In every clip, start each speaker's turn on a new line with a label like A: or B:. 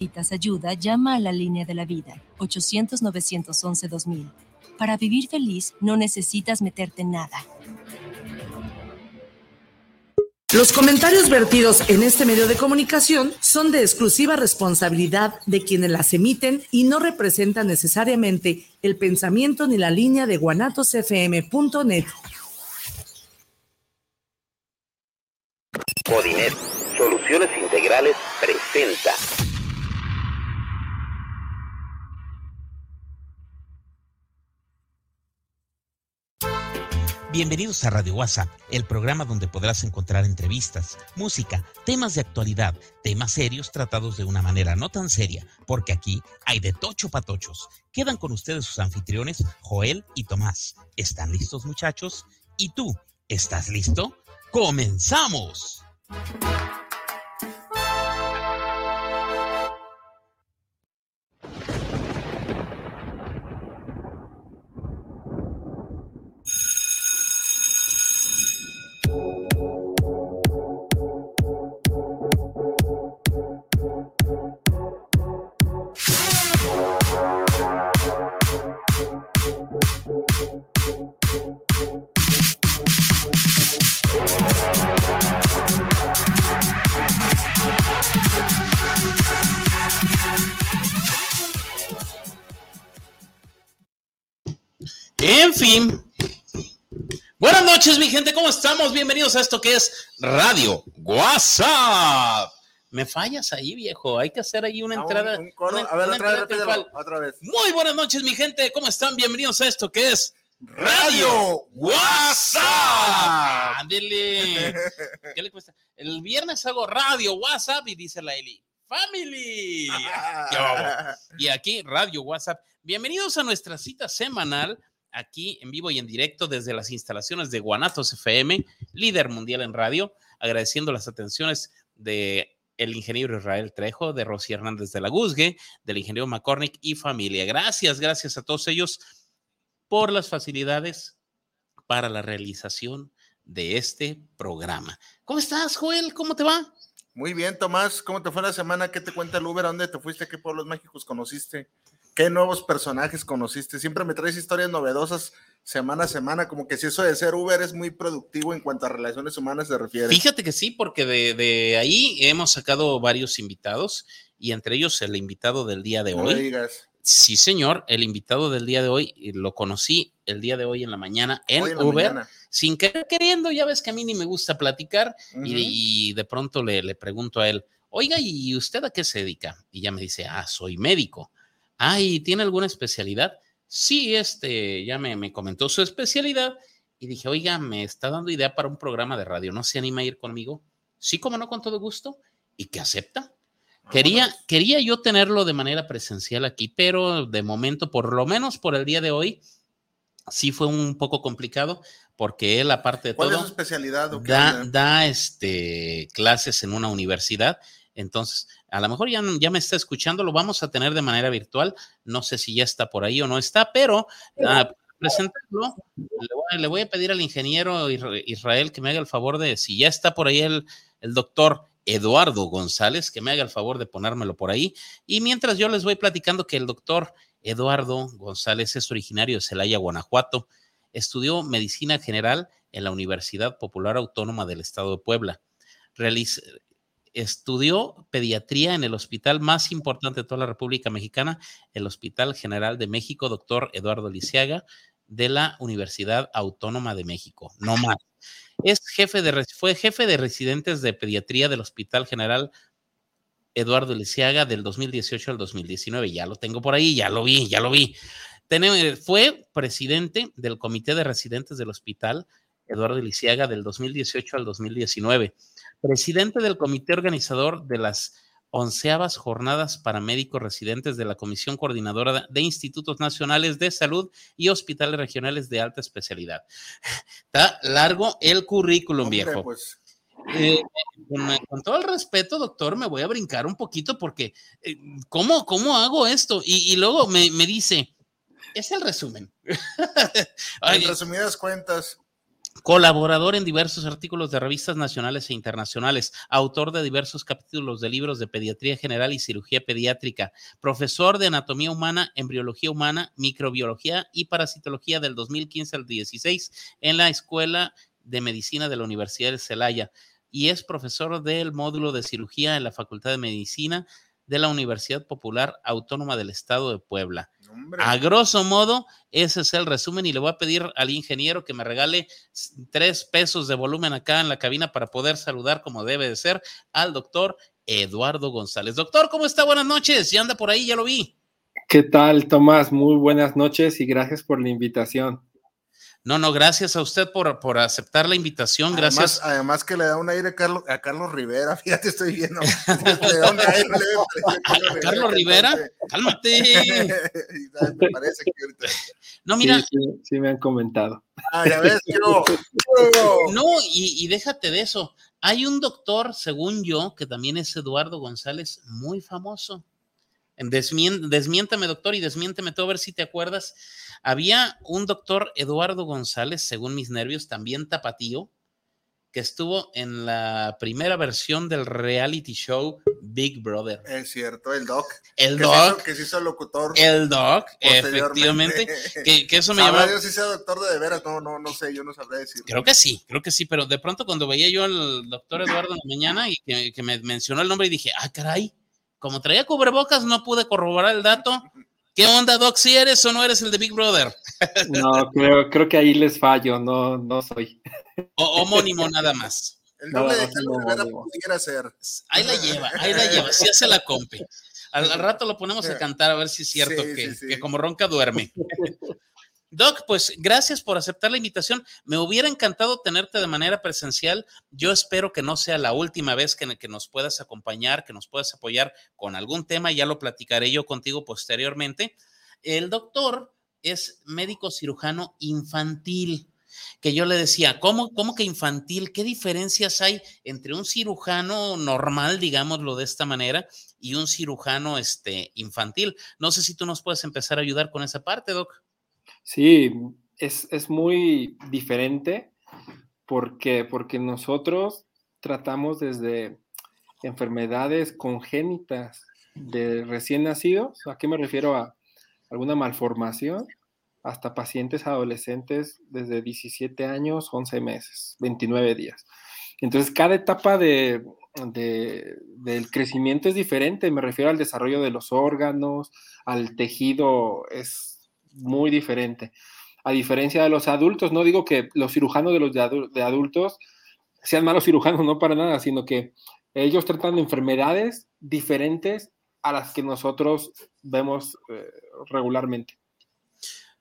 A: necesitas ayuda, llama a la línea de la vida, 800-911-2000. Para vivir feliz, no necesitas meterte en nada.
B: Los comentarios vertidos en este medio de comunicación son de exclusiva responsabilidad de quienes las emiten y no representan necesariamente el pensamiento ni la línea de guanatosfm.net.
C: Codinet, Soluciones Integrales presenta.
D: Bienvenidos a Radio WhatsApp, el programa donde podrás encontrar entrevistas, música, temas de actualidad, temas serios tratados de una manera no tan seria, porque aquí hay de tocho patochos. Quedan con ustedes sus anfitriones, Joel y Tomás. ¿Están listos muchachos? ¿Y tú? ¿Estás listo? ¡Comenzamos! Gente, ¿cómo estamos? Bienvenidos a esto que es Radio WhatsApp. Me fallas ahí, viejo. Hay que hacer ahí una
E: Ah,
D: entrada.
E: un coro.
D: una-
E: A ver,
D: una
E: otra vez,
D: entrada
E: repítelo,
D: triunfal.
E: otra vez.
D: Muy buenas noches, mi gente. ¿Cómo están? Bienvenidos a esto que es
E: Radio
D: WhatsApp. Ándele. ¿Qué le cuesta? El viernes hago Radio WhatsApp y dice la Eli, Family. Y aquí, Radio WhatsApp. Bienvenidos a nuestra cita semanal, aquí en vivo y en directo desde las instalaciones de Guanatos FM, líder mundial en radio, agradeciendo las atenciones de el ingeniero Israel Trejo, de Rosy Hernández de la Guzgue, del ingeniero McCormick y familia. Gracias, gracias a todos ellos por las facilidades para la realización de este programa. ¿Cómo estás, Joel? ¿Cómo te va?
E: Muy bien, Tomás. ¿Cómo te fue la semana? ¿Qué te cuenta el Uber? ¿A dónde te fuiste? ¿Qué pueblos mágicos conociste? ¿Qué nuevos personajes conociste? Siempre me traes historias novedosas semana a semana, como que si eso de ser Uber es muy productivo en cuanto a relaciones humanas se refiere.
D: Fíjate que sí, porque de, de ahí hemos sacado varios invitados y entre ellos el invitado del día de
E: No
D: hoy.
E: digas.
D: Sí, señor, el invitado del día de hoy lo conocí el día de hoy en la mañana en Uber,
E: mañana.
D: sin querer queriendo, ya ves que a mí ni me gusta platicar y, y de pronto le, le pregunto a él, oiga, ¿y usted a qué se dedica? Y ya me dice, ah, soy médico. Ah, ¿y tiene alguna especialidad? Sí, este, ya me, me comentó su especialidad y dije, oiga, me está dando idea para un programa de radio, ¿no se anima a ir conmigo? Sí, como no, con todo gusto. ¿Y que acepta? Quería, quería yo tenerlo de manera presencial aquí, pero de momento, por lo menos por el día de hoy, sí fue un poco complicado porque él, aparte de
E: ¿Cuál es
D: todo,
E: su especialidad?
D: da, da este, clases en una universidad. Entonces, a lo mejor ya, ya me está escuchando, lo vamos a tener de manera virtual. No sé si ya está por ahí o no está, pero para presentarlo, le voy, a- le voy a pedir al ingeniero Isra- Israel que me haga el favor de, si ya está por ahí el, el doctor Eduardo González, que me haga el favor de ponérmelo por ahí. Y mientras yo les voy platicando que el doctor Eduardo González es originario de Celaya, Guanajuato, estudió medicina general en la Universidad Popular Autónoma del Estado de Puebla. Realiz- estudió pediatría en el hospital más importante de toda la República Mexicana, el Hospital General de México, doctor Eduardo Lisiaga, de la Universidad Autónoma de México. No más. Es jefe de, fue jefe de residentes de pediatría del Hospital General Eduardo Lisiaga del 2018 al 2019. Ya lo tengo por ahí, ya lo vi, ya lo vi. Tene- fue presidente del Comité de Residentes del Hospital Eduardo Lisiaga del 2018 al 2019. Presidente del Comité Organizador de las onceavas jornadas para médicos residentes de la Comisión Coordinadora de Institutos Nacionales de Salud y Hospitales Regionales de Alta Especialidad. Está largo el currículum,
E: Hombre,
D: viejo.
E: pues,
D: Eh, con, con todo el respeto, doctor, me voy a brincar un poquito porque, eh, ¿cómo, ¿cómo hago esto? Y, y luego me, me dice, es el resumen.
E: En resumidas cuentas,
D: Colaborador en diversos artículos de revistas nacionales e internacionales, autor de diversos capítulos de libros de pediatría general y cirugía pediátrica, profesor de anatomía humana, embriología humana, microbiología y parasitología del 2015 al 16 en la Escuela de Medicina de la Universidad de Celaya y es profesor del módulo de cirugía en la Facultad de Medicina de la Universidad Popular Autónoma del Estado de Puebla.
E: Hombre.
D: A grosso modo, ese es el resumen y le voy a pedir al ingeniero que me regale tres pesos de volumen acá en la cabina para poder saludar como debe de ser al doctor Eduardo González. Doctor, ¿cómo está? Buenas noches. Ya anda por ahí, ya lo vi.
F: ¿Qué tal, Tomás? Muy buenas noches y gracias por la invitación.
D: No, no, gracias a usted por, por aceptar la invitación. Gracias.
E: Además, además que le da un aire a Carlos, a Carlos Rivera, fíjate, estoy viendo. le da un aire,
D: ¿A Carlos Rivera? Cálmate.
E: Me parece que ahorita.
D: No, mira,
F: Sí, sí, sí me han comentado.
E: Ah, ya ves, yo.
D: no, y, y déjate de eso. Hay un doctor, según yo, que también es Eduardo González, muy famoso. Desmien- desmiéntame, doctor, y desmiénteme todo, a ver si te acuerdas. Había un doctor Eduardo González, según mis nervios, también tapatío, que estuvo en la primera versión del reality show Big Brother.
E: Es cierto, el Doc.
D: El
E: que se hizo-
D: doc,
E: que se hizo locutor.
D: el doc, efectivamente, que, que eso me llamaba.
E: Dios si sea doctor de de veras, no, no, no sé, yo no sabré decir.
D: Creo que sí, creo que sí, pero de pronto cuando veía yo al doctor Eduardo en la mañana y que, que me mencionó el nombre y dije, ah, caray, como traía cubrebocas no pude corroborar el dato. ¿Qué onda, Doc? ¿Si eres o no eres el de Big Brother?
F: No, creo, creo que ahí les fallo, no, no soy.
D: O homónimo nada más.
E: El
F: No,
E: doble de
F: no,
E: Carlos
F: no,
E: pudiera ser.
D: Ahí la lleva, ahí la lleva, sí hace la compe. Al, al rato lo ponemos a cantar a ver si es cierto
E: Sí,
D: que,
E: sí, sí.
D: que como ronca duerme. Doc, pues gracias por aceptar la invitación. Me hubiera encantado tenerte de manera presencial. Yo espero que no sea la última vez que, nos puedas acompañar, que nos puedas apoyar con algún tema. Ya lo platicaré yo contigo posteriormente. El doctor es médico cirujano infantil que yo le decía, ¿cómo, ¿cómo que infantil? ¿Qué diferencias hay entre un cirujano normal, digámoslo de esta manera, y un cirujano este, infantil? No sé si tú nos puedes empezar a ayudar con esa parte, Doc.
F: Sí, es, es muy diferente porque, porque nosotros tratamos desde enfermedades congénitas de recién nacidos. ¿A qué me refiero? A alguna malformación hasta pacientes adolescentes desde 17 años, 11 meses, 29 días. Entonces, cada etapa de, de, del crecimiento es diferente. Me refiero al desarrollo de los órganos, al tejido, es muy diferente. A diferencia de los adultos, no digo que los cirujanos de los de, adu de adultos sean malos cirujanos, no para nada, sino que ellos tratan de enfermedades diferentes a las que nosotros vemos eh, regularmente.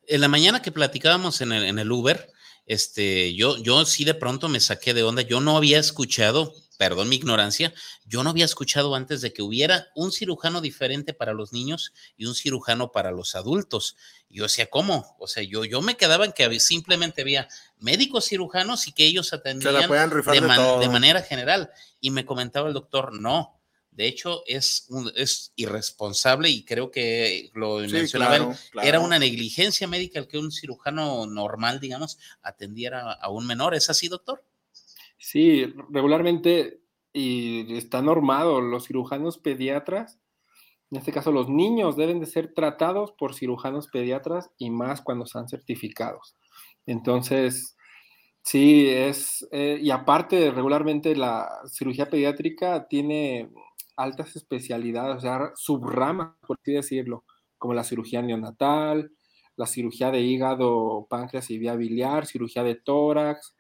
D: En la mañana que platicábamos en el, en el Uber, este, yo, yo sí de pronto me saqué de onda. Yo no había escuchado, perdón mi ignorancia, yo no había escuchado antes de que hubiera un cirujano diferente para los niños y un cirujano para los adultos. Yo decía, ¿cómo? O sea, yo, yo me quedaba en que simplemente había médicos cirujanos y que ellos atendían
E: de,
D: de,
E: man,
D: de, de manera general. Y me comentaba el doctor, no, de hecho, es, un, es irresponsable y creo que lo sí, mencionaba claro, él, claro. era una negligencia médica el que un cirujano normal, digamos, atendiera a un menor. ¿Es así, doctor?
F: Sí, regularmente y está normado, los cirujanos pediatras, en este caso los niños deben de ser tratados por cirujanos pediatras y más cuando están certificados. Entonces, sí, es, eh, y aparte regularmente la cirugía pediátrica tiene altas especialidades, o sea, subramas, por así decirlo, como la cirugía neonatal, la cirugía de hígado, páncreas y vía biliar, cirugía de tórax,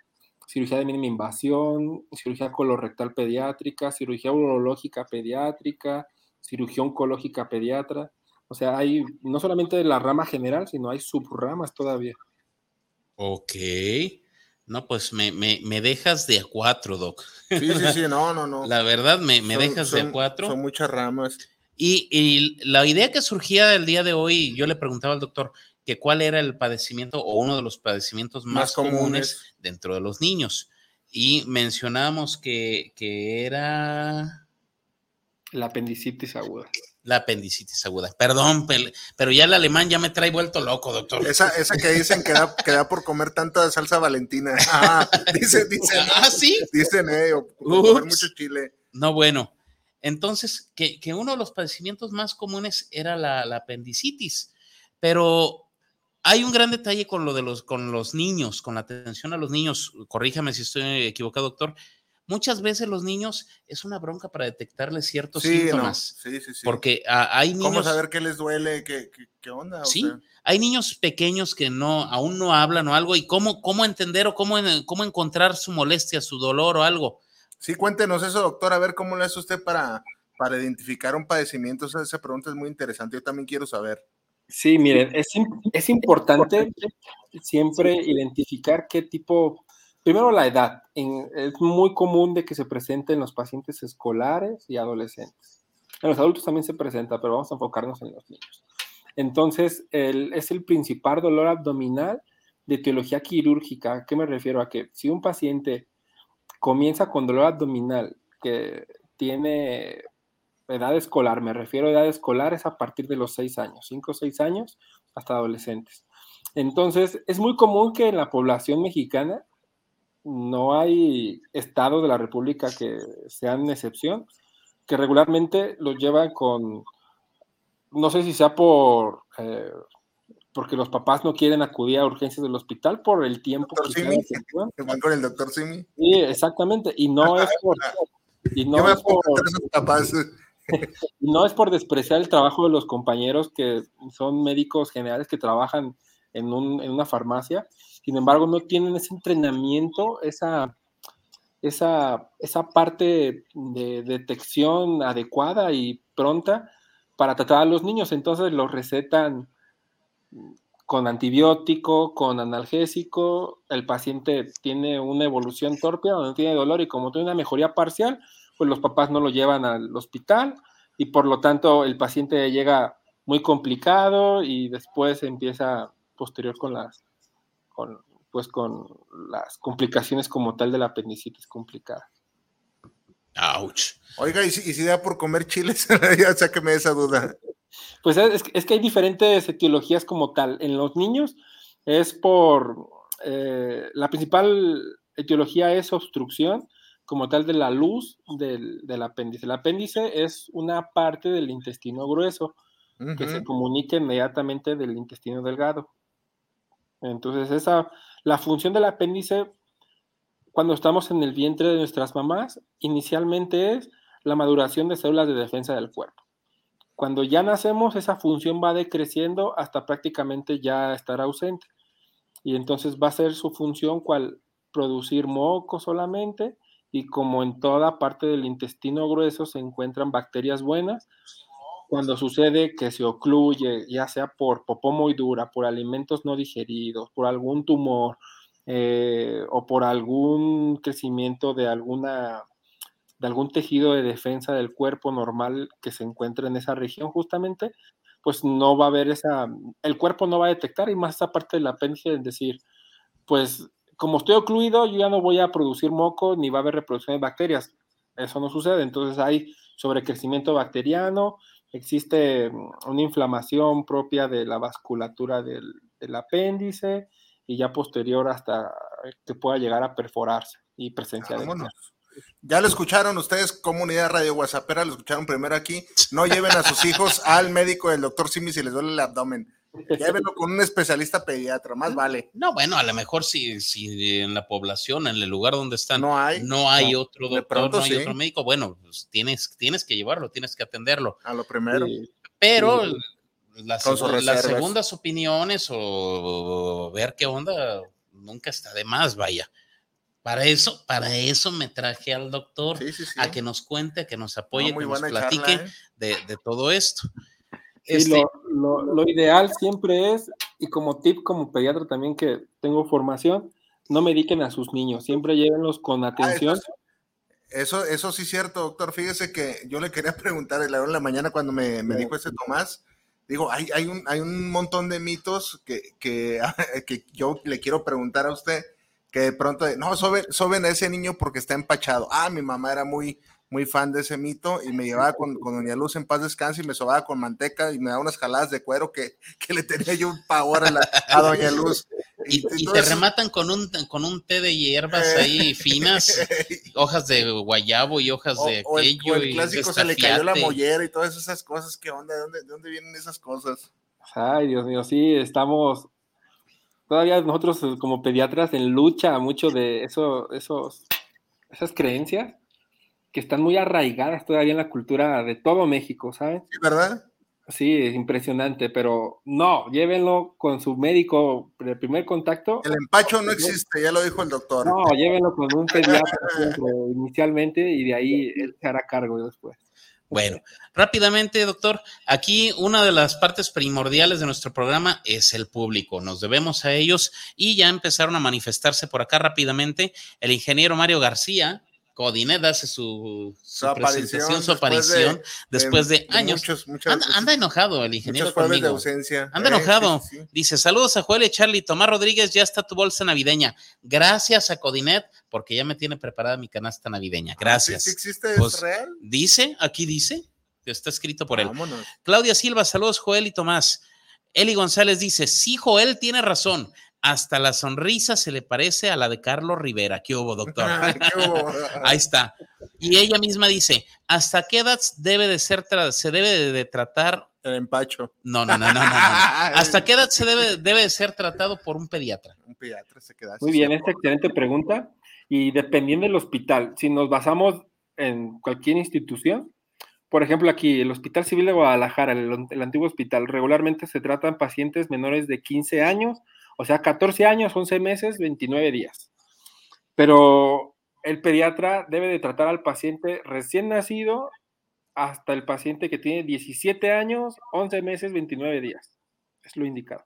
F: cirugía de mínima invasión, cirugía colorectal pediátrica, cirugía urológica pediátrica, cirugía oncológica pediatra. O sea, hay no solamente la rama general, sino hay subramas todavía.
D: Ok. No, pues me, me, me, dejas de a cuatro, Doc.
E: Sí, sí, sí, no, no, no.
D: La verdad, me, me son, dejas
E: son,
D: de a cuatro.
E: Son muchas ramas.
D: Y, y, la idea que surgía el día de hoy, yo le preguntaba al doctor que cuál era el padecimiento o uno de los padecimientos más, más comunes. comunes. dentro de los niños. Y mencionábamos que, que era...
F: La apendicitis aguda.
D: La apendicitis aguda. Perdón, pero ya el alemán ya me trae vuelto loco, doctor.
E: Esa, esa que dicen que da, que da por comer tanta salsa valentina. Ah, dice, dicen,
D: Ah, sí.
E: dicen, eh, o comer mucho chile.
D: No, bueno. Entonces, que, que uno de los padecimientos más comunes era la, la apendicitis, pero hay un gran detalle con lo de los, con los niños, con la atención a los niños. Corríjame si estoy equivocado, doctor. Muchas veces los niños es una bronca para detectarles ciertos
E: Sí, no,
D: síntomas,
E: sí, sí, sí.
D: porque hay
E: ¿Cómo
D: niños,
E: saber qué les duele? ¿Qué, qué, qué onda? O
D: Sí.
E: sea,
D: hay niños pequeños que no, aún no hablan o algo, y cómo, cómo entender o cómo, cómo encontrar su molestia, su dolor o algo.
E: sí, cuéntenos eso, doctor, a ver cómo le hace usted para, para identificar un padecimiento. Esa pregunta es muy interesante. Yo también quiero saber.
F: Sí, miren, es, es importante siempre identificar qué tipo, primero la edad. En- es muy común de que se presente en los pacientes escolares y adolescentes. En los adultos también se presenta, pero vamos a enfocarnos en los niños. Entonces, el- es el principal dolor abdominal de etiología quirúrgica. ¿A qué me refiero? A que si un paciente comienza con dolor abdominal que tiene edad escolar, me refiero a edad escolar, es a partir de los 6 años, 5 o 6 años hasta adolescentes. Entonces, es muy común que en la población mexicana no hay estados de la República que sean excepción, que regularmente los llevan con, no sé si sea por, eh, porque los papás no quieren acudir a urgencias del hospital por el tiempo
E: Doctor
F: que
E: Simi.
F: lleva la atención.
E: ¿Que van con el doctor Simi?
F: Sí, exactamente, y no es por... Y
E: Yo
F: no
E: me
F: es por,
E: papás.
F: No es por despreciar el trabajo de los compañeros que son médicos generales que trabajan en, un- en una farmacia, sin embargo no tienen ese entrenamiento, esa, parte de detección adecuada y pronta para tratar a los niños. Entonces los recetan con antibiótico, con analgésico, el paciente tiene una evolución torpe o no tiene dolor y como tiene una mejoría parcial, pues los papás no lo llevan al hospital y por lo tanto el paciente llega muy complicado y después empieza posterior con las con, pues con las complicaciones como tal de la apendicitis complicada.
D: Ouch.
E: Oiga, ¿y si, y si da por comer chiles? ya sáqueme esa duda.
F: Pues es, es que hay diferentes etiologías como tal. En los niños es por eh, la principal etiología es obstrucción como tal de la luz del, del apéndice. El apéndice es una parte del intestino grueso que se comunica inmediatamente del intestino delgado. Entonces, esa, la función del apéndice cuando estamos en el vientre de nuestras mamás, inicialmente es la maduración de células de defensa del cuerpo. Cuando ya nacemos, esa función va decreciendo hasta prácticamente ya estar ausente. Y entonces va a ser su función cual producir moco solamente y como en toda parte del intestino grueso se encuentran bacterias buenas, cuando sucede que se ocluye, ya sea por popó muy dura, por alimentos no digeridos, por algún tumor eh, o por algún crecimiento de alguna de algún tejido de defensa del cuerpo normal que se encuentra en esa región justamente, pues no va a haber esa, el cuerpo no va a detectar y más esa parte del apéndice es decir, pues como estoy ocluido, yo ya no voy a producir moco ni va a haber reproducción de bacterias. Eso no sucede, entonces hay sobrecrecimiento bacteriano, existe mm, una inflamación propia de la vasculatura del, del apéndice y ya posterior hasta que pueda llegar a perforarse y presenciar.
E: Vámonos. Ya lo escucharon ustedes, comunidad Radio WhatsAppera, lo escucharon primero aquí. No lleven a sus hijos al médico del doctor Simi si les duele el abdomen. Llévenlo con un especialista pediatra, más vale.
D: No, bueno, a lo mejor si, si en la población, en el lugar donde están,
E: No hay.
D: no hay
E: No,
D: otro doctor,
E: pronto
D: no hay
E: sí.
D: otro médico, bueno, pues tienes, tienes que llevarlo, tienes que atenderlo.
E: A lo primero.
D: Pero
F: Sí.
D: las, las segundas opiniones o ver qué onda nunca está de más, vaya. Para eso, para eso me traje al doctor,
E: Sí,
D: a que nos cuente, que nos apoye,
E: No,
D: que nos platique
E: charla, ¿eh?
D: de, de todo esto. Este,
F: lo, lo- lo ideal siempre es, y como tip como pediatra también que tengo formación, no mediquen a sus niños, siempre llévenlos con
E: Ah,
F: atención.
E: eso, eso, eso sí es cierto, doctor. Fíjese que yo le quería preguntar en la hora de la mañana cuando me, me
F: Sí.
E: dijo ese Tomás. Digo, hay, hay, un, hay un montón de mitos que, que, que yo le quiero preguntar a usted. Que de pronto, no, soben, soben a ese niño porque está empachado. Ah, mi mamá era muy, muy fan de ese mito y me llevaba con, con Doña Luz en paz descanse y me sobaba con manteca y me daba unas jaladas de cuero que, que le tenía yo un pavor a, la, a Doña Luz.
D: Y, y te rematan con un, con un té de hierbas ahí finas, hojas de guayabo y hojas de
E: o, el,
D: aquello.
E: o el
D: y
E: clásico se le cayó la mollera y todas esas cosas. ¿Qué onda? ¿De dónde, de dónde vienen esas cosas?
F: Ay, Dios mío, sí, estamos todavía nosotros eh, como pediatras en lucha mucho de eso, esos, esas creencias que están muy arraigadas todavía en la cultura de todo México, ¿sabes?
E: Sí, ¿verdad?
F: Sí, es impresionante, pero no, llévenlo con su médico de primer contacto.
E: El empacho no existe, ya lo dijo el doctor.
F: No, llévenlo con un pediatra inicialmente y de ahí él se hará cargo después.
D: Bueno, rápidamente, doctor, aquí una de las partes primordiales de nuestro programa es el público. Nos debemos a ellos y ya empezaron a manifestarse por acá rápidamente. El ingeniero Mario García, Codinet hace su, su,
E: Su
D: presentación, su
E: aparición
D: después de, años.
E: muchos- muchas-
D: anda, anda enojado el ingeniero
E: jueves de
D: conmigo.
E: ausencia.
D: Anda
E: Eh,
D: enojado.
E: sí, sí, sí.
D: Dice, saludos a Joel y Charlie. Tomás Rodríguez, ya está tu bolsa navideña. Gracias a Codinet, porque ya me tiene preparada mi canasta navideña. Gracias.
E: ¿Sí, sí existe?
D: Pues,
E: ¿Es real?
D: Dice, aquí dice, está escrito por él.
E: Vámonos.
D: Claudia Silva, saludos Joel y Tomás. Eli González dice, sí, Joel tiene razón. Hasta la sonrisa se le parece a la de Carlos Rivera. ¿Qué hubo, doctor?
E: ¿Qué hubo?
D: Ahí está. Y ella misma dice, ¿hasta qué edad debe de ser, se debe de, de tratar?
E: El empacho.
D: No, no, no, no, no, no. ¿Hasta qué edad se debe, debe de ser tratado por un pediatra?
E: Un pediatra se queda así.
F: Muy bien, esta excelente pregunta. Y dependiendo del hospital, si nos basamos en cualquier institución, por ejemplo, aquí el Hospital Civil de Guadalajara, el, el antiguo hospital, regularmente se tratan pacientes menores de 15 años, o sea, 14 años, 11 meses, 29 días. Pero el pediatra debe de tratar al paciente recién nacido hasta el paciente que tiene 17 años, 11 meses, 29 días. Es lo indicado.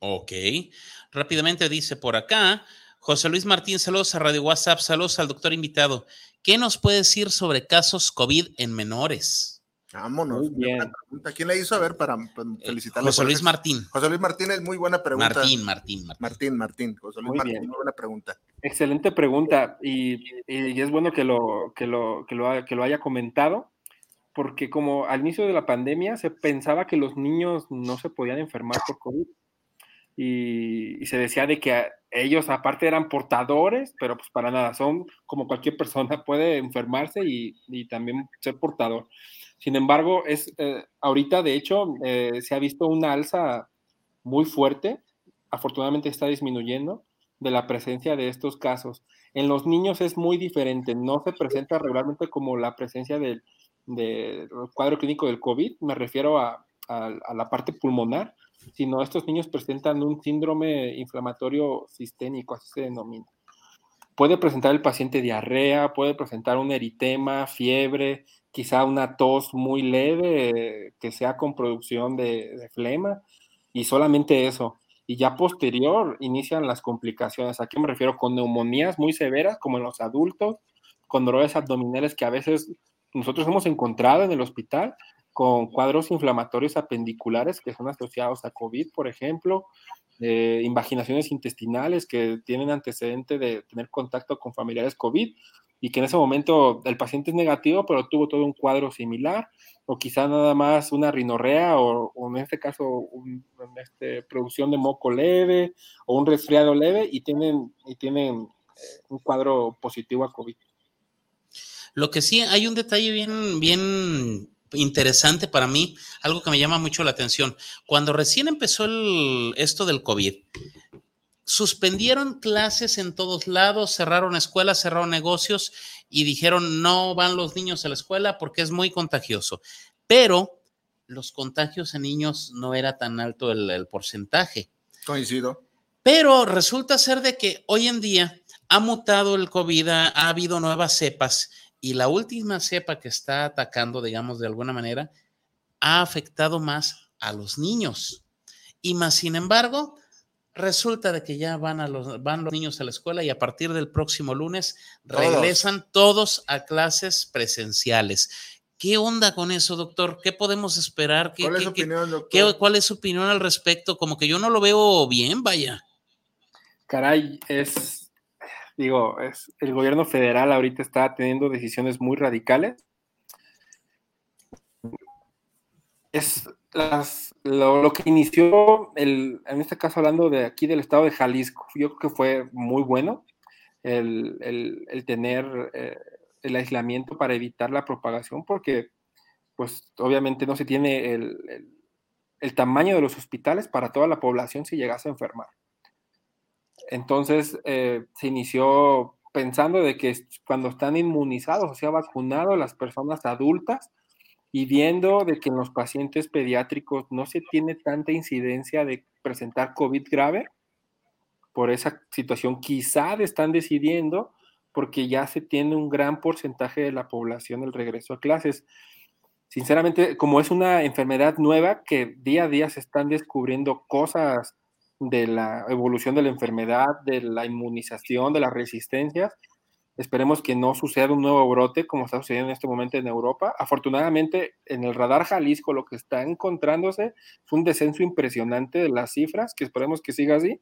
D: Ok. Rápidamente dice por acá, José Luis Martín, saludos a Radio WhatsApp, saludos al doctor invitado. ¿Qué nos puede decir sobre casos COVID en menores?
E: Vámonos.
F: Muy bien.
E: Buena pregunta. ¿Quién la hizo? A ver, para, para
D: Eh,
E: felicitarle.
D: José
E: por
D: Luis Martín.
E: José Luis Martínez, muy buena pregunta.
D: Martín, Martín, Martín.
E: Martín, Martín. José Luis
F: Muy
E: Martín,
F: bien.
E: muy buena pregunta.
F: Excelente pregunta y, y es bueno que lo, que, lo, que, lo, que lo haya comentado, porque como al inicio de la pandemia se pensaba que los niños no se podían enfermar por COVID y, y se decía de que a- ellos aparte eran portadores, pero pues para nada, son como cualquier persona, puede enfermarse y, y también ser portador. Sin embargo, es eh, ahorita de hecho eh, se ha visto una alza muy fuerte, afortunadamente está disminuyendo de la presencia de estos casos. En los niños es muy diferente, no se presenta regularmente como la presencia del, cuadro clínico del COVID, me refiero a, a- a la parte pulmonar, sino estos niños presentan un síndrome inflamatorio sistémico, así se denomina. Puede presentar el paciente diarrea, puede presentar un eritema, fiebre, quizá una tos muy leve que sea con producción de, de flema y solamente eso y ya posterior inician las complicaciones. ¿A qué me refiero? Con neumonías muy severas, como en los adultos, con dolores abdominales que a veces nosotros hemos encontrado en el hospital, con cuadros inflamatorios apendiculares que son asociados a COVID, por ejemplo, eh, invaginaciones intestinales que tienen antecedente de tener contacto con familiares COVID y que en ese momento el paciente es negativo, pero tuvo todo un cuadro similar, o quizá nada más una rinorrea, o, o en este caso un, este, producción de moco leve, o un resfriado leve, y tienen, y tienen eh, un cuadro positivo a COVID.
D: Lo que sí, hay un detalle bien, bien interesante para mí, algo que me llama mucho la atención. Cuando recién empezó esto del COVID, suspendieron clases en todos lados, cerraron escuelas, cerraron negocios y dijeron no van los niños a la escuela porque es muy contagioso. Pero los contagios en niños no era tan alto el, el porcentaje.
E: Coincido.
D: Pero resulta ser de que hoy en día ha mutado el COVID, ha, ha habido nuevas cepas y la última cepa que está atacando, digamos, de alguna manera, ha afectado más a los niños. Y más, sin embargo, resulta de que ya van, a los, van los niños a la escuela y a partir del próximo lunes regresan todos a clases presenciales. ¿Qué onda con eso, doctor? ¿Qué podemos esperar? ¿Qué,
E: ¿Cuál es
D: qué-
E: su
D: qué-
E: opinión, doctor?
D: qué- ¿Cuál es su opinión al respecto? Como que yo no lo veo bien, vaya.
F: Caray, es, digo, es, el gobierno federal ahorita está teniendo decisiones muy radicales. Es lo, que inició, el, en este caso hablando de aquí del estado de Jalisco, yo creo que fue muy bueno el, tener eh, el aislamiento para evitar la propagación, porque pues obviamente no se tiene el, el tamaño de los hospitales para toda la población si llegase a enfermar. Entonces eh, se inició pensando de que cuando están inmunizados, o sea, vacunados las personas adultas y viendo de que en los pacientes pediátricos no se tiene tanta incidencia de presentar COVID grave, por esa situación quizá están decidiendo porque ya se tiene un gran porcentaje de la población el regreso a clases. Sinceramente, como es una enfermedad nueva que día a día se están descubriendo cosas de la evolución de la enfermedad, de la inmunización, de las resistencias, esperemos que no suceda un nuevo brote como está sucediendo en este momento en Europa. Afortunadamente, en el radar Jalisco lo que está encontrándose es un descenso impresionante de las cifras, que esperemos que siga así.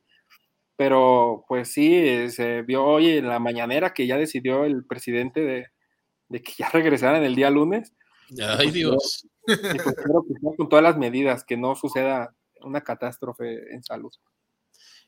F: Pero pues sí, se vio hoy en la mañanera que ya decidió el presidente de, de que ya regresaran el día lunes
D: Ay, Dios.
F: Pues, que con todas las medidas, que no suceda una catástrofe en salud.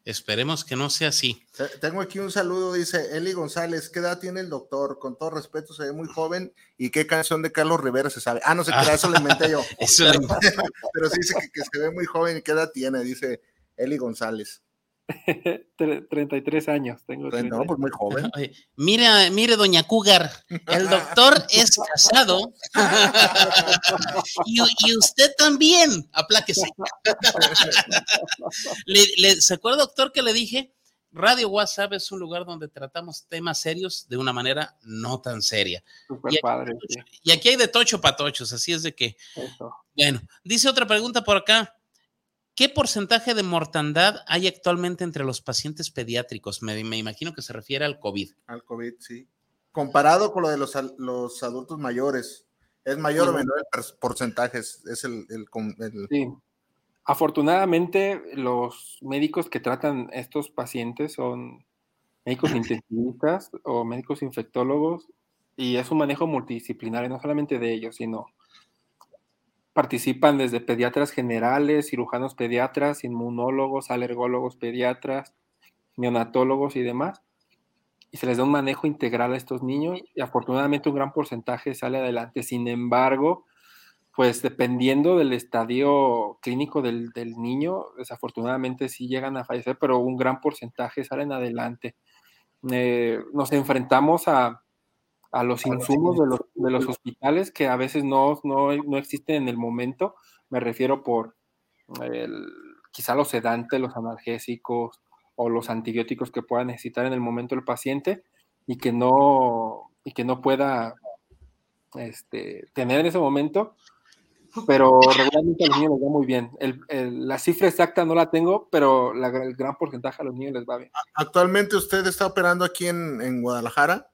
D: Esperemos que no sea así.
E: Tengo aquí un saludo, dice Eli González, ¿qué edad tiene el doctor? Con todo respeto, se ve muy joven. ¿Y qué canción de Carlos Rivera se sabe? Ah, no sé qué, eso lo inventé yo. pero, sí dice que, que, se ve muy joven y qué edad tiene, dice Eli González.
F: 33 años tengo.
E: No, pues muy joven.
D: Mire, mire, doña Cougar, el doctor es casado y, usted también, apláquese. le, ¿Se acuerda, doctor, que le dije? Radio WhatsApp es un lugar donde tratamos temas serios de una manera no tan seria.
F: y, aquí, padre,
D: y aquí hay de tocho patochos, así es de que. Bueno, dice otra pregunta por acá. ¿Qué porcentaje de mortandad hay actualmente entre los pacientes pediátricos? Me, imagino que se refiere al COVID.
E: Al COVID, sí. Comparado con lo de los, los adultos mayores, ¿es mayor o menor el porcentaje? Es el,
F: Sí. Afortunadamente, los médicos que tratan estos pacientes son médicos intensivistas o médicos infectólogos y es un manejo multidisciplinario, no solamente de ellos, sino participan desde pediatras generales, cirujanos pediatras, inmunólogos, alergólogos pediatras, neonatólogos y demás. Y se les da un manejo integral a estos niños y afortunadamente un gran porcentaje sale adelante. Sin embargo, pues dependiendo del estadio clínico del, niño, desafortunadamente sí llegan a fallecer, pero un gran porcentaje salen adelante. Eh, nos enfrentamos a, a los insumos de los, de los hospitales que a veces no, no, no, existen en el momento. Me refiero por el, quizá los sedantes, los analgésicos o los antibióticos que pueda necesitar en el momento el paciente y que no, y que no pueda este, tener en ese momento. Pero regularmente a los niños les va muy bien. El, la cifra exacta no la tengo, pero la, el gran porcentaje a los niños les va bien.
E: ¿Actualmente usted está operando aquí en, en Guadalajara?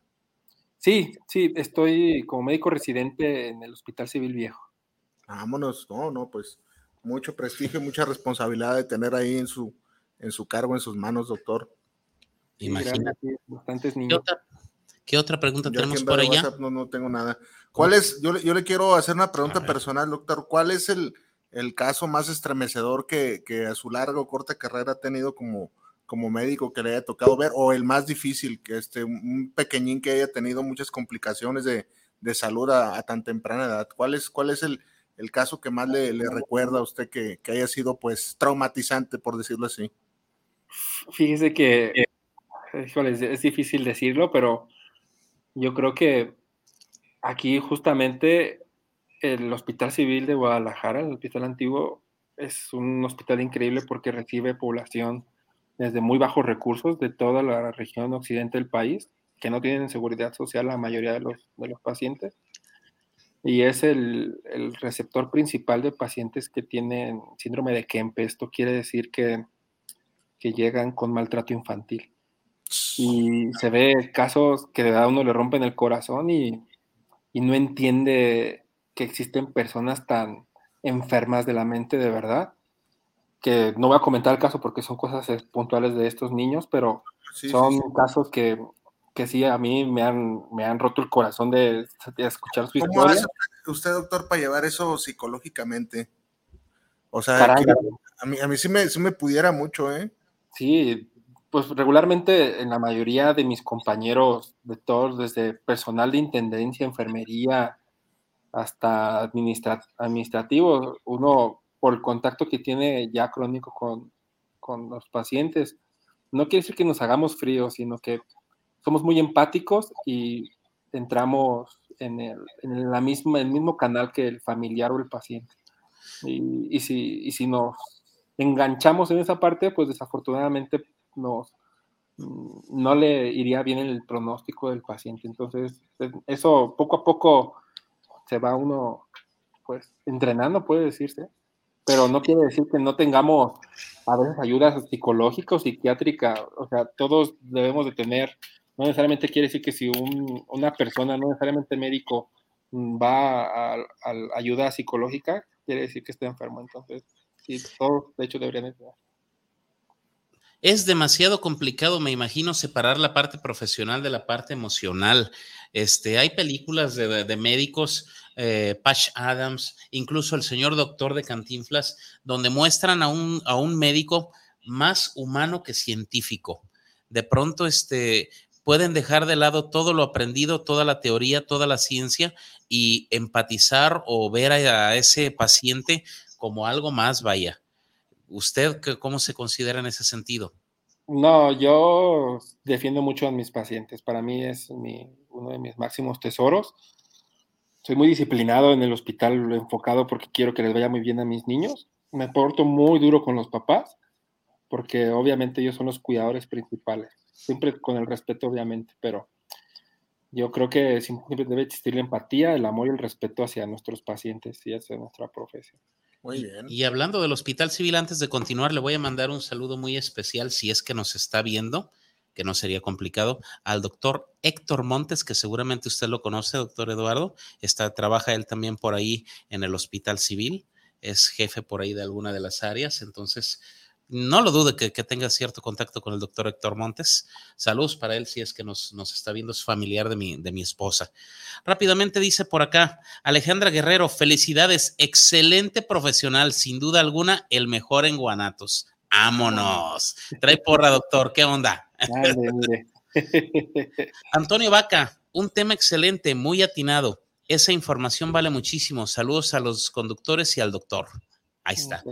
F: Sí, sí, estoy como médico residente en el Hospital Civil Viejo.
E: Vámonos, no, no, pues mucho prestigio, mucha responsabilidad de tener ahí en su, en su cargo, en sus manos, doctor.
D: Imagínate. bastantes niños. ¿Qué otra, pregunta tenemos por allá?
E: no, no tengo nada. ¿Cuál es? Yo, yo le quiero hacer una pregunta personal, doctor. ¿Cuál es el, el caso más estremecedor que, que, a su larga o corta carrera ha tenido como, como médico que le haya tocado ver, o el más difícil, que este, un pequeñín que haya tenido muchas complicaciones de, de salud a, tan temprana edad? ¿Cuál es, cuál es el, el caso que más le, le recuerda a usted que, que, haya sido pues traumatizante, por decirlo así?
F: Fíjese que, es difícil decirlo, pero yo creo que aquí justamente el Hospital Civil de Guadalajara, el Hospital Antiguo, es un hospital increíble porque recibe población desde muy bajos recursos de toda la región occidente del país, que no tienen seguridad social la mayoría de los, de los pacientes. Y es el, receptor principal de pacientes que tienen síndrome de Kempe. Esto quiere decir que, que llegan con maltrato infantil. Y se ve casos que de a uno le rompen el corazón y, y no entiende que existen personas tan enfermas de la mente de verdad que no voy a comentar el caso porque son cosas puntuales de estos niños, pero son casos que que sí, a mí me han, me han roto el corazón de, de escuchar su
E: ¿Cómo
F: historia.
E: hace usted, doctor, para llevar eso psicológicamente? O sea, que a mí, a mí sí, me, sí me pudiera mucho, ¿eh?
F: Sí, pues regularmente en la mayoría de mis compañeros, de todos, desde personal de intendencia, enfermería, hasta administra- administrativo, uno por el contacto que tiene ya crónico con, con los pacientes, no quiere decir que nos hagamos fríos, sino que somos muy empáticos y entramos en el, en la misma, el mismo canal que el familiar o el paciente. Y, y si, y si nos enganchamos en esa parte, pues desafortunadamente nos, mm, no le iría bien el pronóstico del paciente. Entonces, es- eso poco a poco se va uno, pues, entrenando, puede decirse, pero no quiere decir que no tengamos a veces ayudas psicológicas, psiquiátricas, o sea, todos debemos de tener, no necesariamente quiere decir que si un- una persona, no necesariamente médico, mm, va a, a ayuda psicológica, quiere decir que está enfermo, entonces, sí, todos de hecho deberían de.
D: Es demasiado complicado, me imagino, separar la parte profesional de la parte emocional. Este, hay películas de, de- médicos, eh, Patch Adams, incluso el señor doctor de Cantinflas, donde muestran a un, a un médico más humano que científico. De pronto, este, pueden dejar de lado todo lo aprendido, toda la teoría, toda la ciencia y empatizar o ver a ese paciente como algo más, vaya. ¿Usted cómo se considera en ese sentido?
F: No, yo defiendo mucho a mis pacientes. Para mí es uno de mis máximos tesoros. Soy muy disciplinado en el hospital, enfocado porque quiero que les vaya muy bien a mis niños. Me porto muy duro con los papás, porque obviamente ellos son los cuidadores principales. Siempre con el respeto, obviamente, pero yo creo que siempre debe existir la empatía, el amor y el respeto hacia nuestros pacientes y hacia nuestra profesión.
E: Muy bien.
D: Y hablando del Hospital Civil, antes de continuar, le voy a mandar un saludo muy especial, si es que nos está viendo, que no sería complicado, al doctor Héctor Montes, que seguramente usted lo conoce, doctor Eduardo. Está, trabaja él también por ahí en el Hospital Civil, es jefe por ahí de alguna de las áreas, entonces no lo dude que, que tenga cierto contacto con el doctor Héctor Montes. Saludos para él si es que nos, nos está viendo, es familiar de mi, de mi esposa. Rápidamente dice por acá, Alejandra Guerrero, felicidades, excelente profesional, sin duda alguna, el mejor en Guanatos. Vámonos. Trae porra, doctor, ¿qué onda? Antonio Vaca, un tema excelente, muy atinado. Esa información vale muchísimo. Saludos a los conductores y al doctor. Ahí está.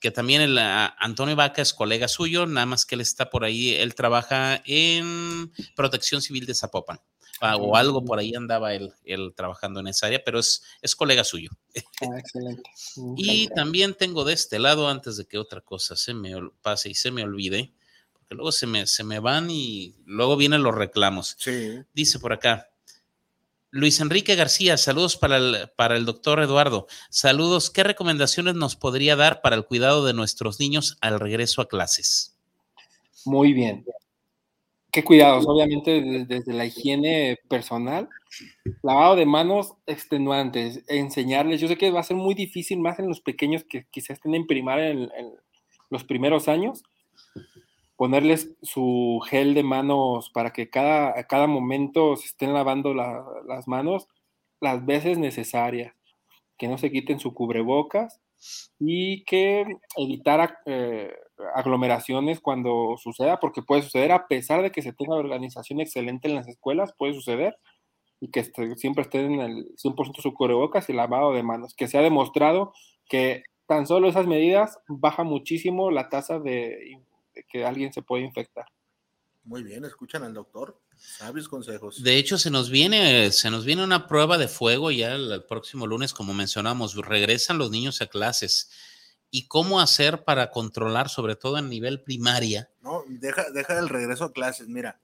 D: Que también el ah, Antonio Vaca es colega suyo, nada más que él está por ahí, él trabaja en Protección Civil de Zapopan. ah, o algo por ahí andaba él, él trabajando en esa área, pero es, es colega suyo.
F: Ah, excelente.
D: Y también tengo de este lado, antes de que otra cosa se me pase y se me olvide, porque luego se me, se me van y luego vienen los reclamos.
E: Sí.
D: Dice por acá. Luis Enrique García, saludos para el, doctor Eduardo. Saludos, ¿qué recomendaciones nos podría dar para el cuidado de nuestros niños al regreso a clases?
F: Muy bien. Qué cuidados, obviamente desde, la higiene personal, lavado de manos extenuantes, enseñarles, yo sé que va a ser muy difícil más en los pequeños que quizás estén en primaria en los primeros años, ponerles su gel de manos para que cada, a cada momento se estén lavando la- las manos las veces necesarias, que no se quiten su cubrebocas y que evitar eh, aglomeraciones cuando suceda, porque puede suceder a pesar de que se tenga organización excelente en las escuelas, puede suceder y que este- siempre estén en el 100% su cubrebocas y lavado de manos, que se ha demostrado que tan solo esas medidas baja muchísimo la tasa de, que alguien se puede infectar.
E: Muy bien, escuchan al doctor. Sabios consejos.
D: De hecho, se nos viene, se nos viene una prueba de fuego ya el, el próximo lunes, como mencionamos, regresan los niños a clases. ¿Y cómo hacer para controlar, sobre todo en nivel primaria?
E: No, deja, deja el regreso a clases. Mira,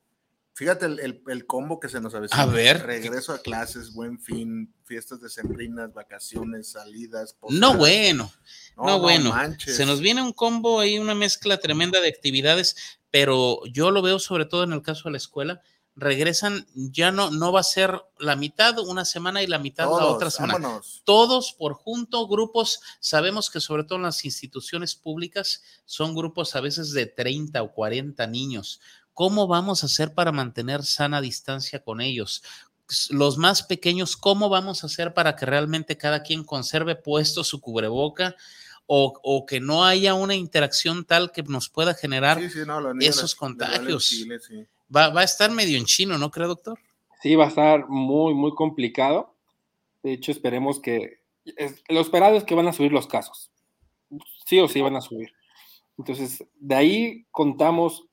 E: fíjate el, el- el combo que se nos avecina.
D: A ver.
E: Regreso a clases, buen fin, fiestas decembrinas, vacaciones, salidas.
D: No, bueno. No, bueno,
E: manches.
D: se nos viene un combo ahí, una mezcla tremenda de actividades, pero yo lo veo sobre todo en el caso de la escuela, regresan, ya no, no va a ser la mitad una semana y la mitad la
E: Todos,
D: otra semana.
E: vámonos.
D: Todos por junto, grupos, sabemos que sobre todo en las instituciones públicas son grupos a veces de 30 o 40 niños. ¿Cómo vamos a hacer para mantener sana distancia con ellos? Los más pequeños, ¿cómo vamos a hacer para que realmente cada quien conserve puesto su cubreboca? O, o, que no haya una interacción tal que nos pueda generar
E: Sí, sí, no, los niños
D: esos contagios.
E: chile, sí.
D: Va, va a estar medio en chino, ¿no cree, doctor?
F: Sí, va a estar muy, muy complicado. De hecho, esperemos que... es- lo esperado es que van a subir los casos. Sí o sí van a subir. Entonces, de ahí contamos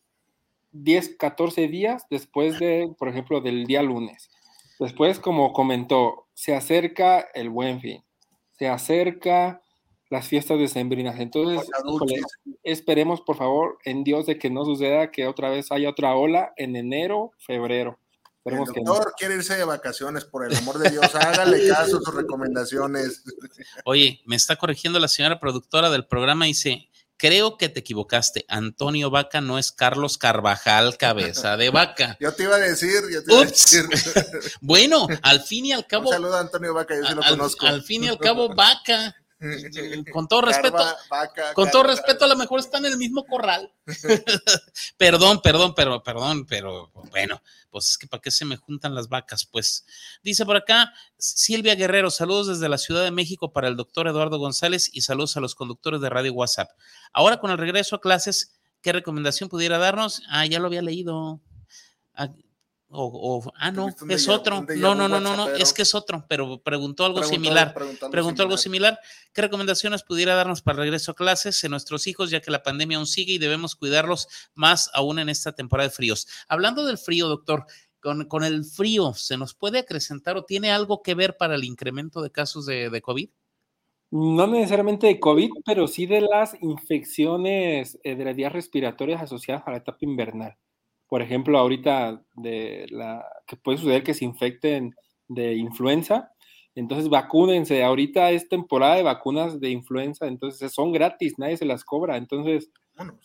F: 10, 14 días después de, por ejemplo, del día lunes. Después, como comentó, se acerca el buen fin, se acerca las fiestas decembrinas. Entonces, híjole, esperemos, por favor, en Dios de que no suceda que otra vez haya otra ola en enero, febrero.
E: El
F: Esperemos que no.
E: doctor quiere irse de vacaciones, por el amor de Dios, hágale caso a sus recomendaciones.
D: Oye, me está corrigiendo la señora productora del programa, dice, creo que te equivocaste, Antonio Vaca no es Carlos Carvajal, cabeza de vaca.
E: Yo te iba a decir, yo te iba a decir.
D: Bueno, al fin y al
E: Un
D: cabo,
E: saludo a Antonio Vaca, yo sí lo
D: al,
E: conozco.
D: al fin y al cabo, Vaca, con todo respeto,
E: Carva, vaca,
D: con todo respeto, a lo mejor está en el mismo corral. perdón, perdón, pero, perdón, pero bueno, pues es que para qué se me juntan las vacas, pues. Dice por acá Silvia Guerrero, saludos desde la Ciudad de México para el doctor Eduardo González y saludos a los conductores de Radio WhatsApp. Ahora con el regreso a clases, ¿qué recomendación pudiera darnos? Ah, ya lo había leído. Ah, o, o- ah, no, es
E: déjà-
D: otro. No, no, no, no, no, es que es otro, pero preguntó algo
E: Preguntó-
D: similar
E: preguntó algo
D: preguntó algo similar. ¿Qué recomendaciones pudiera darnos para el regreso a clases en nuestros hijos, ya que la pandemia aún sigue y debemos cuidarlos más aún en esta temporada de fríos? Hablando del frío, doctor, con, con el frío, ¿se nos puede acrecentar o tiene algo que ver para el incremento de casos de, de COVID?
F: No necesariamente de COVID, pero sí de las infecciones eh, de las vías respiratorias asociadas a la etapa invernal. Por ejemplo, ahorita de la que puede suceder que se infecten de influenza, entonces vacúnense. Ahorita es temporada de vacunas de influenza, entonces son gratis, nadie se las cobra. Entonces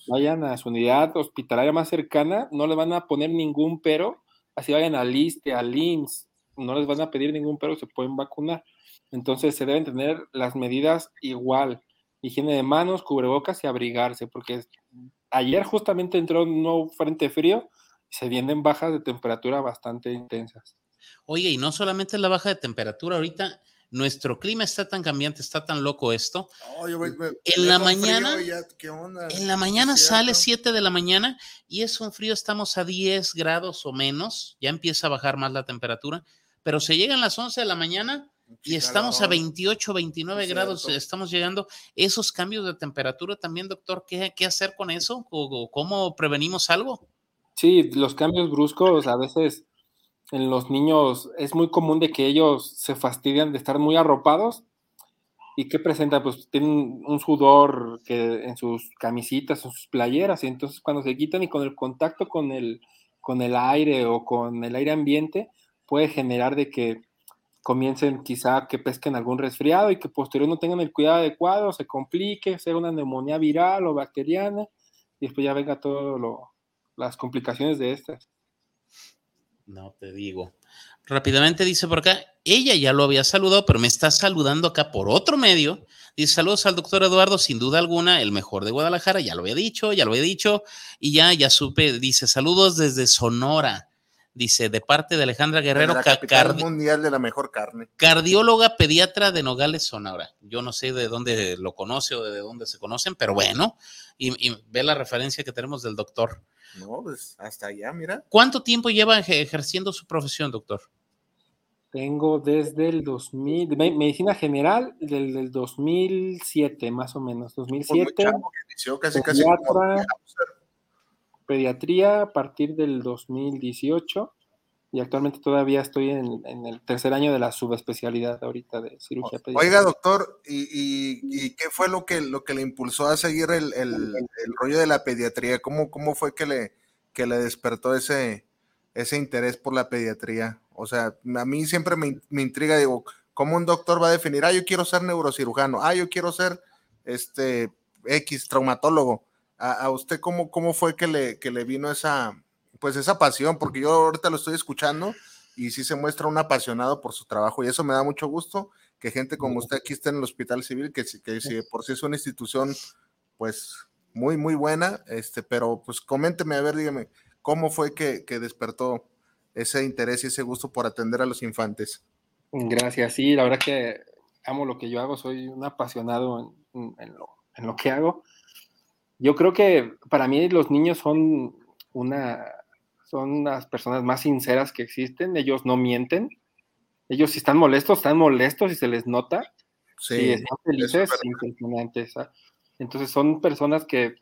F: vayan a su unidad hospitalaria más cercana, no les van a poner ningún pero, así vayan al ISTE, al IMSS, no les van a pedir ningún pero, se pueden vacunar. Entonces se deben tener las medidas igual, higiene de manos, cubrebocas y abrigarse, porque ayer justamente entró un nuevo frente frío y se vienen bajas de temperatura bastante intensas.
D: Oye, y no solamente la baja de temperatura, ahorita nuestro clima está tan cambiante, está tan loco esto.
E: Oh, yo me- me-
D: En la mañana-
E: y ya, ¿qué onda?
D: En la mañana sale
E: cierto.
D: 7 de la mañana y es un frío, estamos a 10 grados o menos, ya empieza a bajar más la temperatura, pero se llegan las 11 de la mañana y estamos a
E: Calorón.
D: 28, 29
E: Es
D: grados,
E: cierto.
D: estamos llegando. Esos cambios de temperatura también, doctor, ¿qué, qué hacer con eso? ¿O, cómo prevenimos algo?
F: Sí, los cambios bruscos a veces en los niños es muy común de que ellos se fastidian de estar muy arropados y que presentan, pues tienen un sudor que en sus camisitas, en sus playeras, y entonces cuando se quitan y con el contacto con el, con el aire o con el aire ambiente puede generar de que comiencen quizá que pesquen algún resfriado y que posterior no tengan el cuidado adecuado, se complique, sea una neumonía viral o bacteriana y después ya venga todo lo, las complicaciones de estas.
D: No te digo. Rápidamente dice por acá, ella ya lo había saludado, pero me está saludando acá por otro medio. Dice saludos al doctor Eduardo, sin duda alguna, el mejor de Guadalajara, ya lo había dicho, ya lo había dicho, y ya, ya supe, dice saludos desde Sonora, dice de parte de Alejandra Guerrero,
E: la
D: ca-
E: capital
D: cardi-
E: mundial de la mejor carne.
D: cardióloga pediatra de Nogales, Sonora. Yo no sé de dónde lo conoce o de dónde se conocen, pero bueno, y, y ve la referencia que tenemos del doctor.
E: No, pues hasta allá, mira.
D: ¿Cuánto tiempo lleva eje- ejerciendo su profesión, doctor?
F: Tengo desde el 2000, de me- medicina general, del, del 2007 más o menos,
E: Pues muy
F: 2007,
E: chavo que inició casi, casi como-
F: pediatra, pediatría a partir del 2018 y actualmente todavía estoy en, en el tercer año de la subespecialidad ahorita de cirugía pediátrica.
E: Oiga, doctor, ¿y, y, y qué fue lo que, lo que le impulsó a seguir el, el- el rollo de la pediatría? ¿Cómo, cómo fue que le, que le despertó ese, ese interés por la pediatría? O sea, a mí siempre me, me intriga, digo, ¿cómo un doctor va a definir, ah, yo quiero ser neurocirujano, ah, yo quiero ser este X traumatólogo? ¿A, a usted cómo, cómo fue que le, que le vino esa, pues esa pasión? Porque yo ahorita lo estoy escuchando y sí se muestra un apasionado por su trabajo y eso me da mucho gusto que gente como usted aquí esté en el Hospital Civil, que, que si por sí es una institución, pues muy, muy buena, este, pero pues coménteme, a ver, dígame, ¿Cómo fue que, que despertó ese interés y ese gusto por atender a los infantes?
F: Gracias, sí, la verdad que amo lo que yo hago, soy un apasionado en, en, lo, en, lo, que hago. Yo creo que para mí los niños son una, son las personas más sinceras que existen, ellos no mienten, ellos si están molestos, están molestos y se les nota, sí, si están felices, impresionantes. Entonces son personas que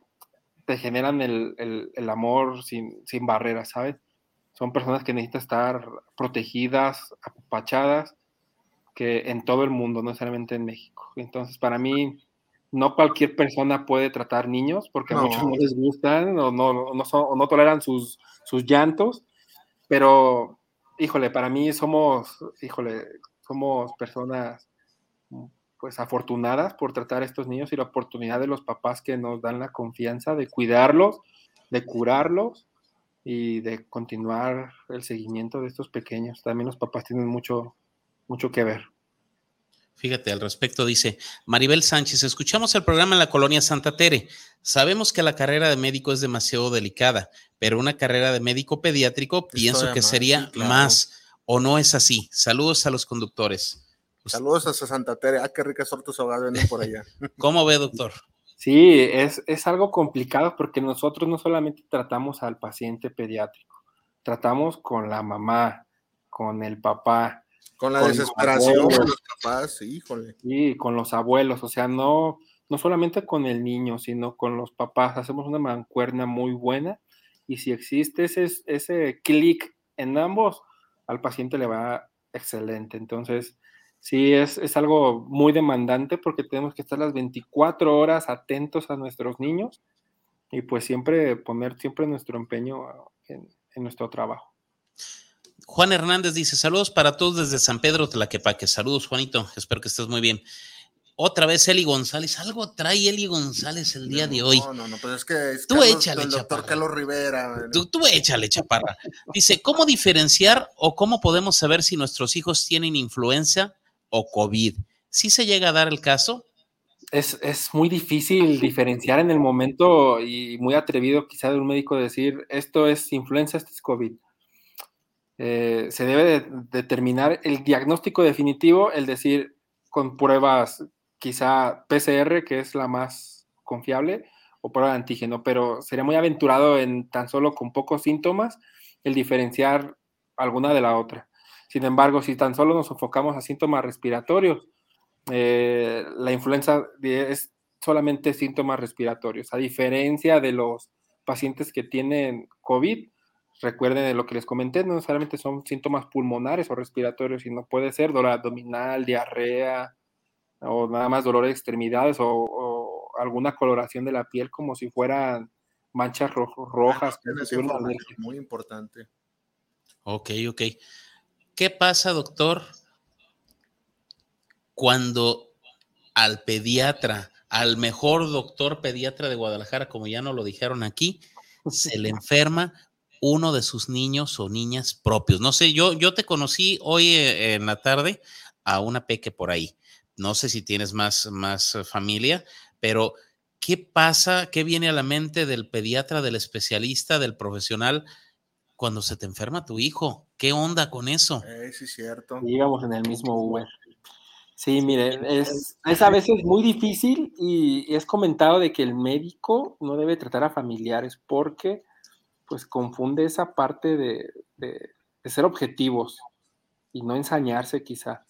F: te generan el, el, el amor sin, sin, barreras, ¿sabes? Son personas que necesitan estar protegidas, apachadas, que en todo el mundo, no necesariamente en México. Entonces, para mí, no cualquier persona puede tratar niños, porque no. a muchos no les gustan o no, no, son, o no toleran sus, sus llantos, pero, híjole, para mí somos, híjole, somos personas pues afortunadas por tratar a estos niños y la oportunidad de los papás que nos dan la confianza de cuidarlos, de curarlos y de continuar el seguimiento de estos pequeños. También los papás tienen mucho, mucho que ver.
D: Fíjate, al respecto dice Maribel Sánchez, escuchamos el programa en la colonia Santa Tere. Sabemos que la carrera de médico es demasiado delicada, pero una carrera de médico pediátrico pienso que más, sería claro. más, o no es así. Saludos a los conductores.
E: Saludos a Santa Tere. Ah, qué ricas tortas ahogadas vienen por allá.
D: ¿Cómo ve, doctor?
F: Sí, es, es algo complicado porque nosotros no solamente tratamos al paciente pediátrico, tratamos con la mamá, con el papá,
E: con la con desesperación de los papás, híjole.
F: Sí, con los abuelos, o sea, no, no solamente con el niño, sino con los papás. Hacemos una mancuerna muy buena y si existe ese, ese clic en ambos, al paciente le va excelente. Entonces, sí, es, es, algo muy demandante porque tenemos que estar las 24 horas atentos a nuestros niños y pues siempre poner siempre nuestro empeño en, en nuestro trabajo.
D: Juan Hernández dice, saludos para todos desde San Pedro Tlaquepaque. Saludos, Juanito, espero que estés muy bien. Otra vez Eli González, algo trae Eli González el día
E: no,
D: de hoy.
E: No, no, no, pues es que es
D: tú
E: Carlos,
D: échale,
E: el doctor
D: Chaparra.
E: Carlos Rivera.
D: Tú, tú échale, Chaparra. Dice, ¿cómo diferenciar o cómo podemos saber si nuestros hijos tienen influenza o COVID? ¿Sí se llega a dar el caso?
F: Es, es, muy difícil diferenciar en el momento y muy atrevido quizá de un médico decir, esto es influenza, esto es COVID. Eh, se debe de determinar el diagnóstico definitivo, el decir con pruebas quizá PCR, que es la más confiable, o prueba de antígeno, pero sería muy aventurado en tan solo con pocos síntomas el diferenciar alguna de la otra. Sin embargo, si tan solo nos enfocamos a síntomas respiratorios, eh, la influenza es solamente síntomas respiratorios, a diferencia de los pacientes que tienen COVID, recuerden de lo que les comenté, no necesariamente son síntomas pulmonares o respiratorios, sino puede ser dolor abdominal, diarrea, o nada más dolor de extremidades o, o alguna coloración de la piel como si fueran manchas ro rojas.
E: Ah, es muy importante.
D: Ok, ok. ¿Qué pasa, doctor, cuando al pediatra, al mejor doctor pediatra de Guadalajara, como ya nos lo dijeron aquí, se le enferma uno de sus niños o niñas propios. No sé, yo, yo te conocí hoy eh, en la tarde a una peque por ahí. No sé si tienes más, más familia, pero ¿qué pasa? ¿Qué viene a la mente del pediatra, del especialista, del profesional cuando se te enferma tu hijo? ¿Qué onda con eso?
E: Eh, sí, cierto.
F: Íbamos en el mismo Uber. Sí, miren, es, es, a veces muy difícil y es comentado de que el médico no debe tratar a familiares porque pues confunde esa parte de, de, de ser objetivos y no ensañarse quizá.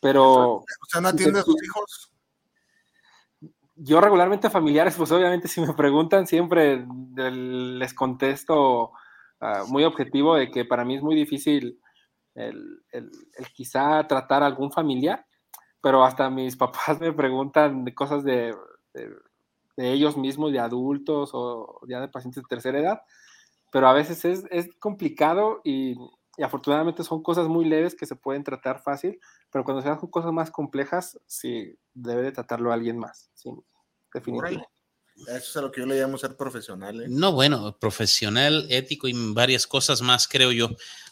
F: Pero...
E: ¿O sea, no atiende a sus hijos?
F: Yo regularmente familiares, pues obviamente si me preguntan siempre les contesto uh, muy objetivo de que para mí es muy difícil el, el, el, quizá tratar a algún familiar, pero hasta mis papás me preguntan cosas de, de, de ellos mismos, de adultos o ya de pacientes de tercera edad, pero a veces es, es complicado y, y, afortunadamente son cosas muy leves que se pueden tratar fácil, pero cuando se hacen cosas más complejas, sí, debe de tratarlo alguien más, sí, definitivamente.
E: Eso es a lo que yo le llamo ser profesional. ¿eh?
D: No, bueno, profesional, ético y varias cosas más, creo yo.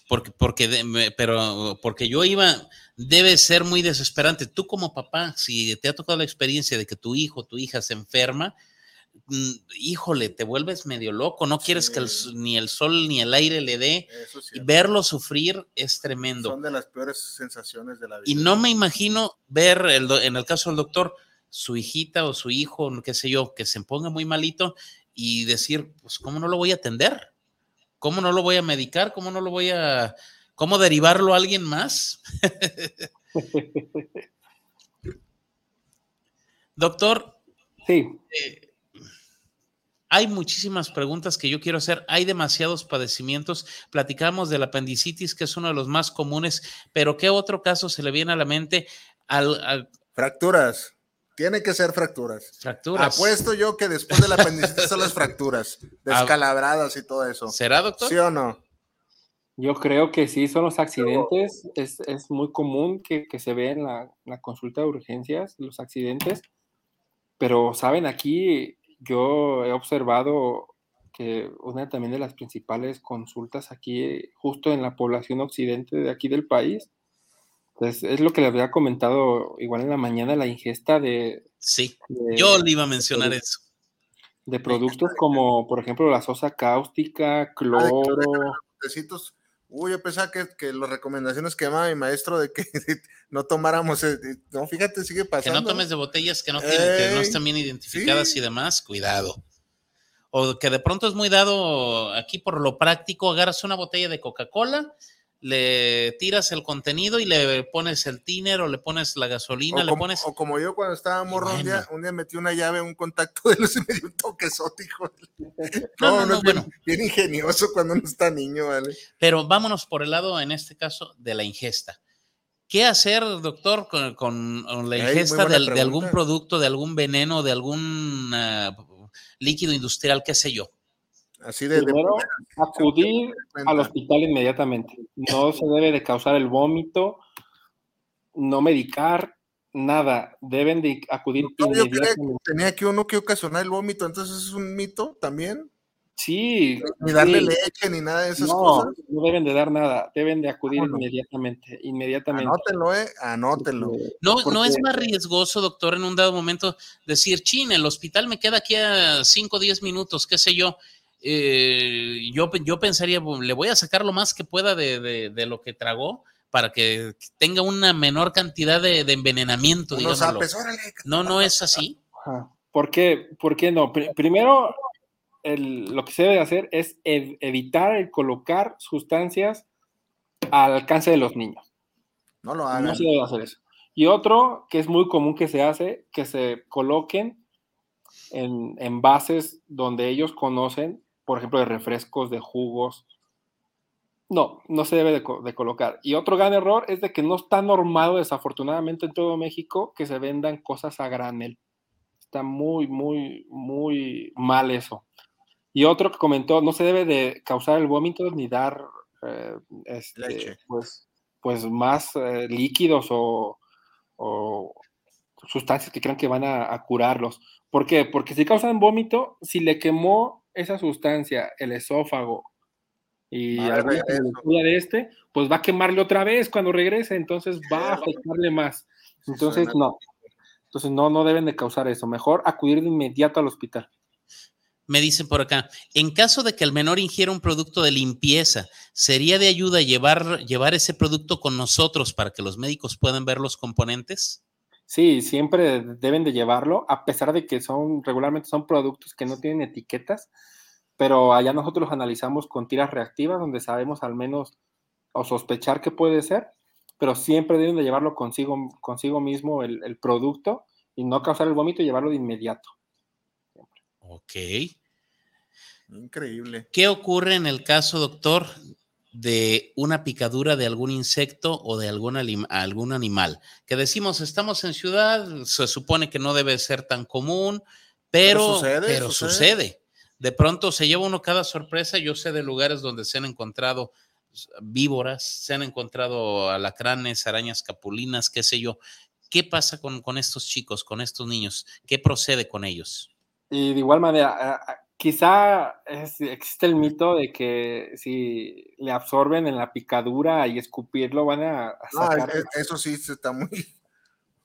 D: Porque, porque, de, pero porque yo iba, debe ser muy desesperante. Tú como papá, si te ha tocado la experiencia de que tu hijo, tu hija se enferma, híjole, te vuelves medio loco, no quieres que el ni el sol ni el aire le dé. Y verlo sufrir es tremendo.
E: Son de las peores sensaciones de la vida.
D: Y no me imagino ver, el en el caso del doctor, su hijita o su hijo, qué sé yo, que se ponga muy malito y decir, pues, ¿cómo no lo voy a atender? ¿Cómo no lo voy a medicar? ¿Cómo no lo voy a... ¿Cómo derivarlo a alguien más? Doctor,
F: Sí,
D: eh, hay muchísimas preguntas que yo quiero hacer. Hay demasiados padecimientos. Platicamos del apendicitis, que es uno de los más comunes, pero ¿qué otro caso se le viene a la mente? Al, al-
E: Fracturas. Tiene que ser fracturas.
D: fracturas.
E: Apuesto yo que después de la apendicitis son las fracturas, descalabradas y todo eso.
D: ¿Será, doctor?
E: ¿Sí o no?
F: yo creo que sí, son los accidentes. Es, es muy común que, que se ve en la, la consulta de urgencias los accidentes. Pero, ¿saben? Aquí yo he observado que una también de las principales consultas aquí, justo en la población occidente de aquí del país, pues es lo que les había comentado igual en la mañana, la ingesta de,
D: Sí,
F: de-
D: yo le iba a mencionar eso.
F: de productos como, por ejemplo, la sosa cáustica, cloro.
E: Botecitos. Uy, yo pensaba que, que las recomendaciones que daba mi maestro de que no tomáramos. eh, eh, No, fíjate, sigue
D: Que
E: pasando.
D: no tomes de botellas que no, tienen, que no están bien identificadas
E: sí.
D: y demás, cuidado. O que de pronto es muy dado aquí por lo práctico, agarras una botella de Coca-Cola, le tiras el contenido y le pones el tiner o le pones la gasolina,
E: O
D: le
E: como,
D: pones...
E: o como yo cuando estaba morro, un, día, un día metí una llave en un contacto de luz y me dio un toquezote, hijo.
D: No, no, no,
E: es
D: bueno.
E: bien ingenioso cuando uno está niño, ¿vale?
D: Pero vámonos por el lado, en este caso, de la ingesta. ¿Qué hacer, doctor, con, con la ingesta de, de algún producto, de algún veneno, de algún ah, líquido industrial, qué sé yo?
E: Así de.
F: Primero, acudir al hospital inmediatamente. No se debe de causar el vómito, no medicar, nada. Deben de acudir
E: No, yo creía que
F: inmediatamente.
E: tenía que uno que ocasionar el vómito, entonces es un mito también.
F: Sí,
E: Ni darle
F: sí.
E: leche ni nada de esas
F: no,
E: cosas.
F: no deben de dar nada. Deben de acudir inmediatamente, inmediatamente.
E: Anótenlo, eh, anótenlo.
F: Porque-
D: No, no es más riesgoso, doctor, en un dado momento decir, chin, el hospital me queda aquí a 5 o 10 minutos, qué sé yo. Eh, yo, yo pensaría, "Bu- le voy a sacar lo más que pueda de, de- de lo que tragó para que tenga una menor cantidad de, de envenenamiento,
E: Unos
D: digámoslo.
E: apes, órale.
D: No, no es así.
F: Ajá. ¿Por qué? ¿Por qué no? Pri- primero, el- lo que se debe hacer es ev- evitar el colocar sustancias al alcance de los niños.
E: No lo
F: No
E: hagan.
F: se debe hacer eso. Y otro que es muy común que se hace, que se coloquen en envases donde ellos conocen, por ejemplo, de refrescos, de jugos. No, no se debe de, de colocar. Y otro gran error es de que no está normado, desafortunadamente, en todo México, que se vendan cosas a granel. Está muy, muy, muy mal eso. Y otro que comentó, no se debe de causar el vómito ni dar eh, este, pues, pues más eh, líquidos o, o sustancias que crean que van a, a curarlos. ¿Por qué? Porque si causan vómito, si le quemó esa sustancia el esófago y
E: de
F: alguna de este, pues va a quemarle otra vez cuando regrese, entonces va a afectarle más. Entonces, no. Entonces, no, no deben de causar eso. Mejor acudir de inmediato al hospital.
D: Me dicen por acá, en caso de que el menor ingiera un producto de limpieza, ¿sería de ayuda llevar, llevar ese producto con nosotros para que los médicos puedan ver los componentes?
F: Sí, siempre deben de llevarlo, a pesar de que son regularmente son productos que no tienen etiquetas, pero allá nosotros los analizamos con tiras reactivas, donde sabemos al menos o sospechar que puede ser, pero siempre deben de llevarlo consigo, consigo mismo el, el producto y no causar el vómito y llevarlo de inmediato.
D: Ok.
E: Increíble.
D: ¿Qué ocurre en el caso, doctor, de una picadura de algún insecto o de algún, algún animal? Que decimos, estamos en ciudad, se supone que no debe ser tan común, pero,
E: Pero sucede,
D: pero
E: sucede.
D: sucede. De pronto se lleva uno cada sorpresa. Yo sé de lugares donde se han encontrado víboras, se han encontrado alacranes, arañas capulinas, qué sé yo. ¿Qué pasa con, con estos chicos, con estos niños? ¿Qué procede con ellos?
F: Y de igual manera, quizá es- existe el mito de que si le absorben en la picadura y escupirlo van a, a
E: No,
F: sacar.
E: es- eso sí está muy.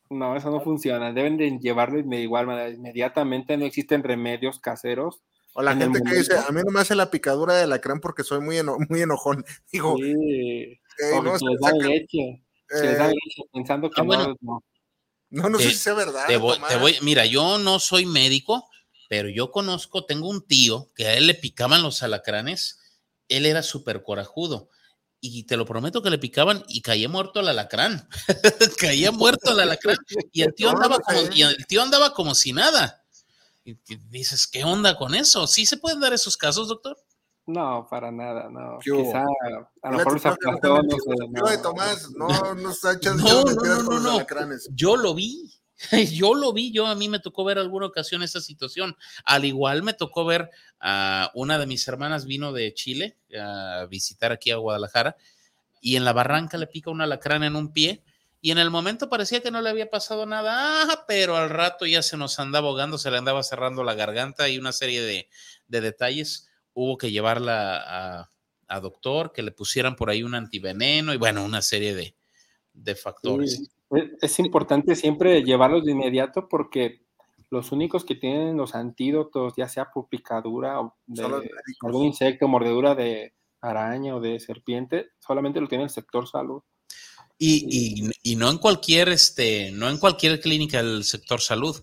F: No, eso no funciona. Deben de llevarlo de igual manera. Inmediatamente no existen remedios caseros.
E: O la gente que dice, a mí no me hace la picadura de la crema porque soy muy, eno- muy enojón. Digo,
F: Sí.
E: eh, no,
F: que
E: se
F: les
E: saca-
F: leche. Se les dan
E: eh,
F: leche pensando que
D: Ah,
F: no,
D: bueno.
F: no.
E: no, no sé
D: Te-
E: si sea verdad.
D: Te voy,
E: Tomás.
D: te voy- mira, yo no soy médico, pero yo conozco, tengo un tío que a él le picaban los alacranes, él era súper corajudo. Y te lo prometo que le picaban y caía muerto el alacrán. caía muerto el alacrán. Y el tío andaba como, y el tío andaba como si nada. Y dices, ¿qué onda con eso? ¿Sí se pueden dar esos casos, doctor?
F: No, para nada, no.
E: ¿Qué hubo?
F: Quizá a lo mejor los
E: no, no
F: aplastó, no
E: de
F: no.
E: Tomás, no, no
D: No, no, no, no, no. Yo lo vi. Yo a mí me tocó ver alguna ocasión esa situación. Al igual me tocó ver a una de mis hermanas vino de Chile a visitar aquí a Guadalajara y en la barranca le pica un alacrán en un pie y en el momento parecía que no le había pasado nada, ah, pero al rato ya se nos andaba ahogando, se le andaba cerrando la garganta y una serie de, de detalles. Hubo que llevarla a, doctor, que le pusieran por ahí un antiveneno y bueno, una serie de, de factores.
F: Es- Es importante siempre llevarlos de inmediato porque los únicos que tienen los antídotos, ya sea por picadura o de algún insecto, mordedura de araña o de serpiente, solamente lo tiene el sector salud.
D: Y, y- y no en cualquier, este, no en cualquier clínica del sector salud.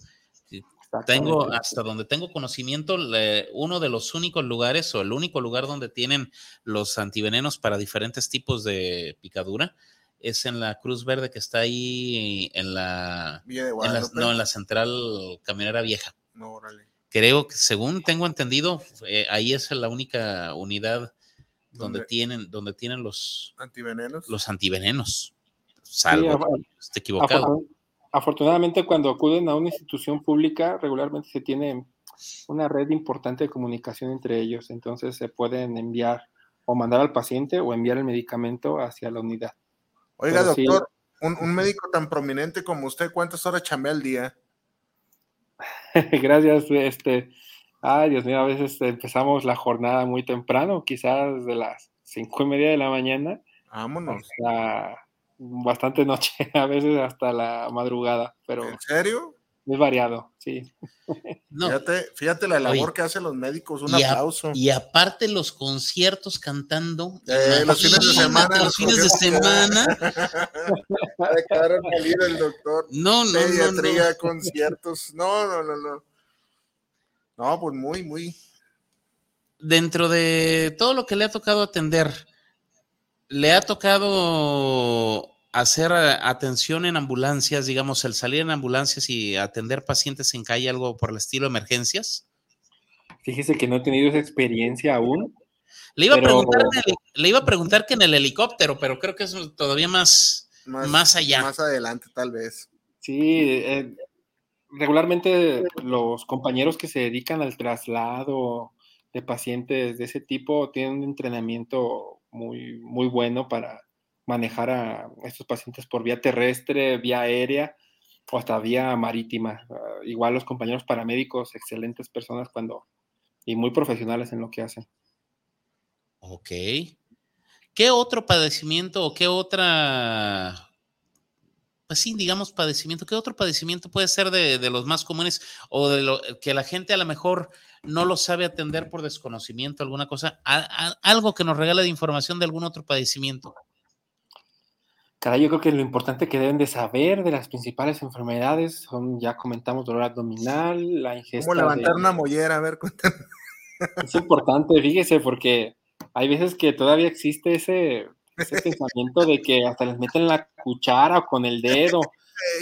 D: Tengo, hasta donde tengo conocimiento, le- uno de los únicos lugares o el único lugar donde tienen los antivenenos para diferentes tipos de picadura es en la Cruz Verde que está ahí en la,
E: Villa de
D: en la- no, en la central camionera vieja.
E: No, órale.
D: Creo que según tengo entendido, eh, ahí es la única unidad donde
E: ¿Dónde?
D: tienen, donde tienen los,
E: Antivenenos.
D: los antivenenos.
F: Sí,
D: Salvo esté equivocado.
F: afortun- afortunadamente, cuando acuden a una institución pública, regularmente se tiene una red importante de comunicación entre ellos, entonces se pueden enviar o mandar al paciente o enviar el medicamento hacia la unidad.
E: Oiga,
F: Pero sí.
E: doctor, un, un médico tan prominente como usted, ¿cuántas horas chambea al día?
F: Gracias, este, ay Dios mío, a veces empezamos la jornada muy temprano, quizás desde las cinco y media de la mañana
E: Vámonos.
F: hasta bastante noche, a veces hasta la madrugada, pero
E: ¿En serio?
F: Es variado, sí.
D: No,
E: Fíjate, fíjate la labor
D: Oye.
E: que hacen los médicos. Un
D: y, a-
E: aplauso.
D: y aparte los conciertos cantando.
E: Eh, los fines de semana,
D: Los
E: los
D: fines de semana.
E: Molido el doctor.
D: No, no, no,
E: Pediatría,
D: no.
E: conciertos. No, no, no, no. No, pues muy, muy.
D: Dentro de todo lo que le ha tocado atender, ¿le ha tocado hacer eh, atención en ambulancias, digamos, el salir en ambulancias y atender pacientes en calle, algo por el estilo emergencias?
F: Fíjese que no he tenido esa experiencia aún.
D: Le iba, a
F: Pero-
D: preguntar en el- le iba a preguntar que en el helicóptero, pero creo que es todavía más, más allá.
E: Más adelante, tal vez.
F: Sí, eh, regularmente los compañeros que se dedican al traslado de pacientes de ese tipo tienen un entrenamiento muy, muy bueno para manejar a estos pacientes por vía terrestre, vía aérea o hasta vía marítima. Ah, igual los compañeros paramédicos, excelentes personas cuando y muy profesionales en lo que hacen.
D: Ok. ¿Qué otro padecimiento o qué otra, pues sí, digamos padecimiento, qué otro padecimiento puede ser de, los más comunes o de lo que la gente a lo mejor no lo sabe atender por desconocimiento, alguna cosa, algo que nos regala de información de algún otro padecimiento?
F: Caray, yo creo que lo importante que deben de saber de las principales enfermedades son, ya comentamos, dolor abdominal, la ingesta
E: ¿Cómo levantar
F: de-
E: una mollera? A ver, cuéntame.
F: Es importante, fíjese, porque hay veces que todavía existe ese, ese pensamiento de que hasta les meten la cuchara o con el dedo,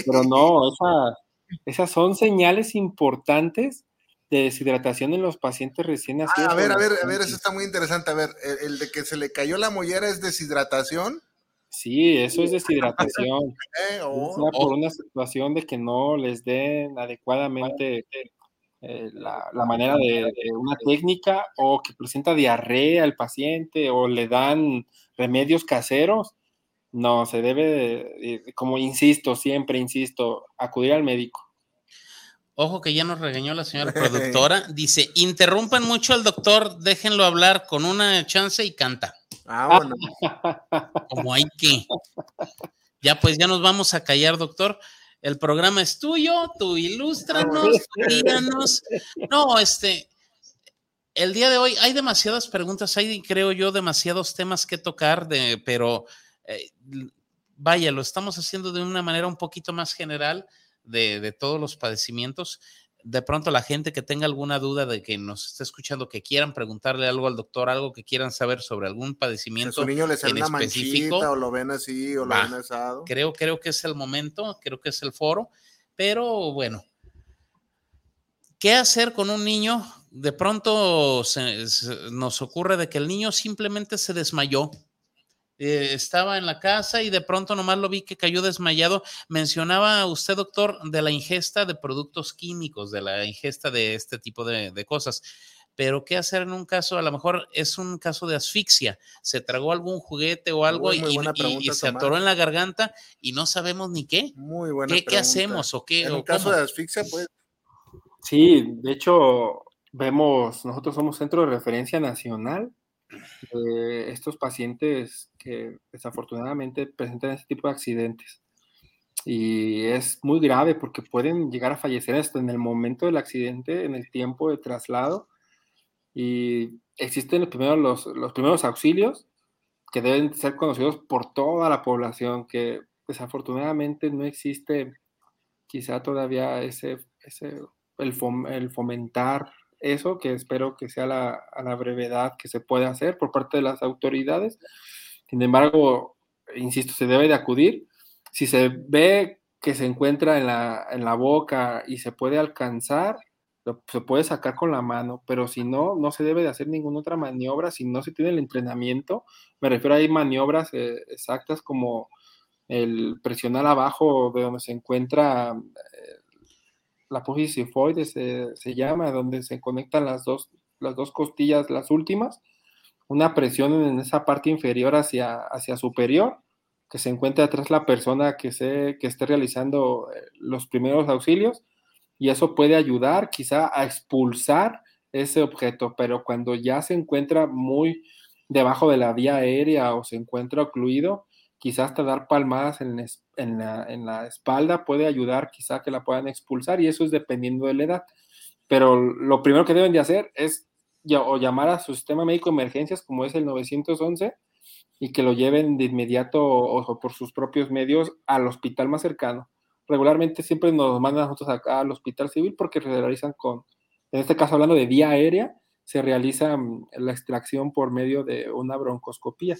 F: pero no, esa- esas son señales importantes de deshidratación en los pacientes recién nacidos.
E: Ah, a ver, a ver, a ver, eso está muy interesante. A ver, el, el de que se le cayó la mollera es deshidratación.
F: Sí, eso es deshidratación.
E: ¿eh? Oh,
F: sea por una situación de que no les den adecuadamente eh, la, la manera de, de una técnica o que presenta diarrea al paciente o le dan remedios caseros. No, se debe, de- de- como insisto, siempre insisto, acudir al médico.
D: Ojo que ya nos regañó la señora productora. Dice, interrumpan mucho al doctor, déjenlo hablar con una chance y canta.
E: Ah, bueno.
D: como hay que. Ya pues ya nos vamos a callar, doctor. El programa es tuyo, tú ilústranos, guíanos. No, este, el día de hoy hay demasiadas preguntas, hay, creo yo, demasiados temas que tocar, de, pero eh, vaya, lo estamos haciendo de una manera un poquito más general de, de todos los padecimientos de pronto la gente que tenga alguna duda de que nos esté escuchando, que quieran preguntarle algo al doctor, algo que quieran saber sobre algún padecimiento.
E: Si a su niño le sale una manchita o lo ven así o lo ven asado.
D: Creo, creo que es el momento, creo que es el foro, pero bueno. ¿Qué hacer con un niño? De pronto nos ocurre de que el niño simplemente se desmayó eh, estaba en la casa y de pronto nomás lo vi que cayó desmayado. Mencionaba usted, doctor, de la ingesta de productos químicos, de la ingesta de este tipo de, cosas. Pero, ¿qué hacer en un caso? A lo mejor es un caso de asfixia. Se tragó algún juguete o algo y, se atoró en la garganta y no sabemos ni qué.
E: Muy buena
D: ¿Qué, ¿qué hacemos o qué?
E: En un caso de asfixia, pues.
F: Sí, de hecho, vemos, nosotros somos centro de referencia nacional estos pacientes que desafortunadamente presentan este tipo de accidentes. Y es muy grave porque pueden llegar a fallecer hasta en el momento del accidente, en el tiempo de traslado. Y existen los primeros, los, los primeros auxilios que deben ser conocidos por toda la población, que desafortunadamente no existe quizá todavía ese, ese el, el fomentar eso, que espero que sea la, la brevedad que se puede hacer por parte de las autoridades. Sin embargo, insisto, se debe de acudir. Si se ve que se encuentra en la, en la boca y se puede alcanzar, se puede sacar con la mano, pero si no, no se debe de hacer ninguna otra maniobra si no se tiene el entrenamiento. Me refiero a maniobras eh, exactas como el presionar abajo de donde se encuentra eh, la apófisis se, se, llama, donde se conectan las dos, las dos costillas, las últimas, una presión en esa parte inferior hacia, hacia superior, que se encuentra atrás la persona que, se, que esté realizando eh, los primeros auxilios, y eso puede ayudar quizá a expulsar ese objeto, pero cuando ya se encuentra muy debajo de la vía aérea o se encuentra ocluido, quizás hasta dar palmadas en, en, la, espalda puede ayudar quizá que la puedan expulsar y eso es dependiendo de la edad. Pero lo primero que deben de hacer es o llamar a su sistema médico de emergencias como es el 911 y que lo lleven de inmediato o, por sus propios medios al hospital más cercano. Regularmente siempre nos mandan a nosotros acá al hospital civil porque se realizan con, en este caso hablando de vía aérea, se realiza mm, la extracción por medio de una broncoscopía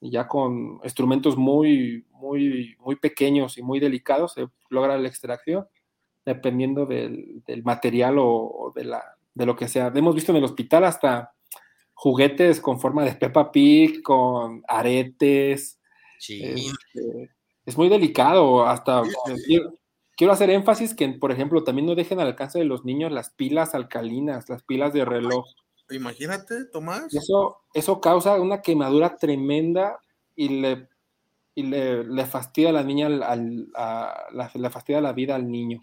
F: y ya con instrumentos muy, muy, muy pequeños y muy delicados se logra la extracción, dependiendo del, material o, de, la, de lo que sea. Hemos visto en el hospital hasta juguetes con forma de Peppa Pig, con aretes. Sí. Este, es muy delicado, hasta... Quiero, hacer énfasis que, por ejemplo, también no dejen al alcance de los niños las pilas alcalinas, las pilas de reloj.
E: Imagínate, Tomás.
F: Eso, eso causa una quemadura tremenda y le, y le, le fastidia a la niña, al, a, la, le fastidia la vida al niño.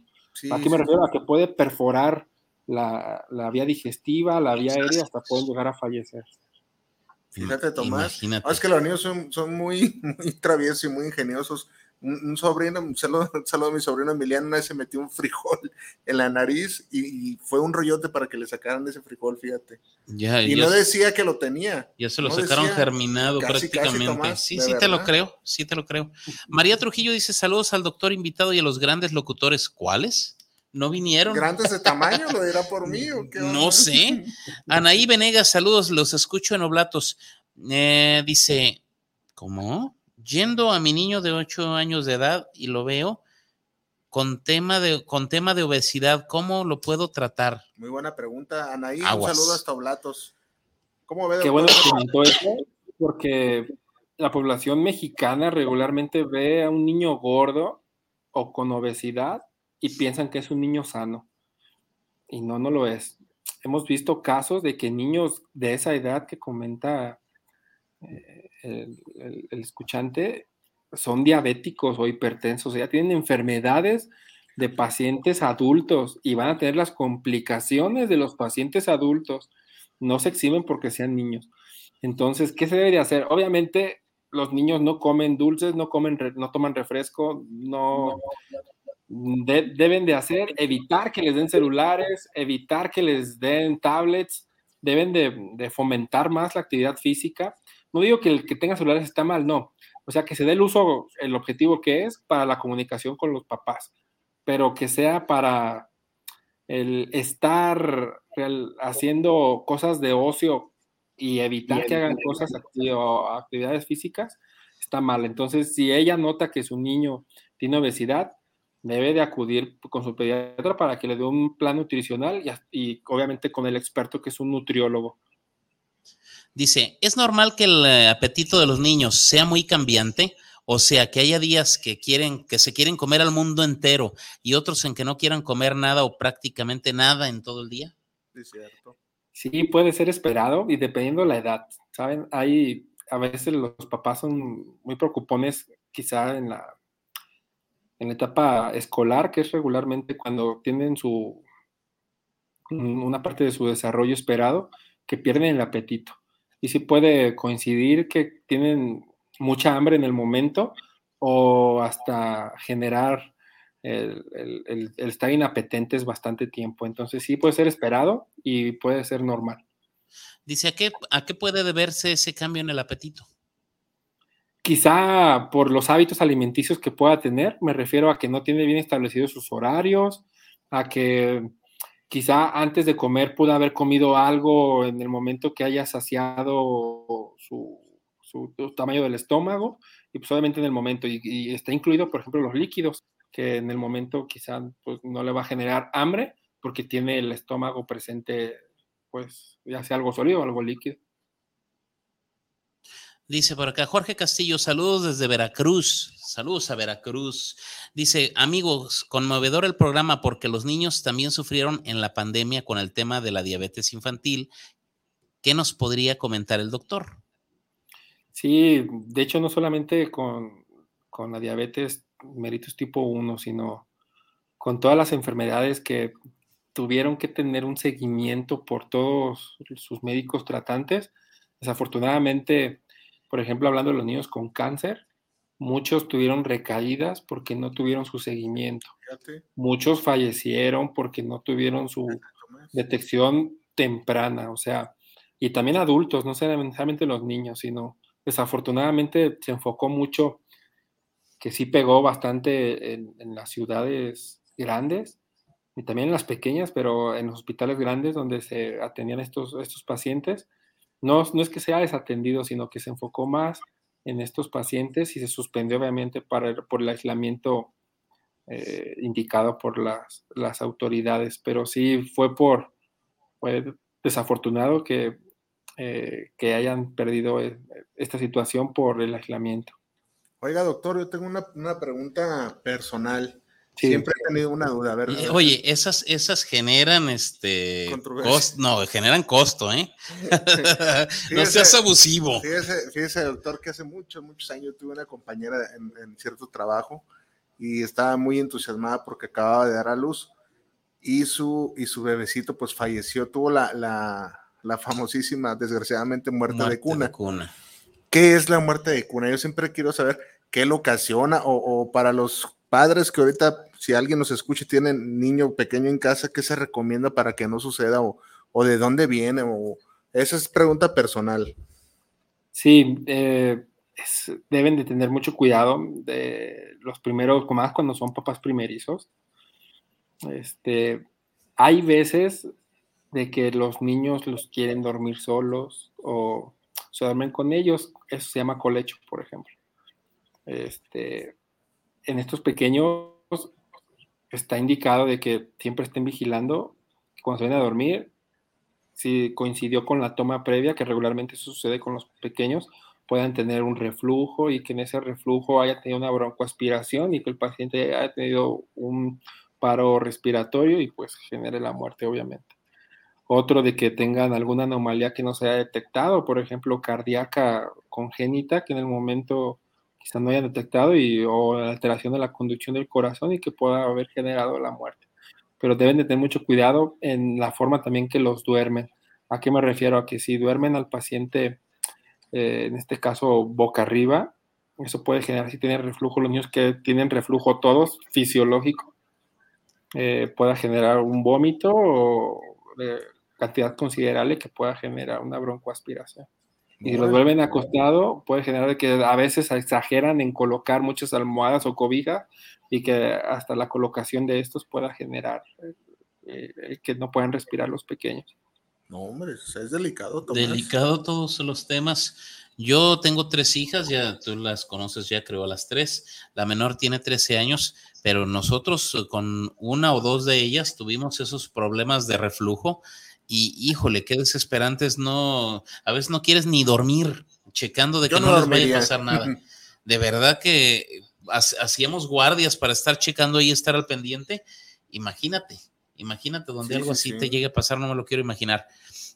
F: Aquí me refiero a que puede perforar la, la, vía digestiva, la vía aérea, hasta pueden llegar a fallecer.
E: Fíjate, Tomás. Ah, es que los niños son, son muy, muy traviesos y muy ingeniosos un, sobrino, un saludo, a mi sobrino Emiliano, una vez se metió un frijol en la nariz y, fue un rollote para que le sacaran ese frijol, fíjate.
D: Ya,
E: y no decía que lo tenía.
D: Ya se lo sacaron germinado prácticamente. sí, sí te lo creo, sí te lo creo. María Trujillo dice saludos al doctor invitado y a los grandes locutores. ¿Cuáles? no vinieron.
E: ¿Grandes de tamaño? ¿Lo dirá por mí o qué?
D: No sé. Anaí Venegas, saludos, los escucho en Oblatos. Eh, dice, ¿cómo? Yendo a mi niño de 8 años de edad y lo veo con tema de, con tema de obesidad, ¿cómo lo puedo tratar?
E: Muy buena pregunta, Anaí. Un saludo hasta Oblatos.
F: ¿Cómo ve? Qué bueno que comentó eso, porque la población mexicana regularmente ve a un niño gordo o con obesidad y piensan que es un niño sano. Y no, no lo es. Hemos visto casos de que niños de esa edad que comenta el, escuchante son diabéticos o hipertensos, ya tienen enfermedades de pacientes adultos y van a tener las complicaciones de los pacientes adultos. No se exhiben porque sean niños. Entonces, ¿qué se debería hacer? Obviamente, los niños no comen dulces, no comen, no toman refresco, no, deben de hacer, evitar que les den celulares, evitar que les den tablets, deben de, fomentar más la actividad física. No digo que el que tenga celulares está mal, no. O sea, que se dé el uso, el objetivo que es para la comunicación con los papás, pero que sea para el estar haciendo cosas de ocio y evitar que hagan cosas, actividades físicas, está mal. Entonces, si ella nota que su niño tiene obesidad, debe de acudir con su pediatra para que le dé un plan nutricional y, obviamente con el experto que es un nutriólogo.
D: Dice, ¿es normal que el eh, apetito de los niños sea muy cambiante? O sea, que haya días que quieren, que se quieren comer al mundo entero y otros en que no quieran comer nada o prácticamente nada en todo el día.
E: Sí, cierto.
F: Sí, puede ser esperado y dependiendo de la edad, ¿saben? Hay, a veces los papás son muy preocupones quizá en la en la etapa escolar, que es regularmente cuando tienen su una parte de su desarrollo esperado, que pierden el apetito. Y sí puede coincidir que tienen mucha hambre en el momento o hasta generar el, el, el, estar inapetentes bastante tiempo. Entonces sí puede ser esperado y puede ser normal.
D: Dice, ¿a qué, ¿a qué puede deberse ese cambio en el apetito?
F: Quizá por los hábitos alimenticios que pueda tener, me refiero a que no tiene bien establecidos sus horarios, a que quizá antes de comer pudo haber comido algo en el momento que haya saciado su, tamaño del estómago y pues obviamente en el momento, y, está incluido por ejemplo los líquidos, que en el momento quizá pues, no le va a generar hambre porque tiene el estómago presente pues ya sea algo sólido o algo líquido.
D: Dice por acá Jorge Castillo, saludos desde Veracruz. Saludos a Veracruz. Dice, amigos, conmovedor el programa porque los niños también sufrieron en la pandemia con el tema de la diabetes infantil. ¿Qué nos podría comentar el doctor?
F: Sí, de hecho no solamente con, con la diabetes tipo 1, sino con todas las enfermedades que tuvieron que tener un seguimiento por todos sus médicos tratantes. Desafortunadamente, por ejemplo, hablando de los niños con cáncer, muchos tuvieron recaídas porque no tuvieron su seguimiento. Muchos fallecieron porque no tuvieron su detección temprana, o sea, y también adultos, no solamente los niños, sino desafortunadamente se enfocó mucho, que sí pegó bastante en, las ciudades grandes y también en las pequeñas, pero en los hospitales grandes donde se atendían estos, estos pacientes, no, no es que sea desatendido, sino que se enfocó más en estos pacientes y se suspendió obviamente para por el aislamiento eh, indicado por las, las, autoridades, pero sí fue por, fue desafortunado que, eh, que hayan perdido eh, esta situación por el aislamiento.
E: Oiga, doctor, yo tengo una, una pregunta personal. Siempre he tenido una duda. A ver,
D: Oye, esas, esas generan este costo, no, generan costo, ¿eh? no seas abusivo.
E: Fíjese, fíjese, doctor, que hace muchos, muchos años tuve una compañera en, cierto trabajo y estaba muy entusiasmada porque acababa de dar a luz y su, y su bebecito pues falleció, tuvo la, la, la famosísima, desgraciadamente, muerte, de, cuna. de, cuna. ¿Qué es la muerte de cuna? Yo siempre quiero saber qué lo ocasiona o, o para los padres que ahorita, si alguien nos escucha y tiene niño pequeño en casa, ¿qué se recomienda para que no suceda? ¿O, de dónde viene? O, esa es pregunta personal.
F: Sí, eh, deben de tener mucho cuidado de los primeros, más cuando son papás primerizos. Este, hay veces de que los niños los quieren dormir solos o se duermen con ellos, eso se llama colecho, por ejemplo. Este, en estos pequeños está indicado de que siempre estén vigilando cuando se vienen a dormir. Si coincidió con la toma previa, que regularmente sucede con los pequeños, puedan tener un reflujo y que en ese reflujo haya tenido una broncoaspiración y que el paciente haya tenido un paro respiratorio y pues genere la muerte, obviamente. Otro de que tengan alguna anomalía que no se haya detectado, por ejemplo, cardíaca congénita, que en el momento quizá no hayan detectado y, o alteración de la conducción del corazón y que pueda haber generado la muerte. Pero deben de tener mucho cuidado en la forma también que los duermen. ¿A qué me refiero? A que si duermen al paciente, eh, en este caso boca arriba, eso puede generar, si tienen reflujo, los niños que tienen reflujo todos, fisiológico, eh, pueda generar un vómito o de cantidad considerable que pueda generar una broncoaspiración. Y si los vuelven acostado, puede generar que a veces exageran en colocar muchas almohadas o cobijas y que hasta la colocación de estos pueda generar eh, que no puedan respirar los pequeños.
E: No, hombre, es delicado.
D: Delicado todos los temas. Yo tengo tres hijas, ya tú las conoces, ya creo a las tres. La menor tiene 13 años, pero nosotros eh, con una o dos de ellas tuvimos esos problemas de reflujo y híjole, qué desesperantes, no, a veces no quieres ni dormir checando de que no, les vaya a pasar nada. De verdad que hacíamos guardias para estar checando y estar al pendiente. Imagínate, imagínate donde algo así te llegue a pasar, no me lo quiero imaginar.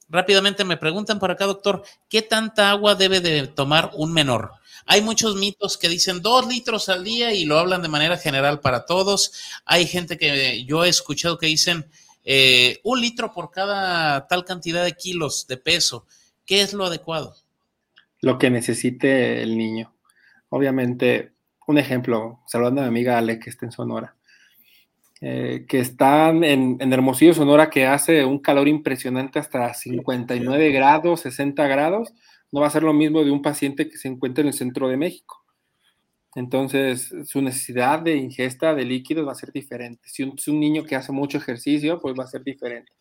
D: Rápidamente me preguntan por acá, doctor, ¿qué tanta agua debe de tomar un menor? Hay muchos mitos que dicen dos litros al día y lo hablan de manera general para todos. Hay gente que yo he escuchado que dicen eh, un litro por cada tal cantidad de kilos de peso. ¿Qué es lo adecuado?
F: Lo que necesite el niño. Obviamente, un ejemplo, saludando a mi amiga Ale que está en Sonora. Eh, que están en, Hermosillo, Sonora, que hace un calor impresionante hasta 59 grados, 60 grados, no va a ser lo mismo de un paciente que se encuentra en el centro de México. Entonces, su necesidad de ingesta de líquidos va a ser diferente. Si un, un niño que hace mucho ejercicio, pues va a ser diferente.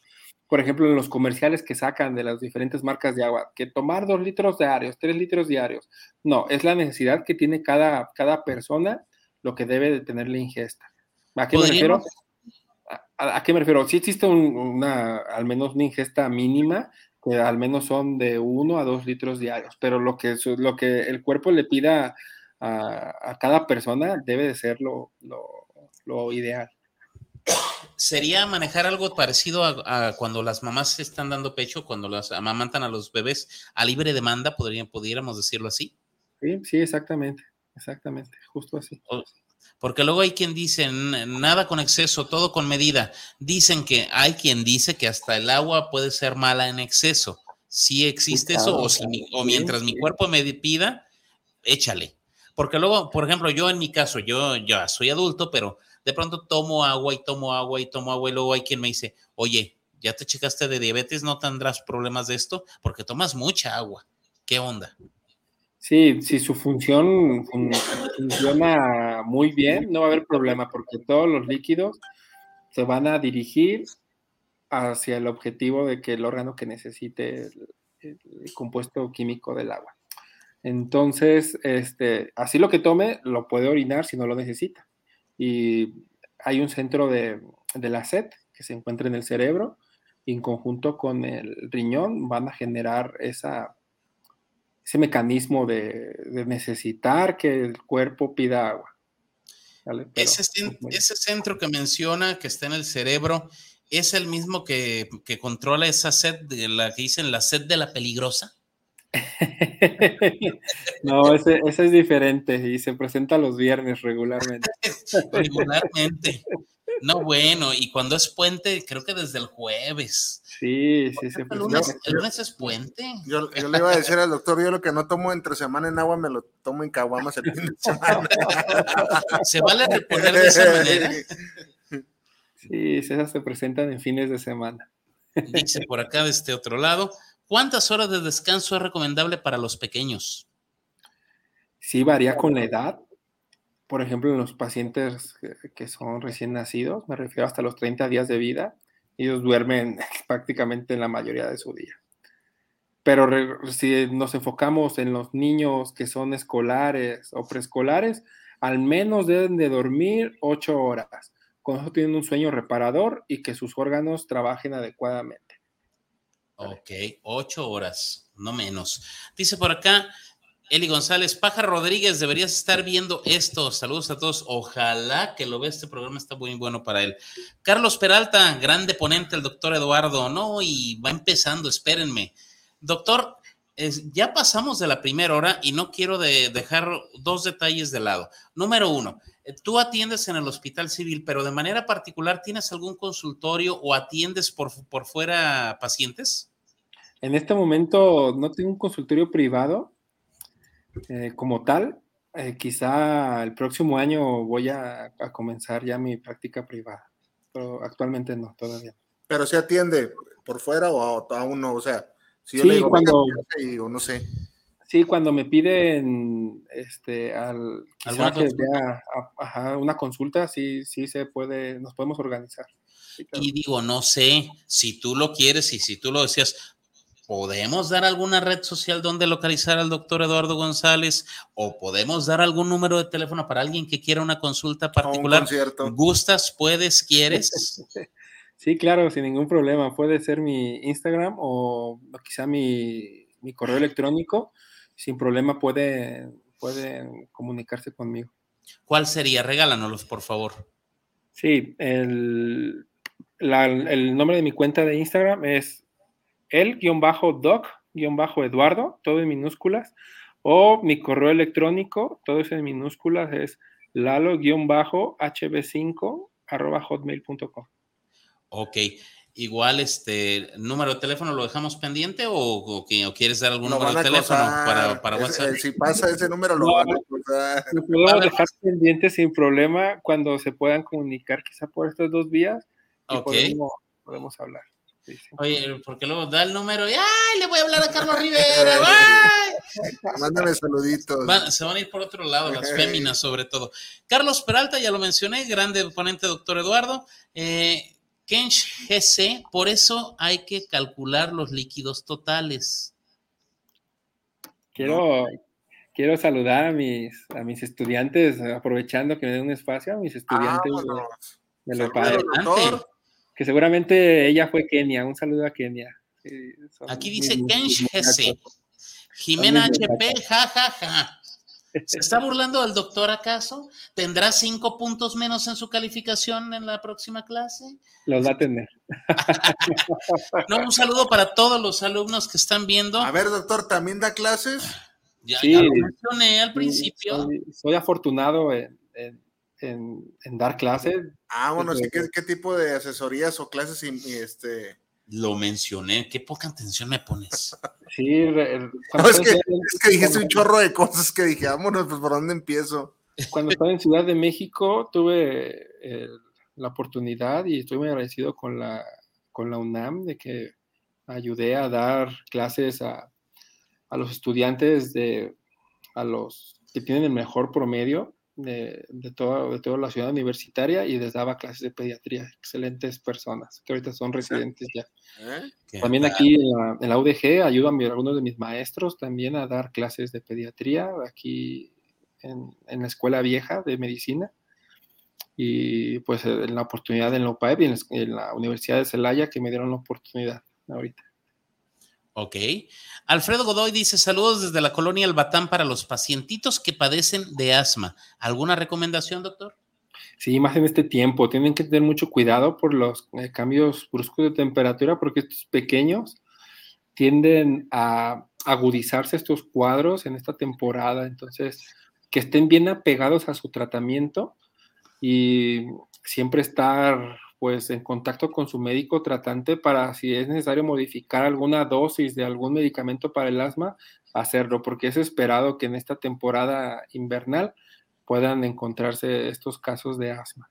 F: Por ejemplo, en los comerciales que sacan de las diferentes marcas de agua, que tomar dos litros diarios, tres litros diarios. No, es la necesidad que tiene cada, cada persona lo que debe de tener la ingesta. ¿A qué me refiero? ¿A, qué me refiero? Sí existe una, al menos una ingesta mínima, que al menos son de 1 a 2 litros diarios, pero lo que, lo que el cuerpo le pida a, cada persona debe de ser lo, lo, ideal.
D: ¿Sería manejar algo parecido a, cuando las mamás están dando pecho, cuando las amamantan a los bebés a libre demanda, podrían, pudiéramos decirlo así?
F: Sí, sí, exactamente, exactamente, justo así.
D: Porque luego hay quien dice, nada con exceso, todo con medida. Dicen que hay quien dice que hasta el agua puede ser mala en exceso. Si existe eso, o, si o mientras mi cuerpo me pida, échale. Porque luego, por ejemplo, yo en mi caso, yo ya soy adulto, pero de pronto tomo agua y tomo agua y tomo agua y luego hay quien me dice, oye, ¿ya te checaste de diabetes? ¿No tendrás problemas de esto? Porque tomas mucha agua. ¿Qué onda?
F: Sí, si su función funciona muy bien, no va a haber problema porque todos los líquidos se van a dirigir hacia el objetivo de que el órgano que necesite el, compuesto químico del agua. Entonces, este, así lo que tome, lo puede orinar si no lo necesita. Y hay un centro de, de la sed que se encuentra en el cerebro y en conjunto con el riñón van a generar esa ese mecanismo de, necesitar que el cuerpo pida agua.
D: ese, centro que menciona que está en el cerebro es el mismo que, controla esa sed de la que dicen la sed de la peligrosa.
F: no, ese, ese, es diferente y se presenta los viernes regularmente.
D: regularmente. No, bueno, y cuando es puente, creo que desde el jueves.
F: Sí, sí, sí.
D: ¿El lunes, ¿El lunes es puente?
E: Yo, le iba a decir al doctor, yo lo que no tomo entre semana en agua, me lo tomo en caguamas el fin de semana.
D: ¿Se vale reponer de esa manera?
F: Sí, esas se presentan en fines de semana.
D: Dice por acá de este otro lado, ¿cuántas horas de descanso es recomendable para los pequeños?
F: Sí, varía con la edad por ejemplo, en los pacientes que son recién nacidos, me refiero hasta los 30 días de vida, ellos duermen prácticamente en la mayoría de su día. Pero si nos enfocamos en los niños que son escolares o preescolares, al menos deben de dormir 8 horas. Con eso tienen un sueño reparador y que sus órganos trabajen adecuadamente.
D: Ok, 8 horas, no menos. Dice por acá, Eli González, Paja Rodríguez, deberías estar viendo esto. Saludos a todos. Ojalá que lo vea. Este programa está muy bueno para él. Carlos Peralta, grande ponente, el doctor Eduardo. No, y va empezando, espérenme. Doctor, ya pasamos de la primera hora y no quiero dejar dos detalles de lado. Número uno, eh, tú atiendes en el Hospital Civil, pero de manera particular, ¿tienes algún consultorio o atiendes por, por fuera pacientes?
F: En este momento no tengo un consultorio privado eh, como tal, eh, quizá el próximo año voy a, comenzar ya mi práctica privada. pero actualmente no, todavía.
E: Pero se atiende por fuera o a- aún no, o sea, si yo
F: Sí,
E: le digo,
F: cuando-
E: "Venga, y- o no sé.
F: Sí, cuando me piden este al quizá
D: ¿Alguna
F: que
D: consulta?
F: vea, a- ajá, una consulta, sí, sí se puede, nos podemos organizar. Sí, claro.
D: Y digo, no sé, si tú lo quieres y si tú lo decías, ¿podemos dar alguna red social donde localizar al doctor Eduardo González? ¿O podemos dar algún número de teléfono para alguien que quiera una consulta
E: A un
D: particular?
E: concierto.
D: ¿Gustas, puedes, quieres?
F: Sí, claro, sin ningún problema. Puede ser mi Instagram o quizá mi, mi correo electrónico. Sin problema pueden pueden comunicarse conmigo.
D: ¿Cuál sería? Regálanoslos, por favor.
F: Sí, el, la- el nombre de mi cuenta de Instagram es el-doc-eduardo, todo en minúsculas, o mi correo electrónico, todo es en minúsculas, es lalo-hb5 arroba hotmail.com.
D: Ok. Igual, este número de teléfono lo dejamos pendiente o, o o quieres dar algún
E: Lo
D: número de teléfono para, para WhatsApp?
E: si pasa ese número, lo
F: No,
E: van a acosar.
F: Lo podemos
D: ver,
F: dejar pendiente sin problema cuando se puedan comunicar quizá por estas dos vías y podemos hablar. Sí, sí.
D: Oye, porque luego da el número y ¡ay! Le voy a hablar a Carlos Rivera. ¡ay!
E: Mándame saluditos.
D: Van- se van a ir por otro lado, las féminas sobre todo. Carlos Peralta, ya lo mencioné, grande ponente, doctor Eduardo. Eh, Kench GC, por eso hay que calcular los líquidos totales.
F: Quiero, quiero saludar a mis, a mis estudiantes, aprovechando que me den un espacio, a mis estudiantes de,
E: Vámonos.
F: de la
E: Saludos,
F: UPAE,
E: doctor.
F: Que seguramente ella fue Kenia. Un saludo a Kenia. Sí,
D: Aquí dice
F: muchachos.
D: Jimena HP, ja, ja, ja. ¿Se está burlando del doctor acaso? ¿Tendrá cinco puntos menos en su calificación en la próxima clase?
F: Los va a tener.
D: No, un saludo para todos los alumnos que están viendo.
E: A ver, doctor, ¿también da clases?
D: Ya,
F: Sí.
D: ya lo mencioné al principio.
F: Soy, soy afortunado en, en- en- en dar clases.
E: Ah, bueno, sí. ¿qué, qué tipo de asesorías o clases y, y este?
D: Lo mencioné. Qué poca atención me pones.
F: Sí, re-
E: No, es que,
F: en-
E: es que dijiste un chorro de cosas que dije, vámonos, pues por dónde empiezo.
F: Cuando estaba en Ciudad de México tuve eh, la oportunidad y estoy muy agradecido con la, con la UNAM de que ayudé a dar clases a, a los estudiantes de a los que tienen el mejor promedio de, de, toda, de toda la ciudad universitaria y les daba clases de pediatría. Excelentes personas que ahorita son residentes ya.
E: ¿Eh?
D: ¿Qué
F: También aquí en la, en la UDG ayudo a mi- algunos de mis maestros también a dar clases de pediatría aquí en, en la escuela vieja de medicina. Y pues en la oportunidad en la UPAEP y en, la- en la Universidad de Celaya que me dieron la oportunidad ahorita.
D: Ok. Alfredo Godoy dice: Saludos desde la colonia Albatán para los pacientitos que padecen de asma. ¿Alguna recomendación, doctor?
F: Sí, más en este tiempo. Tienen que tener mucho cuidado por los eh, cambios bruscos de temperatura porque estos pequeños tienden a agudizarse estos cuadros en esta temporada. Entonces, que estén bien apegados a su tratamiento y siempre estar pues en contacto con su médico tratante para si es necesario modificar alguna dosis de algún medicamento para el asma, hacerlo, porque es esperado que en esta temporada invernal puedan encontrarse estos casos de asma.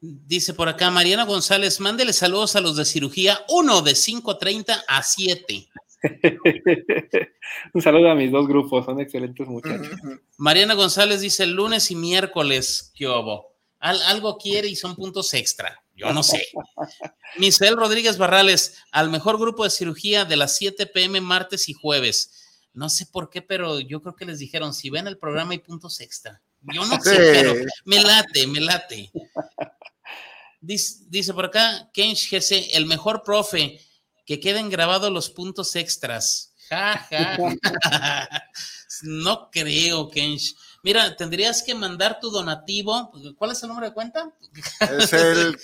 D: Dice por acá Mariana González: Mándele saludos a los de cirugía 1 de 5:30 a 7.
F: Un saludo a mis dos grupos, son excelentes muchachos.
D: Mariana González dice: lunes y miércoles, ¿qué hubo? Al- algo quiere y son puntos extra. Yo no sé. Misael Rodríguez Barrales, al mejor grupo de cirugía de las 7 pm martes y jueves. No sé por qué, pero yo creo que les dijeron, si ven el programa hay puntos extra. Yo no sé, pero me late, me late. Dice, dice por acá, Kench GC, el mejor profe, que queden grabados los puntos extras. Ja, ja. No creo, Kench. Mira, tendrías que mandar tu donativo. ¿Cuál es el número de cuenta?
E: Es el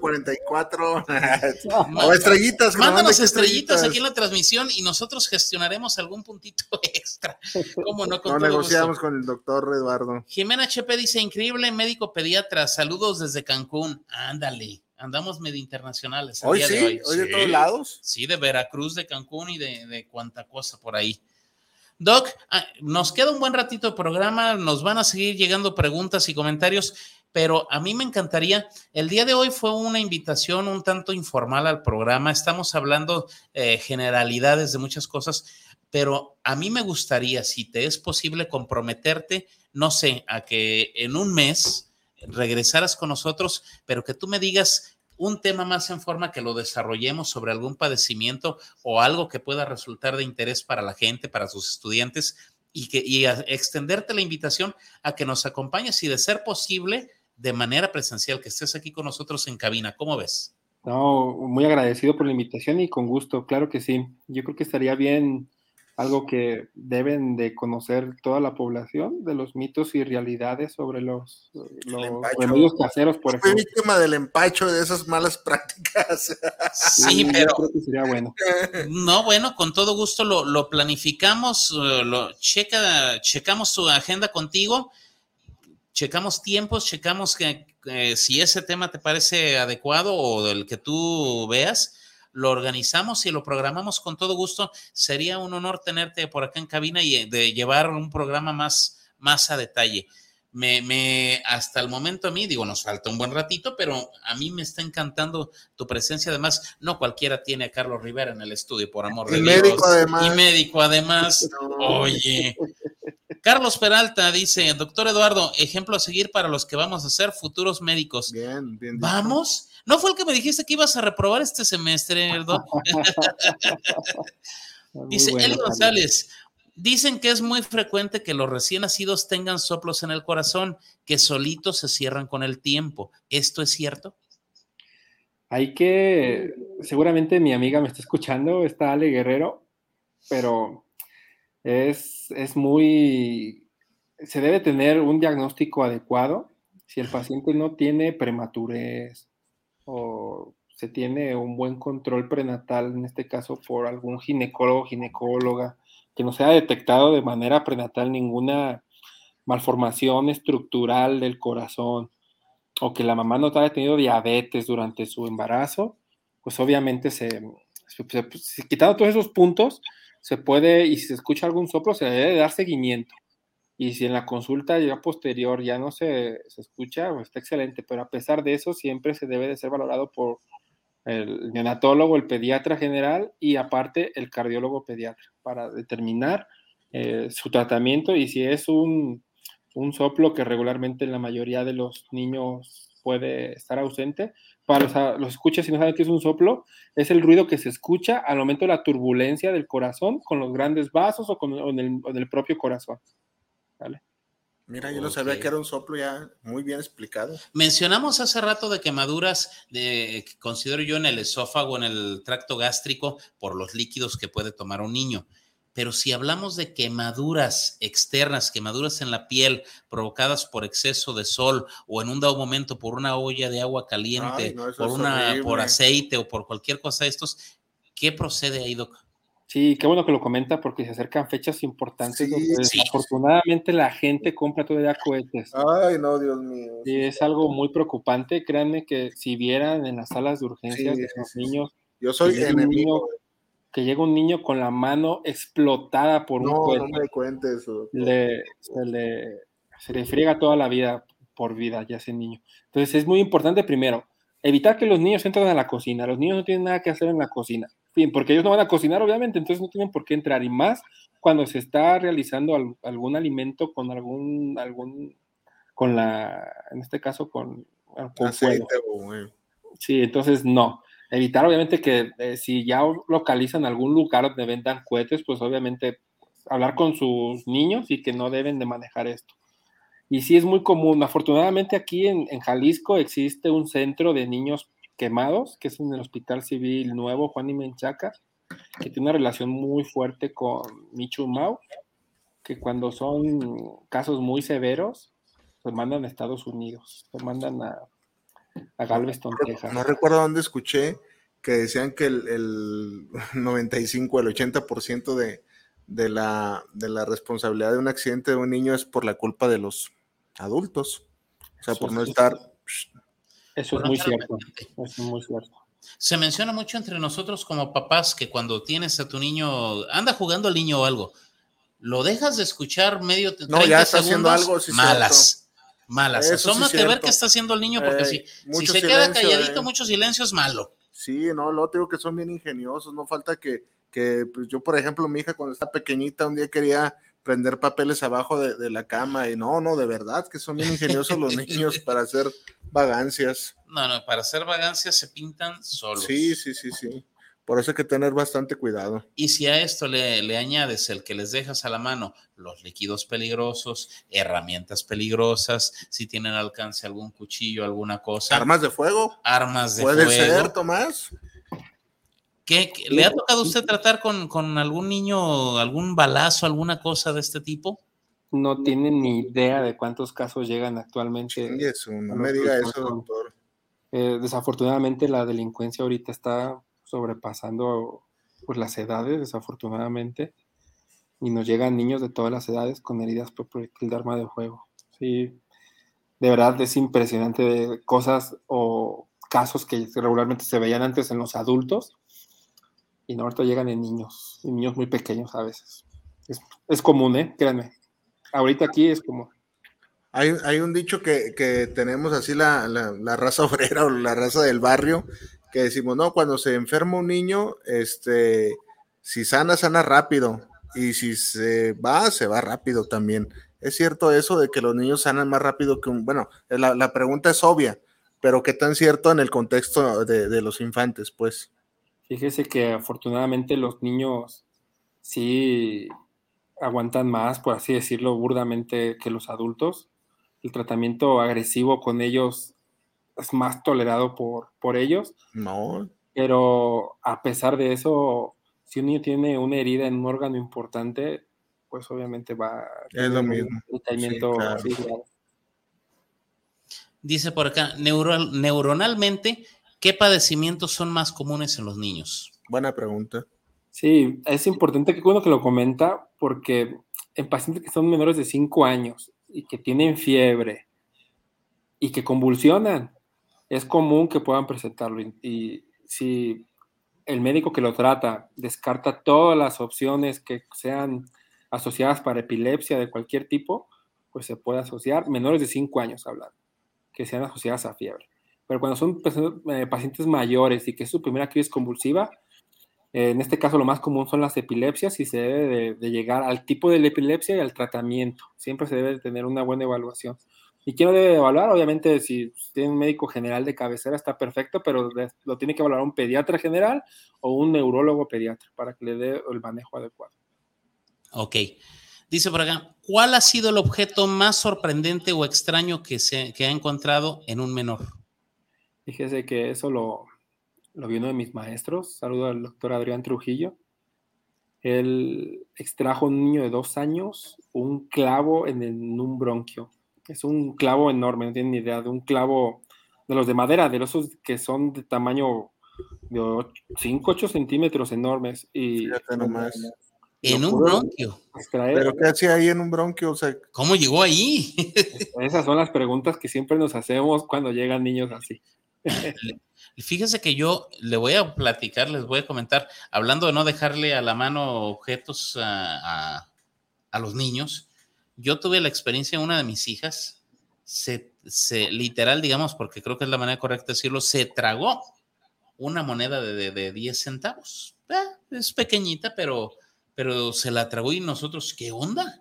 E: 044. o estrellitas.
D: Mándanos estrellitas aquí en la transmisión y nosotros gestionaremos algún puntito extra. ¿Cómo no? Con
E: No
D: todo
E: negociamos
D: gusto.
E: con el doctor Eduardo.
D: Jimena HP dice, increíble médico pediatra, saludos desde Cancún. Ándale, andamos medio internacionales. el
E: Hoy
D: día
E: sí,
D: de
E: hoy,
D: hoy.
E: de todos lados.
D: Sí, de Veracruz, de Cancún y de, de cuanta cosa por ahí. Doc, ah, nos queda un buen ratito de programa, nos van a seguir llegando preguntas y comentarios. pero a mí me encantaría, el día de hoy fue una invitación un tanto informal al programa, estamos hablando eh, generalidades de muchas cosas, pero a mí me gustaría, si te es posible, comprometerte, no sé, a que en un mes regresaras con nosotros, pero que tú me digas un tema más en forma que lo desarrollemos sobre algún padecimiento o algo que pueda resultar de interés para la gente, para sus estudiantes, y, que, y extenderte la invitación a que nos acompañes y de ser posible de manera presencial, que estés aquí con nosotros en cabina. ¿Cómo ves?
F: No, muy agradecido por la invitación y con gusto, claro que sí. Yo creo que estaría bien algo que deben de conocer toda la población de los mitos y realidades sobre los, los remedios caseros, por ejemplo.
E: Soy víctima del empacho de esas malas prácticas.
D: Sí, pero creo que sería bueno. No, bueno, con todo gusto lo, lo planificamos, eh, lo checa, checamos su agenda contigo checamos tiempos, checamos que, si ese tema te parece adecuado o el que tú veas, lo organizamos y lo programamos con todo gusto. Sería un honor tenerte por acá en cabina y de llevar un programa más, más a detalle. Me, me, hasta el momento a mí, digo, nos falta un buen ratito, pero a mí me está encantando tu presencia. Además, no cualquiera tiene a Carlos Rivera en el estudio, por amor de
E: y
D: Dios.
E: Médico además.
D: Y médico además. Oye, Carlos Peralta dice, doctor Eduardo, ejemplo a seguir para los que vamos a ser futuros médicos.
E: Bien, bien.
D: ¿Vamos? ¿No fue el que me dijiste que ibas a reprobar este semestre, Eduardo? dice Eli González, dicen que es muy frecuente que los recién nacidos tengan soplos en el corazón que solitos se cierran con el tiempo. ¿Esto es cierto?
F: Hay que, seguramente mi amiga me está escuchando, está Ale Guerrero, pero es, es muy, se debe tener un diagnóstico adecuado. Si el paciente no tiene prematurez o se tiene un buen control prenatal, en este caso por algún ginecólogo, ginecóloga, que no se ha detectado de manera prenatal ninguna malformación estructural del corazón o que la mamá no haya tenido diabetes durante su embarazo, pues obviamente se, se- se- se- quitando todos esos puntos, se puede, y si se escucha algún soplo, se debe dar seguimiento. Y si en la consulta ya posterior ya no se, se escucha, pues está excelente, pero a pesar de eso, siempre se debe de ser valorado por el neonatólogo, el pediatra general y aparte el cardiólogo pediatra para determinar eh, su tratamiento y si es un, un soplo que regularmente en la mayoría de los niños puede estar ausente. Para los, escuchas, si no saben qué es un soplo, es el ruido que se escucha al momento de la turbulencia del corazón con los grandes vasos o con o en el, o en el propio corazón. ¿Vale?
E: Mira, yo no sabía que era un soplo ya muy bien explicado.
D: Mencionamos hace rato de quemaduras, de, que considero yo en el esófago, en el tracto gástrico, por los líquidos que puede tomar un niño. Pero si hablamos de quemaduras externas, quemaduras en la piel provocadas por exceso de sol o en un dado momento por una olla de agua caliente,
E: Ay, no, eso
D: por, una,
E: horrible.
D: por aceite o por cualquier cosa de estos, ¿qué procede ahí, Doc?
F: Sí, qué bueno que lo comenta porque se acercan fechas importantes.
E: Sí,
F: donde
D: sí.
F: desafortunadamente la gente compra todavía cohetes.
E: Ay, no, Dios mío.
F: Y es algo muy preocupante. Créanme que si vieran en las salas de urgencias
E: Sí,
F: de
E: sí,
F: los
E: sí,
F: niños
E: Yo soy enemigo.
F: niño- que llega un niño con la mano explotada por un
E: No,
F: cohete,
E: no me cuentes.
F: le, se, le, se le friega toda la vida por vida ya ese niño. Entonces es muy importante primero evitar que los niños entren a la cocina. Los niños no tienen nada que hacer en la cocina. Bien, porque ellos no van a cocinar, obviamente, entonces no tienen por qué entrar. Y más cuando se está realizando al- algún alimento con algún, algún, con la, en este caso con, con fuego.
E: Güey.
F: Sí, entonces no. Evitar, obviamente, que eh, si ya localizan algún lugar donde vendan cohetes, pues obviamente hablar con sus niños y que no deben de manejar esto. Y sí es muy común. Afortunadamente aquí en, Jalisco existe un centro de niños quemados, que es en el Hospital Civil Nuevo Juan y Menchaca, que tiene una relación muy fuerte con Michu Mau, que cuando son casos muy severos, los mandan a Estados Unidos, los mandan a, a Galveston, Texas.
E: No recuerdo dónde escuché que decían que el, el 95, el 80% de, de, la, de la responsabilidad de un accidente de un niño es por la culpa de los adultos. O sea, por no estar.
F: Eso es muy cierto. Eso es muy cierto.
D: Se menciona mucho entre nosotros como papás que cuando tienes a tu niño, anda jugando al niño o algo, lo dejas de escuchar medio
E: No, ya está haciendo algo, sí,
D: malas. Malas.
E: Eso
D: Asómate a ver qué está haciendo el niño, porque
E: Eh,
D: si, se queda calladito,
E: eh.
D: mucho silencio es malo.
E: Sí, no, lo digo que son bien ingeniosos, no falta que, que pues yo, por ejemplo, mi hija cuando está pequeñita, un día quería prender papeles abajo de, de la cama y no, no, de verdad que son bien ingeniosos los niños para hacer vagancias.
D: No, no, para hacer vagancias se pintan solos.
E: Sí, sí, sí, sí. Por eso hay que tener bastante cuidado.
D: Y si a esto le, le añades el que les dejas a la mano los líquidos peligrosos, herramientas peligrosas, si tienen al alcance algún cuchillo, alguna cosa,
E: Armas de fuego,
D: armas de
E: puede
D: fuego.
E: ser, Tomás.
D: ¿Qué, qué- ¿Le ha tocado a usted tratar con, con algún niño, algún balazo, alguna cosa de este tipo?
F: No tienen ni idea de cuántos casos llegan actualmente.
E: Chingue su, no me diga eso, doctor.
F: Eh, desafortunadamente la delincuencia ahorita está sobrepasando pues, las edades, desafortunadamente, y nos llegan niños de todas las edades con heridas por proyectil de arma de fuego. Sí, de verdad es impresionante de cosas o casos que regularmente se veían antes en los adultos y no, ahorita llegan en niños, y niños muy pequeños a veces. Es, común, ¿eh? Créanme. Ahorita aquí es como...
E: Hay, hay un dicho que, que tenemos así la, la raza obrera o la raza del barrio, que decimos, no, cuando se enferma un niño, este, si sana, sana rápido, y si se va, se va rápido también. Es cierto eso de que los niños sanan más rápido que un, bueno, la, la pregunta es obvia, pero qué tan cierto en el contexto de, de los infantes, pues.
F: Fíjese que afortunadamente los niños sí aguantan más, por así decirlo, burdamente que los adultos. El tratamiento agresivo con ellos es más tolerado por, por ellos,
E: No,
F: pero a pesar de eso, si un niño tiene una herida en un órgano importante, pues obviamente va a
E: Es lo
F: tener un
E: mismo.
F: tratamiento
E: Sí, claro.
F: así, claro.
D: Dice por acá, neural- neuronalmente, ¿qué padecimientos son más comunes en los niños?
E: buena pregunta.
F: Sí, es importante que uno que lo comenta porque en pacientes que son menores de 5 años y que tienen fiebre y que convulsionan, es común que puedan presentarlo. Y, si el médico que lo trata descarta todas las opciones que sean asociadas para epilepsia de cualquier tipo, pues se puede asociar, menores de 5 años hablando, que sean asociadas a fiebre. Pero cuando son personas- eh, pacientes mayores y que es su primera crisis convulsiva, eh, en este caso, lo más común son las epilepsias y se debe de, de llegar al tipo de la epilepsia y al tratamiento. Siempre se debe de tener una buena evaluación. ¿Y quién lo debe de evaluar? Obviamente, si tiene un médico general de cabecera está perfecto, pero lo tiene que evaluar un pediatra general o un neurólogo pediatra para que le dé el manejo adecuado.
D: Ok. Dice por acá, ¿cuál ha sido el objeto más sorprendente o extraño que, se, que ha encontrado en un menor?
F: Fíjese que eso lo, lo vi uno de mis maestros. Saludo al doctor Adrián Trujillo. Él extrajo a un niño de dos años un clavo en, el- en un bronquio. Es un clavo enorme, no tienen ni idea, de un clavo de los de madera, de los que son de tamaño de 5, 8 centímetros enormes. Y
E: Fíjate nomás.
D: En un bronquio.
F: extraer.
E: Pero ¿qué hacía ahí en un bronquio? O sea,
D: ¿Cómo llegó ahí?
F: Esas son las preguntas que siempre nos hacemos cuando llegan niños así.
D: Fíjese que yo le voy a platicar, les voy a comentar, hablando de no dejarle a la mano objetos a, a- a los niños, yo tuve la experiencia, una de mis hijas, se, se- literal, digamos, porque creo que es la manera correcta de decirlo, se tragó una moneda de, de- de 10 centavos. Ah, es pequeñita, pero, pero se la tragó y nosotros, ¿qué onda?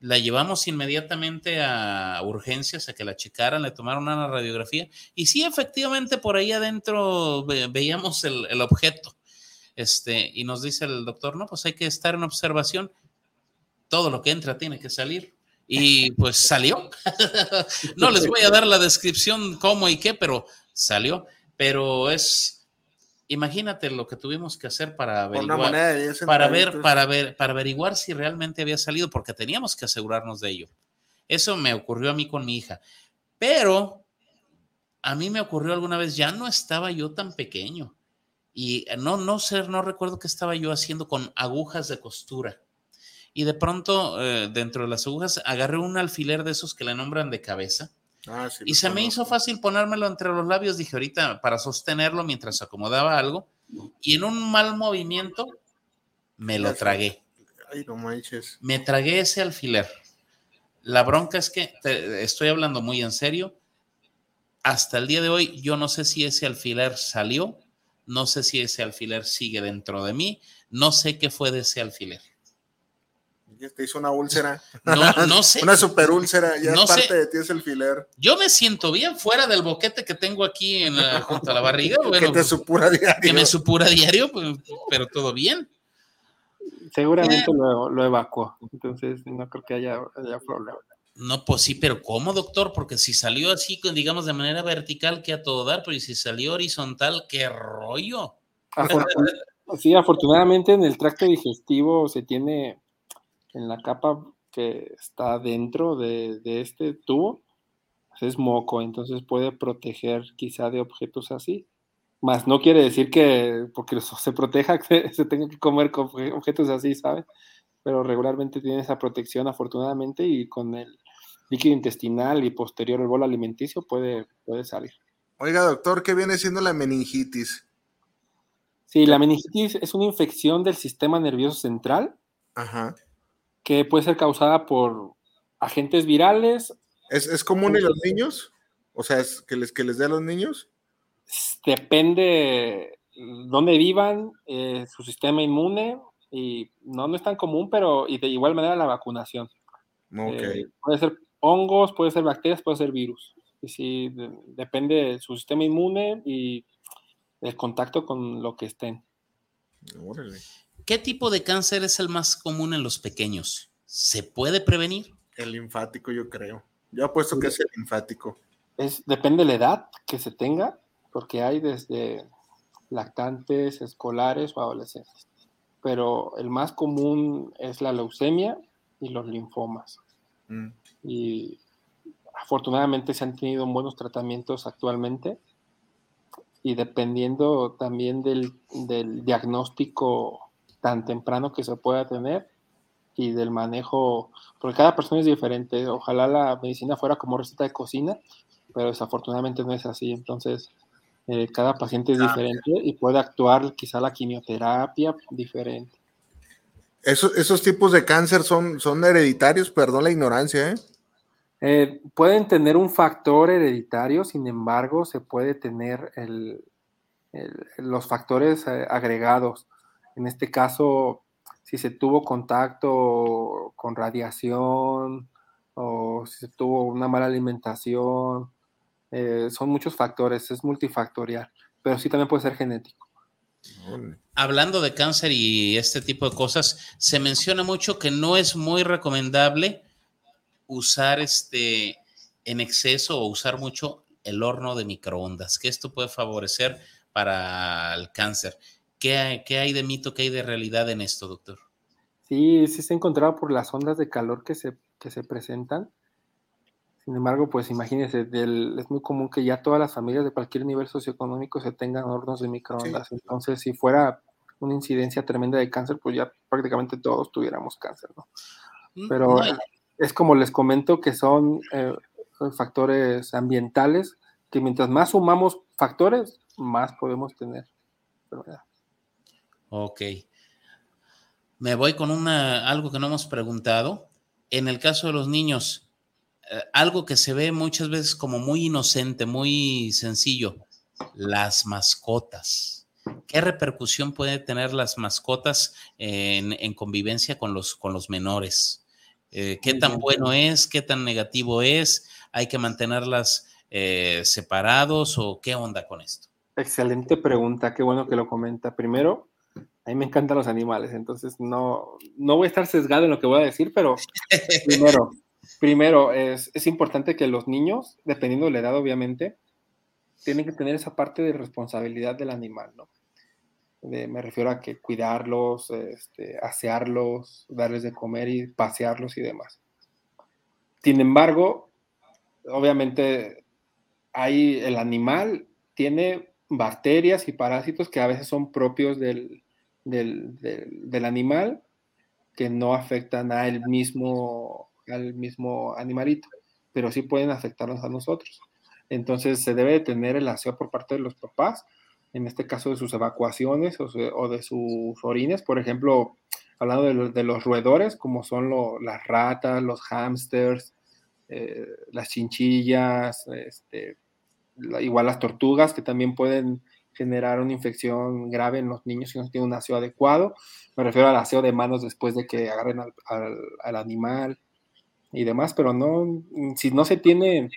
D: La llevamos inmediatamente a urgencias a que la checaran, le tomaron una radiografía y sí, efectivamente, por ahí adentro ve- veíamos el, el objeto. Este, y nos dice el doctor, no, pues hay que estar en observación. Todo lo que entra tiene que salir. Y pues salió. no les voy a dar la descripción cómo y qué, pero salió. Pero es, imagínate lo que tuvimos que hacer para averiguar
E: moneda de 10
D: para ver, para ver, para averiguar si realmente había salido, porque teníamos que asegurarnos de ello. Eso me ocurrió a mí con mi hija. Pero a mí me ocurrió alguna vez, ya no estaba yo tan pequeño. Y no, no sé, no recuerdo qué estaba yo haciendo con agujas de costura. Y de pronto, eh, dentro de las agujas, agarré un alfiler de esos que le nombran de cabeza.
E: Ah, sí,
D: Y se me hizo fácil ponérmelo entre los labios, dije ahorita, para sostenerlo mientras acomodaba algo. Y en un mal movimiento, me lo tragué.
E: Ay, no manches.
D: Me tragué ese alfiler. La bronca es que estoy hablando muy en serio. Hasta el día de hoy, yo no sé si ese alfiler salió, no sé si ese alfiler sigue dentro de mí, no sé qué fue de ese alfiler.
E: Te hizo una úlcera.
D: No, no sé.
E: una super úlcera, ya es parte de ti es el alfiler.
D: Yo me siento bien fuera del boquete que tengo aquí en junto a la barriga.
E: que te supura diario.
D: Que me supura diario, pues, pero todo bien.
F: Seguramente eh. lo, lo, evacuó, entonces no creo que haya, haya problema.
D: No, pues sí, pero ¿cómo, doctor? Porque si salió así, digamos, de manera vertical, que a todo dar, pero si salió horizontal, qué rollo.
F: sí, afortunadamente en el tracto digestivo se tiene en la capa que está dentro de, de este tubo, es moco, entonces puede proteger quizá de objetos así. Más no quiere decir que porque se proteja que se tenga que comer con objetos así, ¿sabes? Pero regularmente tiene esa protección afortunadamente y con el líquido intestinal y posterior el bolo alimenticio puede, puede salir.
E: Oiga, doctor, ¿qué viene siendo la meningitis?
F: Sí, la meningitis es una infección del sistema nervioso central
E: Ajá.
F: Que puede ser causada por agentes virales.
E: ¿Es, es común en los niños? O sea, ¿es que les, que les dé a los niños?
F: depende dónde vivan, eh, su sistema inmune, y no, no es tan común, pero y de igual manera la vacunación.
E: Okay.
F: Eh, puede ser hongos, puede ser bacterias, puede ser virus. Y sí, depende de su sistema inmune y el contacto con lo que estén.
D: ¿Qué tipo de cáncer es el más común en los pequeños? ¿Se puede prevenir?
E: El linfático, yo creo. Yo apuesto que es el linfático.
F: Es, depende de la edad que se tenga porque hay desde lactantes, escolares o adolescentes. Pero el más común es la leucemia y los linfomas. Mm. Y afortunadamente se han tenido buenos tratamientos actualmente y dependiendo también del, del, diagnóstico tan temprano que se pueda tener y del manejo, porque cada persona es diferente. Ojalá la medicina fuera como receta de cocina, pero desafortunadamente no es así. Entonces, eh, cada paciente es ah, diferente y puede actuar quizá la quimioterapia diferente.
E: Esos, esos tipos de cáncer son, son hereditarios, perdón la ignorancia, ¿eh?
F: ¿eh? pueden tener un factor hereditario, sin embargo, se puede tener el, los factores agregados. En este caso, si se tuvo contacto con radiación o si se tuvo una mala alimentación eh, son muchos factores, es multifactorial, pero sí también puede ser genético.
D: Hablando de cáncer y este tipo de cosas, se menciona mucho que no es muy recomendable usar este en exceso o usar mucho el horno de microondas, que esto puede favorecer para el cáncer. ¿Qué hay, qué hay de mito, qué hay de realidad en esto, doctor?
F: Sí, sí se ha encontrado por las ondas de calor que se, que se presentan sin embargo, pues imagínense, es muy común que ya todas las familias de cualquier nivel socioeconómico se tengan hornos de microondas. Entonces, si fuera una incidencia tremenda de cáncer, pues ya prácticamente todos tuviéramos cáncer, ¿no? Mm, Pero es como les comento que son eh, factores ambientales que mientras más sumamos factores, más podemos tener
D: Ok. Me voy con una, algo que no hemos preguntado. En el caso de los niños, eh, algo que se ve muchas veces como muy inocente, muy sencillo, las mascotas. ¿Qué repercusión puede tener las mascotas en, convivencia con los, con los menores? Eh, ¿Qué tan bueno es? ¿Qué tan negativo es? ¿Hay que mantenerlas eh, separados o qué onda con esto?
F: Excelente pregunta, qué bueno que lo comenta. Primero, a mí me encantan los animales, entonces no, no voy a estar sesgado en lo que voy a decir, pero primero, Primero, es, importante que los niños, dependiendo de la edad, obviamente, tienen que tener esa parte de responsabilidad del animal, ¿no? me refiero a que cuidarlos, este, asearlos, darles de comer y pasearlos y demás. Sin embargo, obviamente, hay, el animal tiene bacterias y parásitos que a veces son propios del, del, del animal que no afectan a él mismo al mismo animalito, pero sí pueden afectarnos a nosotros. Entonces se debe tener el aseo por parte de los papás, en este caso de sus evacuaciones o, de sus orines. Por ejemplo, hablando de, de los roedores, como son las ratas, los hámsters, eh, las chinchillas, este, igual las tortugas, que también pueden generar una infección grave en los niños si no tienen un aseo adecuado. Me refiero al aseo de manos después de que agarren al, al- al animal y demás, pero no, si no se tiene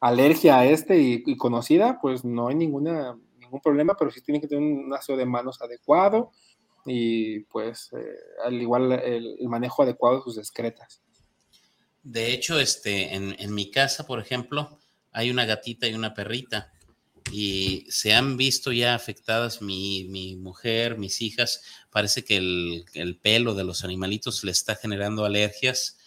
F: alergia a este y, conocida, pues no hay ninguna, ningún problema, pero sí tiene que tener un aseo de manos adecuado y pues eh, al igual el, manejo adecuado de sus excretas.
D: De hecho, este, en mi casa, por ejemplo, hay una gatita y una perrita. Y se han visto ya afectadas mi, mi mujer, mis hijas. Parece que el, el pelo de los animalitos le está generando alergias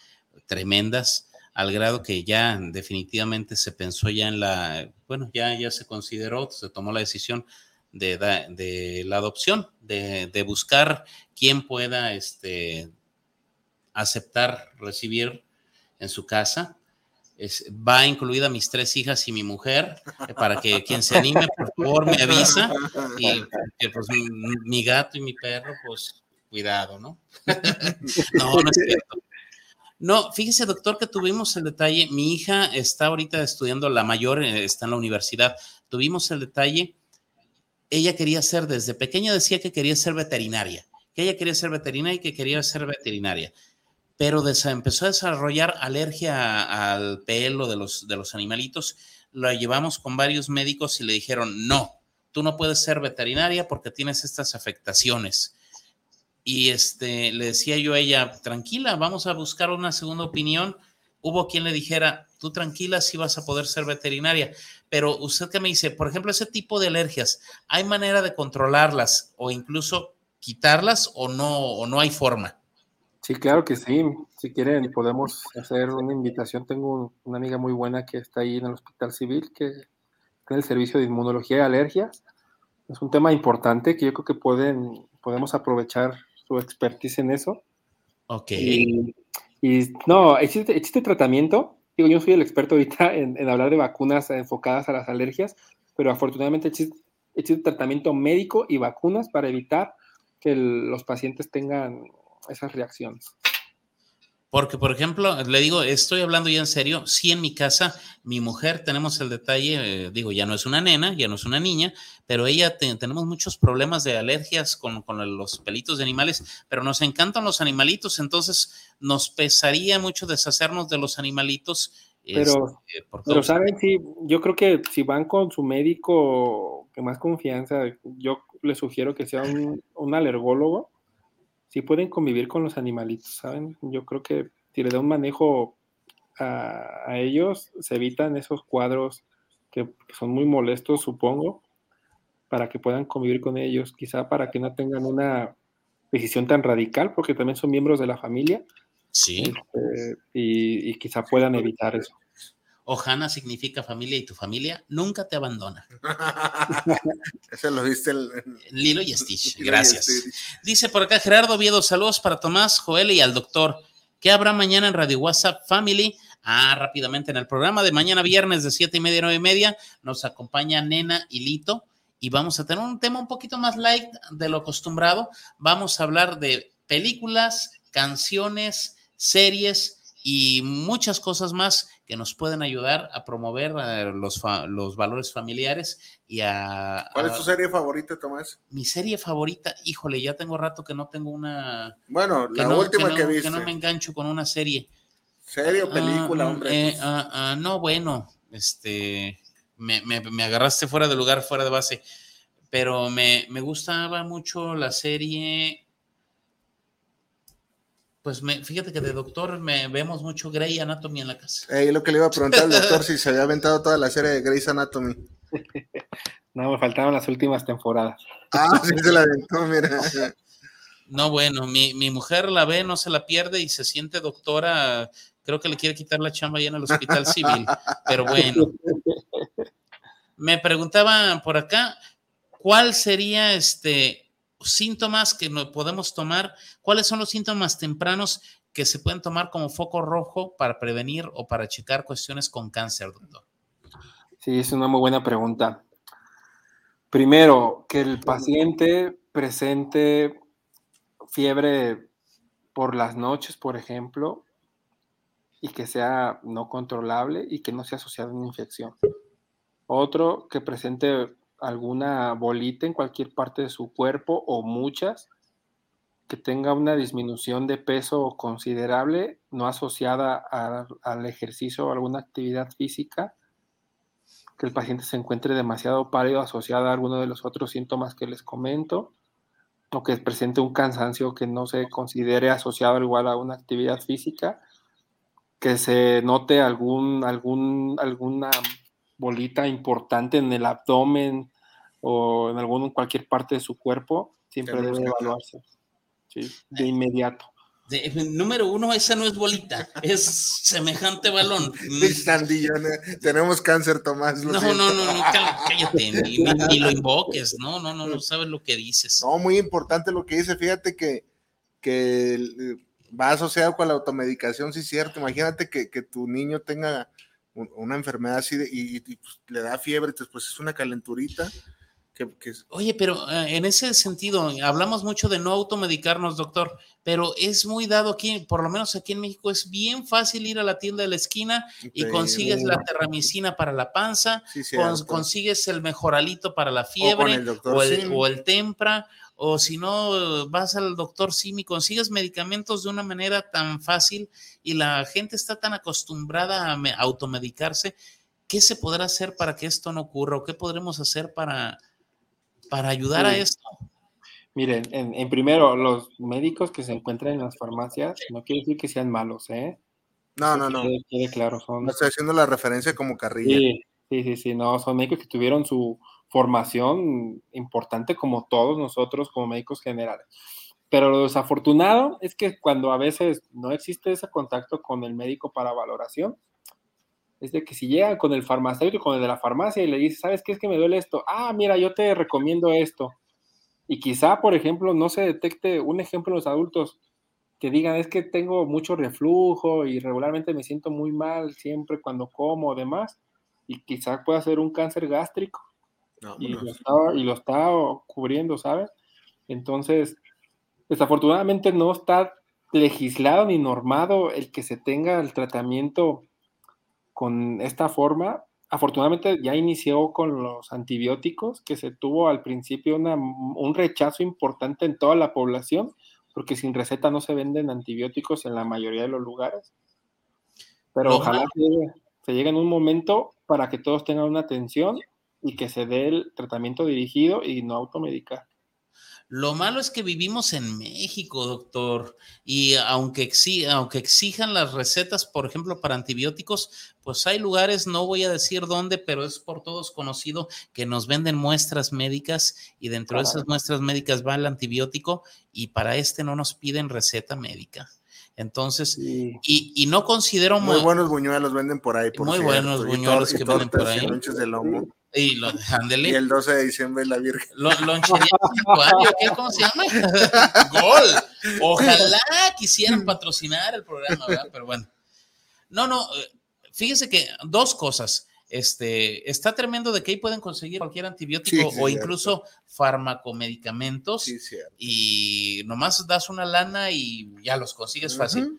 D: tremendas, al grado que ya definitivamente se pensó ya en la, bueno, ya, ya se consideró, se tomó la decisión de, de la adopción, de, de buscar quién pueda este, aceptar recibir en su casa. Es- va incluida mis tres hijas y mi mujer, eh, para que quien se anime, por favor, me avisa. Y que, pues mi, mi gato y mi perro, pues cuidado, ¿no? no, no es cierto. No, fíjese, doctor, que tuvimos el detalle. Mi hija está ahorita estudiando, la mayor eh, está en la universidad. Tuvimos el detalle. Ella quería ser, desde pequeña decía que quería ser veterinaria, que ella quería ser veterinaria y que quería ser veterinaria pero empezó a desarrollar alergia al pelo de los, de los animalitos. La llevamos con varios médicos y le dijeron, no, tú no puedes ser veterinaria porque tienes estas afectaciones. Y este, le decía yo a ella, tranquila, vamos a buscar una segunda opinión. Hubo quien le dijera, tú tranquila, sí vas a poder ser veterinaria. Pero usted que me dice, por ejemplo, ese tipo de alergias, ¿hay manera de controlarlas o incluso quitarlas o no, o no hay forma?
F: Sí, claro que sí. Si quieren, podemos hacer una invitación. Tengo una amiga muy buena que está ahí en el Hospital Civil, que está en el servicio de inmunología y alergias. Es un tema importante que yo creo que pueden, podemos aprovechar su expertise en eso.
D: Ok.
F: Y, y no, existe, existe tratamiento. Digo, yo no soy el experto ahorita en, en hablar de vacunas enfocadas a las alergias, pero afortunadamente existe, existe tratamiento médico y vacunas para evitar que el- los pacientes tengan esas reacciones.
D: Porque, por ejemplo, le digo, estoy hablando ya en serio, sí en mi casa, mi mujer, tenemos el detalle, eh, digo, ya no es una nena, ya no es una niña, pero ella te- tenemos muchos problemas de alergias con, con los pelitos de animales, pero nos encantan los animalitos, entonces nos pesaría mucho deshacernos de los animalitos.
F: Pero,
D: este, por
F: pero
D: causa-
F: saben, sí, yo creo que si van con su médico que más confianza, yo les sugiero que sea un, un alergólogo, si pueden convivir con los animalitos, ¿saben? Yo creo que si le da un manejo a, a ellos, se evitan esos cuadros que son muy molestos, supongo, para que puedan convivir con ellos, quizá para que no tengan una decisión tan radical, porque también son miembros de la familia,
D: Sí,
F: este, y, y quizá puedan evitar eso.
D: Ojana significa familia y tu familia nunca te abandona.
E: Ese lo viste el.
D: Lilo y Stitch,
E: Lilo y
D: gracias.
E: Stitch.
D: Dice por acá Gerardo Oviedo, saludos para Tomás, Joel y al doctor. ¿Qué habrá mañana en Radio WhatsApp Family? Ah, rápidamente, en el programa de mañana viernes de siete y media a nueve y media nos acompaña Nena y Lito y vamos a tener un tema un poquito más light de lo acostumbrado. Vamos a hablar de películas, canciones, series y muchas cosas más que nos pueden ayudar a promover eh, los, fa- los valores familiares y a...
E: ¿Cuál es tu serie favorita, Tomás?
D: mi serie favorita, híjole, ya tengo rato que no tengo una.
E: Bueno,
D: Que
E: la
D: no,
E: última
D: que,
E: que,
D: no,
E: viste.
D: que no me engancho con una serie.
E: ¿Serie o película,
D: Ah,
E: hombre?
D: eh, ah, ah, no, bueno, este. Me, me- me agarraste fuera de lugar, fuera de base. Pero me, me gustaba mucho la serie. Pues me, fíjate que de doctor me vemos mucho Grey Anatomy en la casa.
E: Eh, lo que le iba a preguntar al doctor si se había aventado toda la serie de Grey's Anatomy.
F: No, me faltaron las últimas temporadas.
E: Ah, sí se la aventó, mira.
D: No, bueno, mi, mi mujer la ve, no se la pierde y se siente doctora. Creo que le quiere quitar la chamba ya en el hospital civil. Pero bueno, me preguntaba por acá, ¿cuál sería este síntomas que no podemos tomar? ¿Cuáles son los síntomas tempranos que se pueden tomar como foco rojo para prevenir o para checar cuestiones con cáncer, doctor?
F: Sí, es una muy buena pregunta. Primero, que el paciente presente fiebre por las noches, por ejemplo, y que sea no controlable y que no sea asociado a una infección. Otro que presente alguna bolita en cualquier parte de su cuerpo o muchas, que tenga una disminución de peso considerable, no asociada al ejercicio o alguna actividad física, que el paciente se encuentre demasiado pálido asociado a alguno de los otros síntomas que les comento, o que presente un cansancio que no se considere asociado igual a una actividad física, que se note algún, algún, alguna bolita importante en el abdomen o en algún, cualquier parte de su cuerpo, siempre debe evaluarse ¿sí? de inmediato.
D: De, número uno, esa no es bolita, es semejante balón.
E: tenemos cáncer, Tomás.
D: No, no, no, no, cállate, ni, ni, lo invoques, no, no, no, no sabes lo que dices.
E: No, muy importante lo que dice, fíjate que, que va asociado con la automedicación, sí es cierto, imagínate que, que tu niño tenga una enfermedad así de, y, pues, le da fiebre, pues es una calenturita. Que,
D: Oye, pero eh, en ese sentido, hablamos mucho de no automedicarnos, doctor, pero es muy dado aquí, por lo menos aquí en México, es bien fácil ir a la tienda de la esquina y consigues la terramicina para la panza, consigues el mejoralito para la fiebre o, el, o el tempra o si no vas al doctor Simi, consigues medicamentos de una manera tan fácil y la gente está tan acostumbrada a automedicarse, ¿qué se podrá hacer para que esto no ocurra o qué podremos hacer para, para ayudar a esto?
F: Miren, en, primero, los médicos que se encuentran en las farmacias, no quiere decir que sean malos, ¿eh?
E: No, no, no.
F: Quede, claro, son...
E: No estoy haciendo la referencia como carrilla.
F: Sí, sí, sí, sí, no, son médicos que tuvieron su, formación importante como todos nosotros como médicos generales. Pero lo desafortunado es que cuando a veces no existe ese contacto con el médico para valoración, es de que si llega con el farmacéutico, con el de la farmacia y le dice, ¿sabes qué es que me duele esto? Ah, mira, yo te recomiendo esto. Y quizá, por ejemplo, no se detecte un ejemplo en los adultos que digan, es que tengo mucho reflujo y regularmente me siento muy mal siempre cuando como o demás, y quizá pueda ser un cáncer gástrico y, lo está, y, lo está, cubriendo, ¿sabes? Entonces, desafortunadamente no está legislado ni normado el que se tenga el tratamiento con esta forma. Afortunadamente ya inició con los antibióticos, que se tuvo al principio una, un rechazo importante en toda la población, porque sin receta no se venden antibióticos en la mayoría de los lugares. Pero ojalá se llegue en un momento para que todos tengan una atención y que se dé el tratamiento dirigido y no automedicar.
D: Lo malo es que vivimos en México, doctor, y aunque, aunque exijan las recetas, por ejemplo, para antibióticos, pues hay lugares, no voy a decir dónde, pero es por todos conocido que nos venden muestras médicas y dentro de esas muestras médicas va el antibiótico y para este no nos piden receta médica. Entonces, y, no considero
E: muy buenos buñuelos venden por ahí.
D: muy buenos buñuelos que venden por ahí.
E: De lomo.
D: Y,
E: el 12 de diciembre la Virgen.
D: Lo, lonchería ¿qué? ¿Cómo se llama? Gol. Ojalá quisieran patrocinar el programa, ¿verdad? Pero bueno. No, no, eh, fíjese que dos cosas. Este, está tremendo de que ahí pueden conseguir cualquier antibiótico o incluso farmacomedicamentos sí, y nomás das una lana y ya los consigues fácil.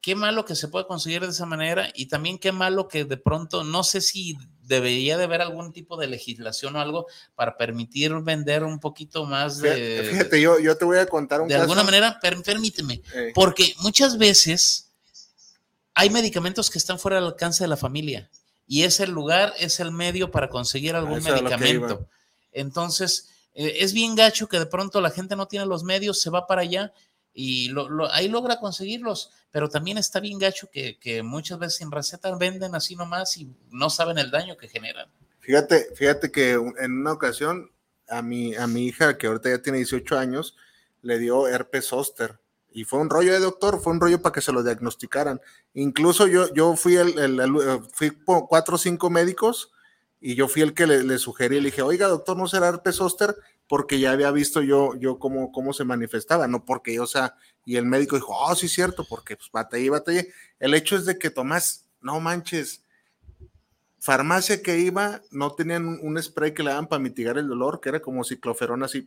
D: Qué malo que se puede conseguir de esa manera y también qué malo que de pronto, no sé si debería de haber algún tipo de legislación o algo para permitir vender un poquito más de...
E: Fíjate, yo, yo te voy a contar un
D: De alguna manera, permíteme, porque muchas veces hay medicamentos que están fuera del alcance de la familia y ese lugar es el medio para conseguir algún medicamento. Entonces, eh, es bien gacho que de pronto la gente no tiene los medios, se va para allá y ahí logra conseguirlos, pero también está bien gacho que, muchas veces sin receta venden así nomás y no saben el daño que generan.
E: Fíjate, fíjate que en una ocasión a mi, a mi hija, que ahorita ya tiene 18 años, le dio herpes zóster y fue un rollo de doctor, fue un rollo para que se lo diagnosticaran. Incluso yo, yo fui el, el, fui cuatro o cinco médicos y yo fui el que le, sugerí, le dije, oiga, doctor, ¿no será herpes zóster? Porque ya había visto yo, yo cómo, cómo se manifestaba, no porque yo, o sea, y el médico dijo, oh, sí, cierto, porque pues batallé, batallé. El hecho es de que Tomás, no manches, farmacia que iba, no tenían un, spray que le daban para mitigar el dolor, que era como cicloferón así,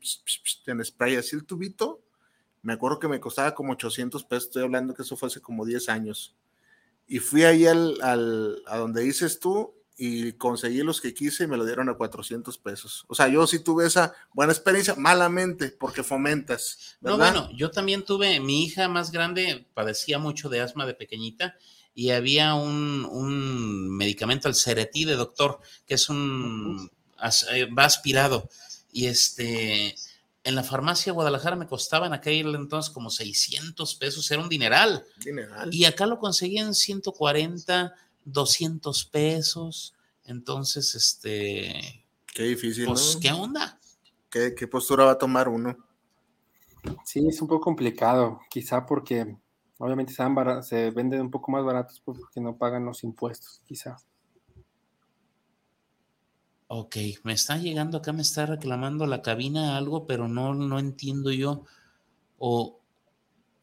E: en spray, así el tubito, Me acuerdo que me costaba como 800 pesos, estoy hablando que eso fue hace como 10 años. Y fui ahí al, al, a donde dices tú y conseguí los que quise y me lo dieron a 400 pesos. O sea, yo sí tuve esa buena experiencia, malamente, porque fomentas.
D: No, bueno, yo también tuve, mi hija más grande padecía mucho de asma de pequeñita y había un, un medicamento, el Ceretí de doctor, que es un, eh, va aspirado. Y este, en la farmacia de Guadalajara me costaba en aquel entonces como 600 pesos, era un dineral.
E: Dineral.
D: Y acá lo conseguí en 140, 200 pesos. Entonces, este.
E: Qué difícil.
D: Pues,
E: ¿no?
D: ¿qué onda?
E: ¿Qué, ¿Qué postura va a tomar uno?
F: Sí, es un poco complicado, quizá porque obviamente se, dan se venden un poco más baratos porque no pagan los impuestos, quizá.
D: Ok, me está llegando acá, me está reclamando la cabina algo, pero no, no entiendo yo. O,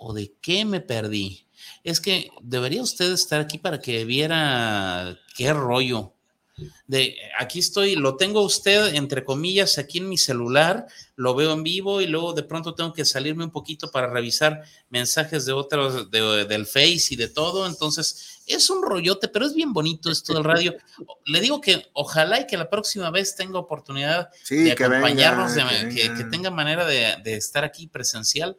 D: o de qué me perdí. Es que debería usted estar aquí para que viera qué rollo. De aquí estoy, lo tengo usted entre comillas aquí en mi celular, lo veo en vivo y luego de pronto tengo que salirme un poquito para revisar mensajes de otros, de, del Face y de todo. Entonces es un rollote, pero es bien bonito esto del radio. Le digo que ojalá y que la próxima vez tenga oportunidad
E: Sí,
D: de
E: que
D: acompañarnos,
E: venga,
D: de-
E: que
D: que,
E: venga.
D: que tenga manera de, de estar aquí presencial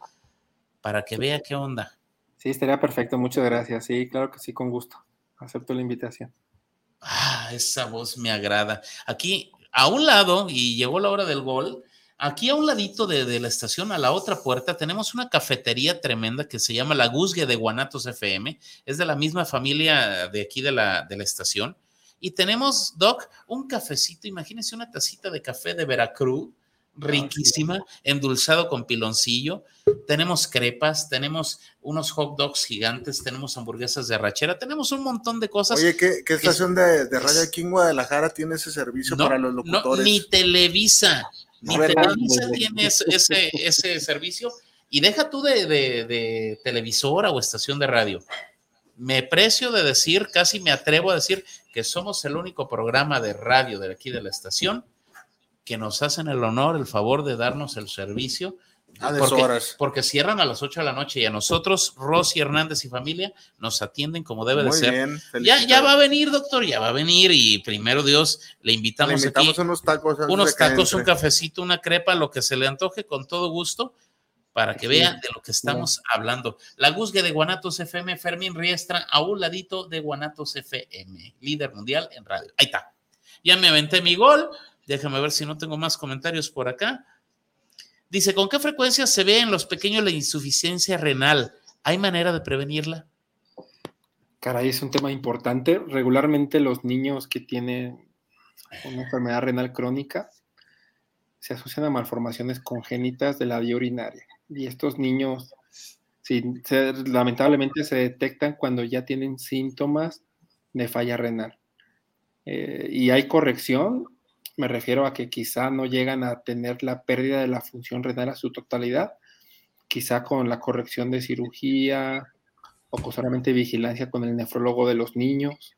D: para que vea qué onda.
F: Sí, estaría perfecto, muchas gracias. Sí, claro que sí, con gusto. Acepto la invitación.
D: Ah, esa voz me agrada. Aquí, a un lado, y llegó la hora del gol, aquí a un ladito de, de la estación, a la otra puerta, tenemos una cafetería tremenda que se llama La Guzgue de Guanatos FM. Es de la misma familia de aquí de la, de la estación. Y tenemos, Doc, un cafecito, imagínense una tacita de café de Veracruz, riquísima, endulzado con piloncillo. Tenemos crepas, tenemos unos hot dogs gigantes, tenemos hamburguesas de arrachera, tenemos un montón de cosas.
E: Oye, ¿qué, qué estación de, de radio aquí en Guadalajara tiene ese servicio
D: No,
E: para los
D: no,
E: locutores?
D: ni Televisa, ni
E: No.
D: Televisa tiene ese, ese, ese servicio. Y deja tú de, de- de televisora o estación de radio. Me precio de decir, casi me atrevo a decir que somos el único programa de radio de aquí de la estación que nos hacen el honor, el favor de darnos el servicio.
E: Ah, de
D: porque,
E: horas.
D: porque cierran a las 8 de la noche y a nosotros, Rosy Hernández y familia, nos atienden como debe de
E: Muy
D: ser.
E: bien.
D: Ya, ya va a venir, doctor, ya va a venir y primero Dios, le
E: Le
D: invitamos,
E: invitamos
D: aquí
E: unos tacos.
D: unos
E: de
D: un cafecito, una crepa, lo que se le antoje con todo gusto para que
F: Sí.
D: vea de lo que estamos hablando. La Guzgue de Guanatos FM, Fermín Riestra, a un ladito de Guanatos FM, líder mundial en radio. Ahí está. Ya me aventé mi gol. Déjame ver si no tengo más comentarios por acá. Dice, ¿con qué frecuencia se ve en los pequeños la insuficiencia renal? ¿Hay manera de prevenirla?
F: Caray, es un tema importante. Regularmente los niños que tienen una enfermedad renal crónica se asocian a malformaciones congénitas de la vía urinaria. Y estos niños, lamentablemente, se detectan cuando ya tienen síntomas de falla renal. Eh, y hay corrección, me refiero a que quizá no llegan a tener la pérdida de la función renal a su totalidad, quizá con la corrección de cirugía, o con solamente vigilancia con el nefrólogo de los niños,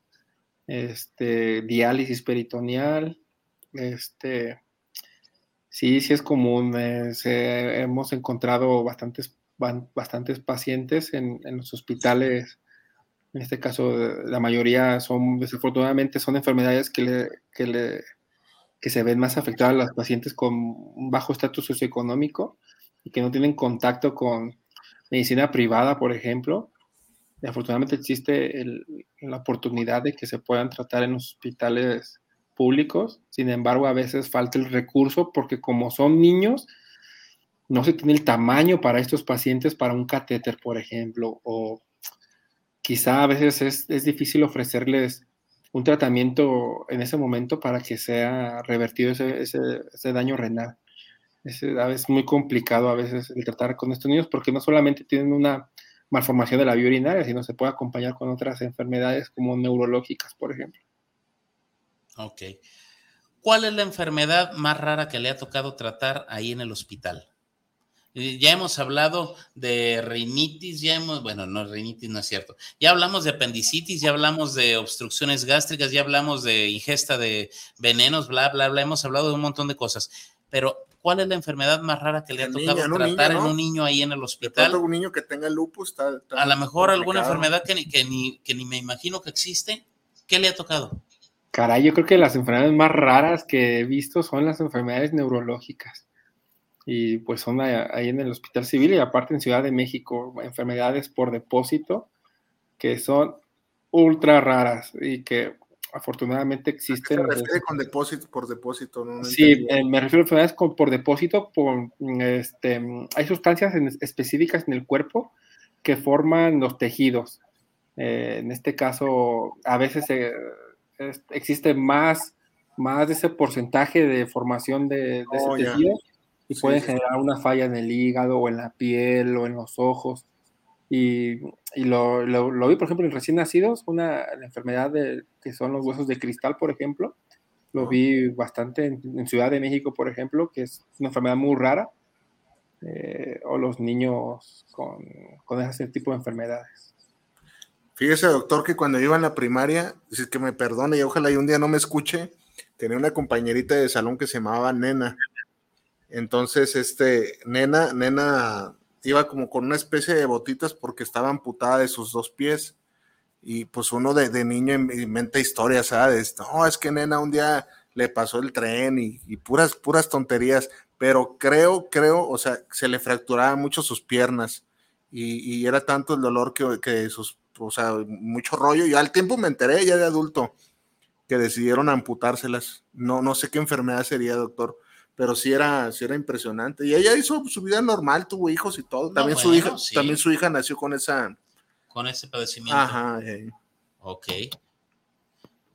F: este, diálisis peritoneal, este, sí, sí es común, eh, se- hemos encontrado bastantes, bastantes pacientes en, en los hospitales, en este caso eh, la mayoría son, desafortunadamente, son enfermedades que, le, que, le, que se ven más afectadas a los pacientes con un bajo estatus socioeconómico y que no tienen contacto con medicina privada, por ejemplo, y afortunadamente existe la oportunidad de que se puedan tratar en hospitales públicos. Sin embargo, a veces falta el recurso porque como son niños, no se tiene el tamaño para estos pacientes para un catéter, por ejemplo, o quizá a veces es, es difícil ofrecerles un tratamiento en ese momento para que sea revertido ese, ese- daño renal. Es, a veces muy complicado a veces el tratar con estos niños porque no solamente tienen una malformación de la vía urinaria, sino se puede acompañar con otras enfermedades como neurológicas, por ejemplo.
D: Ok. ¿Cuál es la enfermedad más rara que le ha tocado tratar ahí en el hospital? Ya hemos hablado de rinitis, ya hemos, bueno, no, rinitis no es cierto. Ya hablamos de apendicitis, ya hablamos de obstrucciones gástricas, ya hablamos de ingesta de venenos, bla, bla, bla. Hemos hablado de un montón de cosas. Pero, ¿cuál ¿cuál es la enfermedad más rara que le ha tocado
E: niño, en un
D: tratar en un niño ahí en el
E: De
D: hospital?
E: pronto un niño que tenga lupus está, está
D: A lo mejor alguna enfermedad que ni, que, ni, que ni me imagino que existe. ¿Qué le ha tocado?
F: Caray, yo creo que las enfermedades más raras que he visto son las enfermedades neurológicas. Y pues son ahí en el Hospital Civil y aparte en Ciudad de México, enfermedades por depósito que son ultra raras y que afortunadamente
E: ¿A qué
F: existen.
E: se refiere con depósito por depósito? No,
F: Sí, eh, me refiero a enfermedades con- por depósito, por, mm, este, mm, hay sustancias en- específicas en el cuerpo que forman los tejidos. Eh, en este caso, a veces eh, es- existe más, más de ese porcentaje de formación de, de ese
E: Oh,
F: tejido y
E: Sí,
F: pueden
E: sí,
F: generar una falla en el hígado o en la piel o en los ojos. Y, y lo, lo- lo vi, por ejemplo, en recién nacidos, una la enfermedad de, que son los huesos de cristal, por ejemplo. Lo vi bastante en, en Ciudad de México, por ejemplo, que es una enfermedad muy rara. eh, o los niños con, con ese tipo de enfermedades.
E: Fíjese, doctor, que cuando iba en la primaria, si es que me perdone y ojalá y un día no me escuche, tenía una compañerita de salón que se llamaba Nena. Entonces, este, Nena, Nena iba como con una especie de botitas porque estaba amputada de sus dos pies. Y pues uno de, de niño in- inventa historias, ¿sabes? No, es que Nena un día le pasó el tren y, y puras, puras tonterías. Pero creo, creo, o sea, se le fracturaban mucho sus piernas. Y, y era tanto el dolor que, que sus, o sea, mucho rollo. Y al tiempo me enteré ya de adulto que decidieron amputárselas. No, no sé qué enfermedad sería, doctor, pero sí era, sí era impresionante. Y ella hizo su vida normal, tuvo hijos y todo.
D: No,
E: También su hija,
D: sí.
E: también su hija nació con esa.
D: Con ese padecimiento.
E: Ajá. eh.
D: Ok.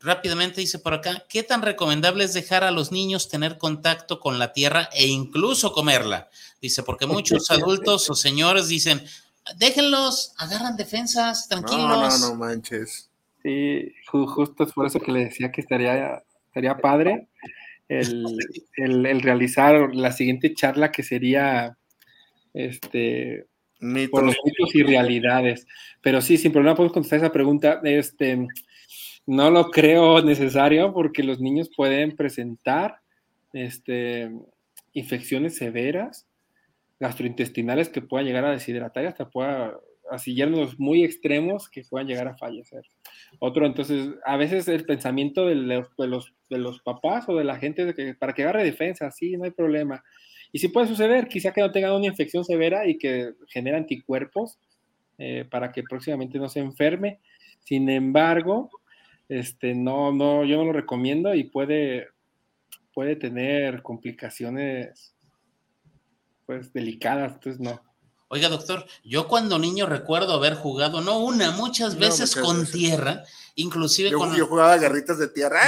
D: Rápidamente dice por acá, ¿qué tan recomendable es dejar a los niños tener contacto con la tierra e incluso comerla? Dice, porque muchos adultos o señores dicen, déjenlos, agarran defensas, tranquilos.
E: No, no, no manches.
F: Sí, ju- justo es por eso que le decía que estaría, estaría padre el, el- el realizar la siguiente charla que sería este,
E: Mitos.
F: por los mitos y realidades. Pero sí, sin problema podemos contestar esa pregunta. Este, no lo creo necesario porque los niños pueden presentar este, infecciones severas gastrointestinales que puedan llegar a deshidratar y hasta pueda así yernos muy extremos que puedan llegar a fallecer. Otro, entonces, a veces el pensamiento de los, de los, de los papás o de la gente que para que agarre defensa, sí, no hay problema. Y sí puede suceder, quizá que no tengan una infección severa y que genera anticuerpos eh, para que próximamente no se enferme. Sin embargo, este, no, no, yo no lo recomiendo y puede, puede tener complicaciones pues delicadas, entonces no.
D: Oiga, doctor, yo cuando niño recuerdo haber jugado, no una, muchas
E: No,
D: veces
E: muchas
D: con
E: veces.
D: tierra, inclusive
E: Yo,
D: con
E: yo jugaba garritas de tierra.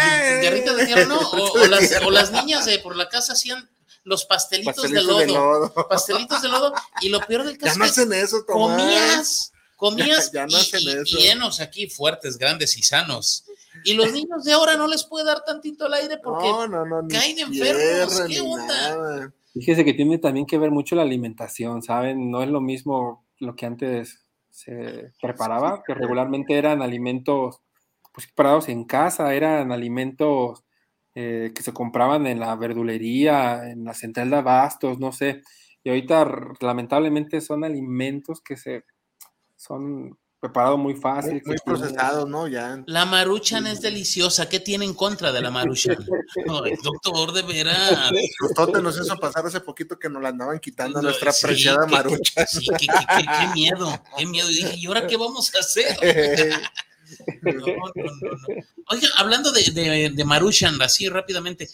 D: Garritas de tierra, ¿no? O, las,
E: tierra.
D: o las niñas de por la casa hacían los pastelitos,
E: Pastelitos
D: de,
E: de
D: lodo. Pastelitos de lodo. Y lo peor del
E: Ya
D: caso
E: no
D: es que
E: hacen eso, Tomás.
D: comías, comías
E: Ya- ya no
D: y-
E: hacen
D: y
E: eso.
D: llenos aquí, fuertes, grandes y sanos. Y los niños de ahora no les puede dar tantito al aire porque
E: No, no, no.
D: caen enfermos,
E: tierra,
D: ¿qué onda?
E: nada.
F: Fíjese que tiene también que ver mucho la alimentación, ¿saben? No es lo mismo lo que antes se preparaba, que regularmente eran alimentos pues, preparados en casa, eran alimentos eh, que se compraban en la verdulería, en la central de abastos, no sé. Y ahorita lamentablemente son alimentos que se son preparados muy fácil.
E: Muy, procesados, ¿no? Ya.
D: la maruchan es deliciosa. ¿Qué tiene en contra de la maruchan? Ay, doctor, de veras.
E: Tote nos hizo pasar hace poquito que nos la andaban quitando
D: No,
E: nuestra
D: sí,
E: apreciada
D: qué-
E: marucha.
D: Sí, qué, qué- qué- qué miedo, qué miedo. Y dije, ¿y ahora qué vamos a hacer? No, no, no, no. Oiga, hablando de, de, de Maruchan, así rápidamente,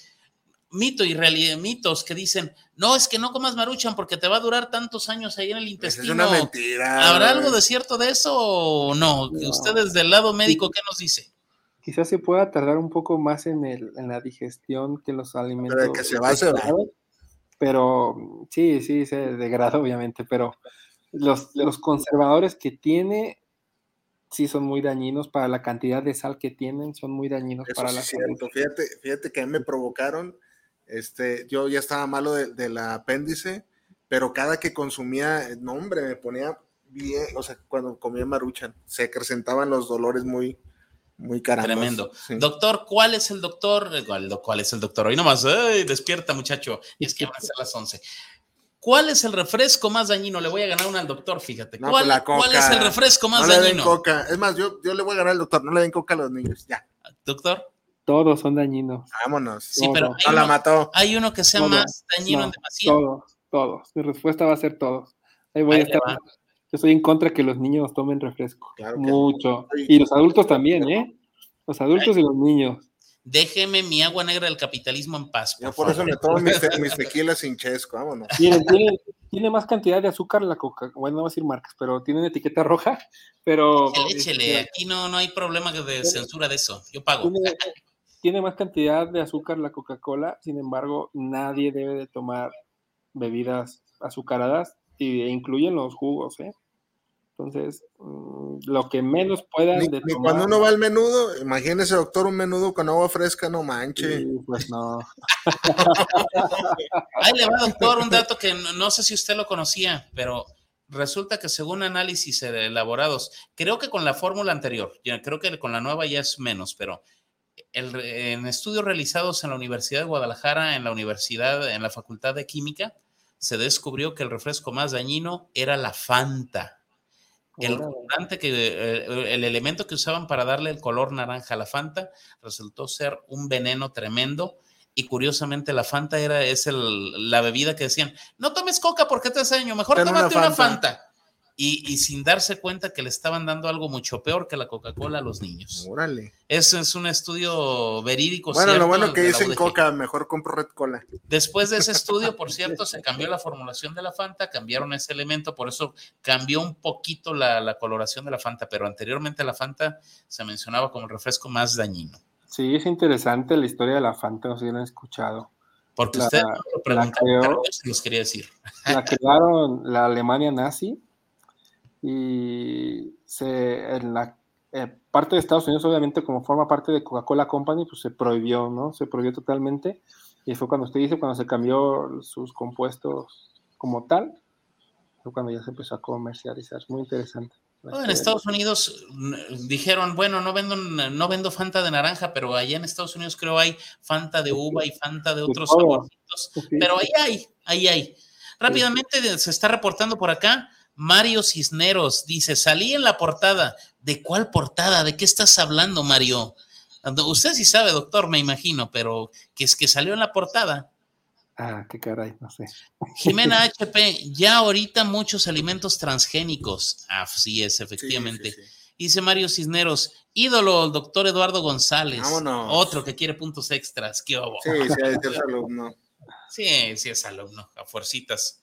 D: mito y realidad, mitos que dicen, no, es que no comas Maruchan porque te va a durar tantos años ahí en el intestino.
E: es una mentira.
D: ¿Habrá algo de cierto de eso o no?
F: No.
D: Ustedes del lado médico, ¿qué nos dice?
F: Quizás se pueda tardar un poco más en, el, en la digestión que los alimentos.
E: Pero de que se va, se va.
F: Pero sí, sí, se degrada obviamente, pero los, los conservadores que tiene sí son muy dañinos para la cantidad de sal que tienen, son muy dañinos
E: Eso
F: para
E: sí
F: la
E: es
F: salud.
E: cierto. Fíjate, fíjate que a mí me provocaron, este, yo ya estaba malo de- del apéndice, pero cada que consumía, no hombre, me ponía bien, o sea, cuando comía maruchan, se acrecentaban los dolores muy, Muy caramba.
D: Tremendo. Doctor, ¿cuál es el doctor? ¿Cuál, es el doctor? Hoy nomás, ¡ay, despierta muchacho! Es que van a ser las 11. ¿Cuál es el refresco más dañino? Le voy a ganar una al doctor, fíjate.
E: No,
D: ¿Cuál,
E: pues la coca.
D: cuál es el refresco más
E: no le den
D: dañino?
E: coca. Es más, yo, yo le voy a ganar al doctor. No le den coca a los niños. Ya,
D: Doctor,
F: Todos son dañinos.
E: vámonos.
D: sí, pero
F: Todo.
E: No la mató.
D: hay uno que sea
F: Todo.
D: más dañino
F: No,
D: en demasía.
F: Todos, todos. Mi respuesta va a ser todos. Ahí voy
D: Ahí
F: a estar.
D: va.
F: Yo estoy en contra que los niños tomen refresco.
E: Claro
F: Mucho. Y los adultos también, ¿eh? Los adultos y los niños.
D: Déjeme mi agua negra del capitalismo en paz.
E: Yo
D: por
E: por eso me tomo mis, mis tequilas sin chesco. Vámonos.
F: Miren, tiene, tiene más cantidad de azúcar la coca. Bueno, no voy a decir marcas, pero tienen etiqueta roja. Pero.
D: Échele, échele,
F: este,
D: aquí no, no hay problema de censura de eso. Yo pago.
F: tiene, tiene más cantidad de azúcar la Coca-Cola, sin embargo, nadie debe de tomar bebidas azucaradas y, e incluyen los jugos, ¿eh? Entonces, mm, lo que menos puedan
E: Ni,
F: de
E: ni
F: tomar.
E: cuando uno va al menudo, imagínese, doctor, un menudo con agua fresca, no manche.
F: sí, pues no.
D: Ahí le va, doctor, un dato que no, no sé si usted lo conocía, pero resulta que según análisis elaborados, creo que con la fórmula anterior, ya creo que con la nueva ya es menos, pero el- en estudios realizados en la Universidad de Guadalajara, en la Universidad, en la Facultad de Química, se descubrió que el refresco más dañino era la Fanta. El que eh, el elemento que usaban para darle el color naranja a la Fanta resultó ser un veneno tremendo y curiosamente la Fanta era es el- la bebida que decían, no tomes coca porque te hace daño, mejor
E: una
D: tómate una
E: Fanta".
D: Y, y sin darse cuenta que le estaban dando algo mucho peor que la Coca-Cola a los niños.
E: Órale.
D: Eso es un estudio verídico.
E: Bueno, lo bueno que dicen coca, mejor compro red cola.
D: Después de ese estudio, por cierto, se cambió la formulación de la Fanta, cambiaron ese elemento, por eso cambió un poquito la, la coloración de la Fanta, pero anteriormente la Fanta se mencionaba como el refresco más dañino.
F: Sí, es interesante la historia de la Fanta, no sé si la han escuchado.
D: Porque
F: La-
D: usted no lo preguntó,
F: creó-
D: pero yo se los quería decir.
F: La crearon la Alemania nazi y se, en la eh, parte de Estados Unidos, obviamente, como forma parte de Coca-Cola Company, pues se prohibió, ¿no? Se prohibió totalmente. Y fue cuando usted dice, cuando se cambió sus compuestos como tal, fue cuando ya se empezó a comercializar. Muy interesante. la
D: No, en
F: historia.
D: Estados Unidos mm, dijeron, bueno, no vendo, no vendo Fanta de naranja, pero allá en Estados Unidos creo hay Fanta de uva y Fanta de otros
F: todo.
D: saborcitos.
F: Sí.
D: Pero ahí hay, ahí hay. Rápidamente se está reportando por acá. Mario Cisneros dice: Salí en la portada. ¿De cuál portada? ¿De qué estás hablando, Mario? Usted sí sabe, doctor, me imagino, pero que es que salió en la portada.
F: Ah, qué caray, no sé.
D: Jimena HP, ya ahorita muchos alimentos transgénicos. Así es, efectivamente.
E: Sí, sí, sí.
D: Dice Mario Cisneros, ídolo, el doctor Eduardo González.
E: Vámonos.
D: Otro que quiere puntos extras. ¿Qué hubo?
E: Sí, sí, ser alumno.
D: Sí, sí es alumno, a fuercitas.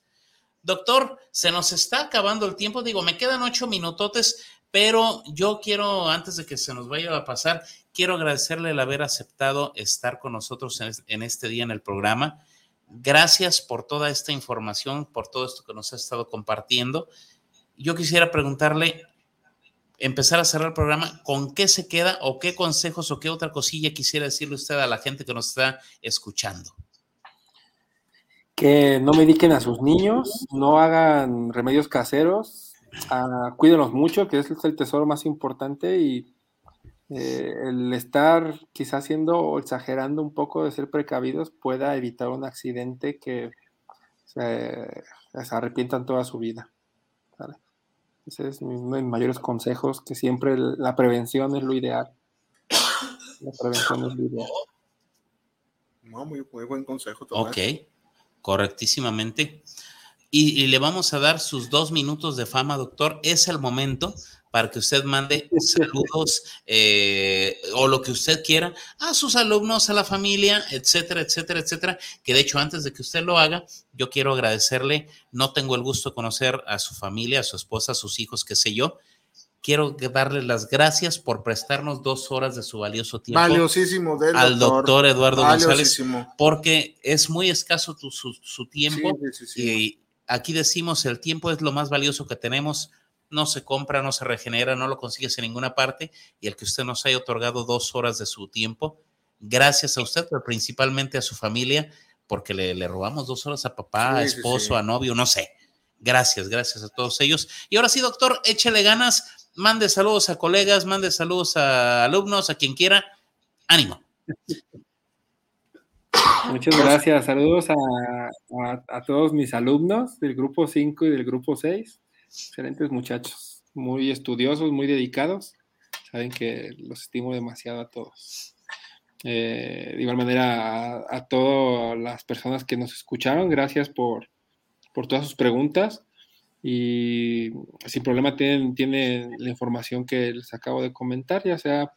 D: Doctor, se nos está acabando el tiempo. Digo, me quedan ocho minutotes, pero yo quiero, antes de que se nos vaya a pasar, quiero agradecerle el haber aceptado estar con nosotros en, es- en este día en el programa. Gracias por toda esta información, por todo esto que nos ha estado compartiendo. Yo quisiera preguntarle, empezar a cerrar el programa, ¿con qué se queda o qué consejos o qué otra cosilla quisiera decirle usted a la gente que nos está escuchando?
F: Que no mediquen a sus niños, no hagan remedios caseros, ah, cuídenlos mucho, que es el tesoro más importante y eh, el estar quizás haciendo o exagerando un poco de ser precavidos pueda evitar un accidente que se, se arrepientan toda su vida. Ese es mi- uno de mis mayores consejos, que siempre el- la prevención es lo ideal. La prevención es lo ideal.
E: No, muy, muy buen consejo. Tomás.
D: Ok, correctísimamente. Y, y le vamos a dar sus dos minutos de fama, doctor. Es el momento para que usted mande saludos eh, o lo que usted quiera a sus alumnos, a la familia, etcétera, etcétera, etcétera. Que de hecho, antes de que usted lo haga, yo quiero agradecerle. No tengo el gusto de conocer a su familia, a su esposa, a sus hijos, qué sé yo. Quiero darle las gracias por prestarnos dos horas de su valioso tiempo
E: Valiosísimo del
D: al doctor Eduardo González porque es muy escaso tu- su, su tiempo
E: Sí, sí, sí, sí.
D: y aquí decimos el tiempo es lo más valioso que tenemos, no se compra, no se regenera, no lo consigues en ninguna parte y el que usted nos haya otorgado dos horas de su tiempo, gracias a usted, pero principalmente a su familia, porque le, le robamos dos horas a papá, a esposo, a novio, no sé. Gracias, gracias a todos ellos. Y ahora sí, doctor, échele ganas. Mande saludos a colegas, mande saludos a alumnos, a quien quiera. Ánimo.
F: Muchas gracias. Saludos a, a, todos mis alumnos del grupo 5 y del grupo 6. Excelentes muchachos, muy estudiosos, muy dedicados. Saben que los estimo demasiado a todos. Eh, de igual manera, a, todas las personas que nos escucharon, gracias por, por todas sus preguntas. Y sin problema tienen, tienen la información que les acabo de comentar, ya sea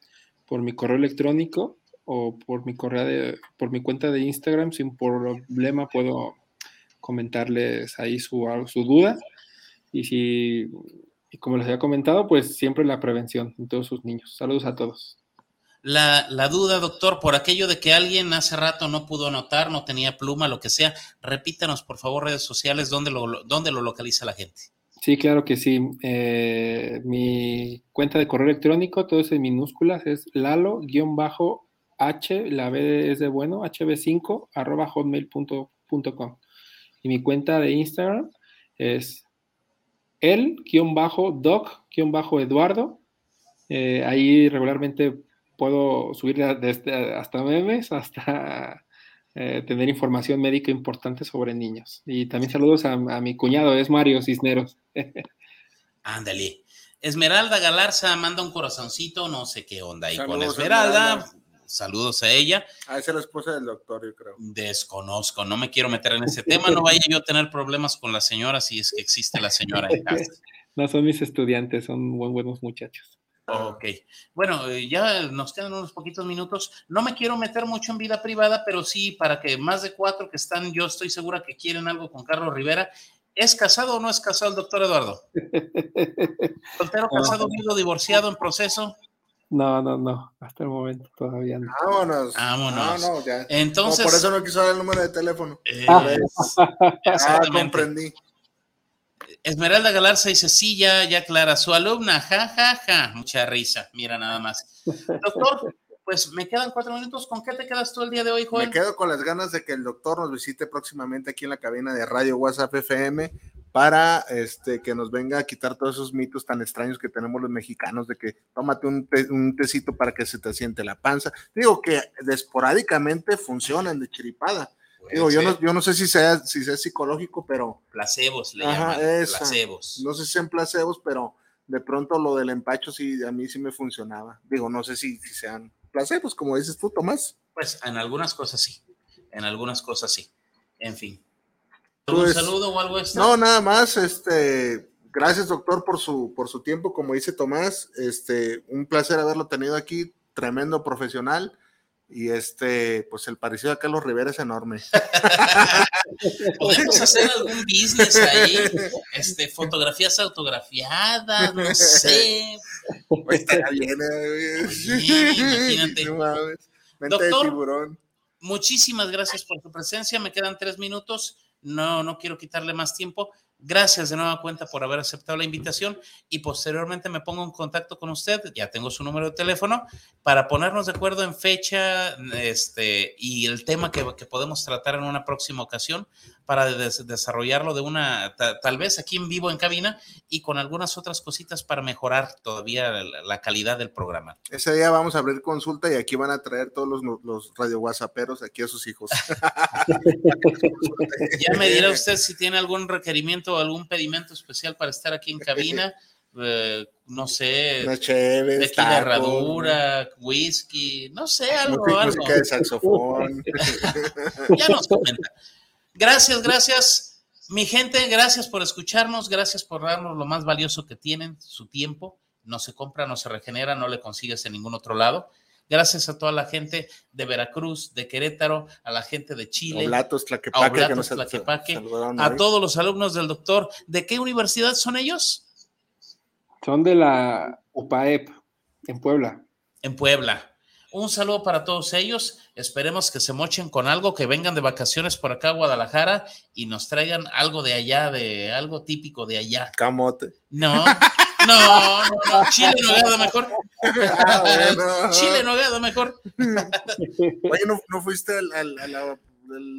F: por mi correo electrónico o por mi de, por mi cuenta de Instagram, sin problema puedo comentarles ahí su, su duda. Y si, y como les había comentado, pues siempre la prevención en todos sus niños. Saludos a todos.
D: La, la, duda, doctor, por aquello de que alguien hace rato no pudo anotar, no tenía pluma, lo que sea, repítanos, por favor, redes sociales, ¿dónde lo, lo localiza la gente?
F: Sí, claro que sí. Eh, mi cuenta de correo electrónico, todo es en minúsculas, es lalo-bajo H, la B es de bueno, hb5, arroba hotmail.com. Y mi cuenta de Instagram es el-doc-eduardo. Eh, ahí regularmente puedo subir desde hasta memes hasta eh, tener información médica importante sobre niños. Y también saludos a, mi cuñado, es Mario Cisneros.
D: Ándale. Esmeralda Galarza manda un corazoncito, no sé qué onda. Y con Esmeralda, saludos a ella.
E: Ah, esa es la esposa del doctor, yo creo.
D: Desconozco, no me quiero meter en ese tema, no vaya yo a tener problemas con la señora si es que existe la señora en casa.
F: No son mis estudiantes, son buen, buenos muchachos.
D: Ok, bueno, eh, ya nos quedan unos poquitos minutos. No me quiero meter mucho en vida privada, pero sí para que más de cuatro que están, yo estoy segura que quieren algo con Carlos Rivera. ¿Es casado o no es casado el doctor Eduardo? ¿Soltero, casado, viudo, divorciado, en proceso?
F: No, no, no, hasta el momento todavía no.
E: Vámonos.
D: Vámonos. No,
E: no, ya.
D: Entonces.
E: por eso no quiso dar el número de teléfono. Eh, ah, comprendí.
D: Esmeralda Galarza dice, sí, ya, ya Clara, su alumna, ja, ja, ja, mucha risa, mira nada más. Doctor, pues me quedan cuatro minutos, ¿con qué te quedas tú el día de hoy, Joel?
E: Me quedo con las ganas de que el doctor nos visite próximamente aquí en la cabina de Radio WhatsApp FM para este, que nos venga a quitar todos esos mitos tan extraños que tenemos los mexicanos de que tómate un, un tecito para que se te siente la panza. Digo que esporádicamente funcionan de chiripada Digo, yo no, yo no, sé si sea, si sea psicológico, pero.
D: Placebos, le llaman. Placebos.
E: No sé si sean placebos, pero de pronto lo del empacho sí, a mí sí me funcionaba. Digo, no sé si, si sean placebos, como dices tú, Tomás.
D: Pues en algunas cosas sí. En algunas cosas sí. En fin. ¿Un pues, saludo o algo esto?
E: No, nada más, este. Gracias, doctor, por su, por su tiempo, como dice Tomás. Este, un placer haberlo tenido aquí, tremendo profesional y este, pues el parecido a Carlos Rivera es enorme.
D: Podemos hacer algún business ahí, este, fotografías autografiadas, no sé.
E: Pues bien,
D: imagínate. Doctor, tiburón. Muchísimas gracias por tu presencia. Me quedan tres minutos. No, no quiero quitarle más tiempo. Gracias de nueva cuenta por haber aceptado la invitación y posteriormente me pongo en contacto con usted, ya tengo su número de teléfono, para ponernos de acuerdo en fecha este, y el tema que, que podemos tratar en una próxima ocasión para desarrollarlo de una, tal vez aquí en vivo en cabina y con algunas otras cositas para mejorar todavía la, calidad del programa.
E: Ese día vamos a abrir consulta y aquí van a traer todos los, los radio whatsapperos aquí a sus hijos.
D: ya me dirá usted si tiene algún requerimiento o algún pedimento especial para estar aquí en cabina. Eh, no sé,
E: chévere,
D: herradura, whisky, no sé, algo, algo.
E: de saxofón.
D: ya nos comenta. Gracias, gracias. Mi gente, gracias por escucharnos, gracias por darnos lo más valioso que tienen, su tiempo. No se compra, no se regenera, no le consigues en ningún otro lado. Gracias a toda la gente de Veracruz, de Querétaro, a la gente de Chile,
E: Oblatos, Tlaquepaque,
D: a, a todos los alumnos del doctor. ¿De qué universidad son ellos?
F: Son de la UPAEP, en Puebla.
D: En Puebla. Un saludo para todos ellos. Esperemos que se mochen con algo, que vengan de vacaciones por acá a Guadalajara y nos traigan algo de allá, de algo típico de allá.
E: Camote.
D: No, no, no, Chile nogado mejor. Ah, Chile nogado mejor.
E: Oye, ¿no, fuiste al,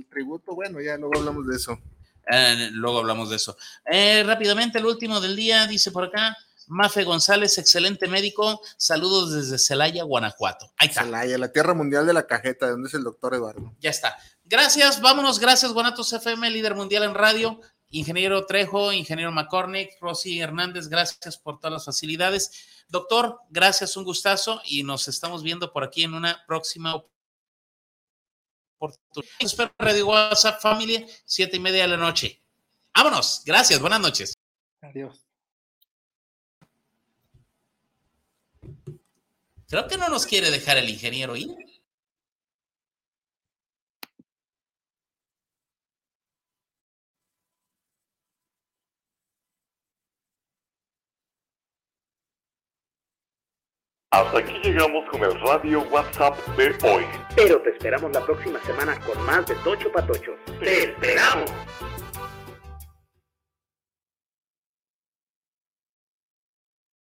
E: tributo? Bueno, ya luego hablamos de eso.
D: Eh, luego hablamos de eso. Eh, rápidamente, el último del día dice por acá. Mafe González, excelente médico. Saludos desde Celaya, Guanajuato. Ahí está.
E: Celaya, la tierra mundial de la cajeta, donde es el doctor Eduardo.
D: Ya está. Gracias, vámonos. Gracias, Guanatos FM, líder mundial en radio. Ingeniero Trejo, ingeniero McCormick, Rosy Hernández, gracias por todas las facilidades. Doctor, gracias, un gustazo y nos estamos viendo por aquí en una próxima oportunidad. Espero Radio WhatsApp Family, siete y media de la noche. Vámonos, gracias, buenas noches.
F: Adiós.
D: Creo que no nos quiere dejar el ingeniero ir.
G: Hasta aquí llegamos con el radio WhatsApp de hoy.
C: Pero te esperamos la próxima semana con más de Tocho Patochos. ¡Te esperamos!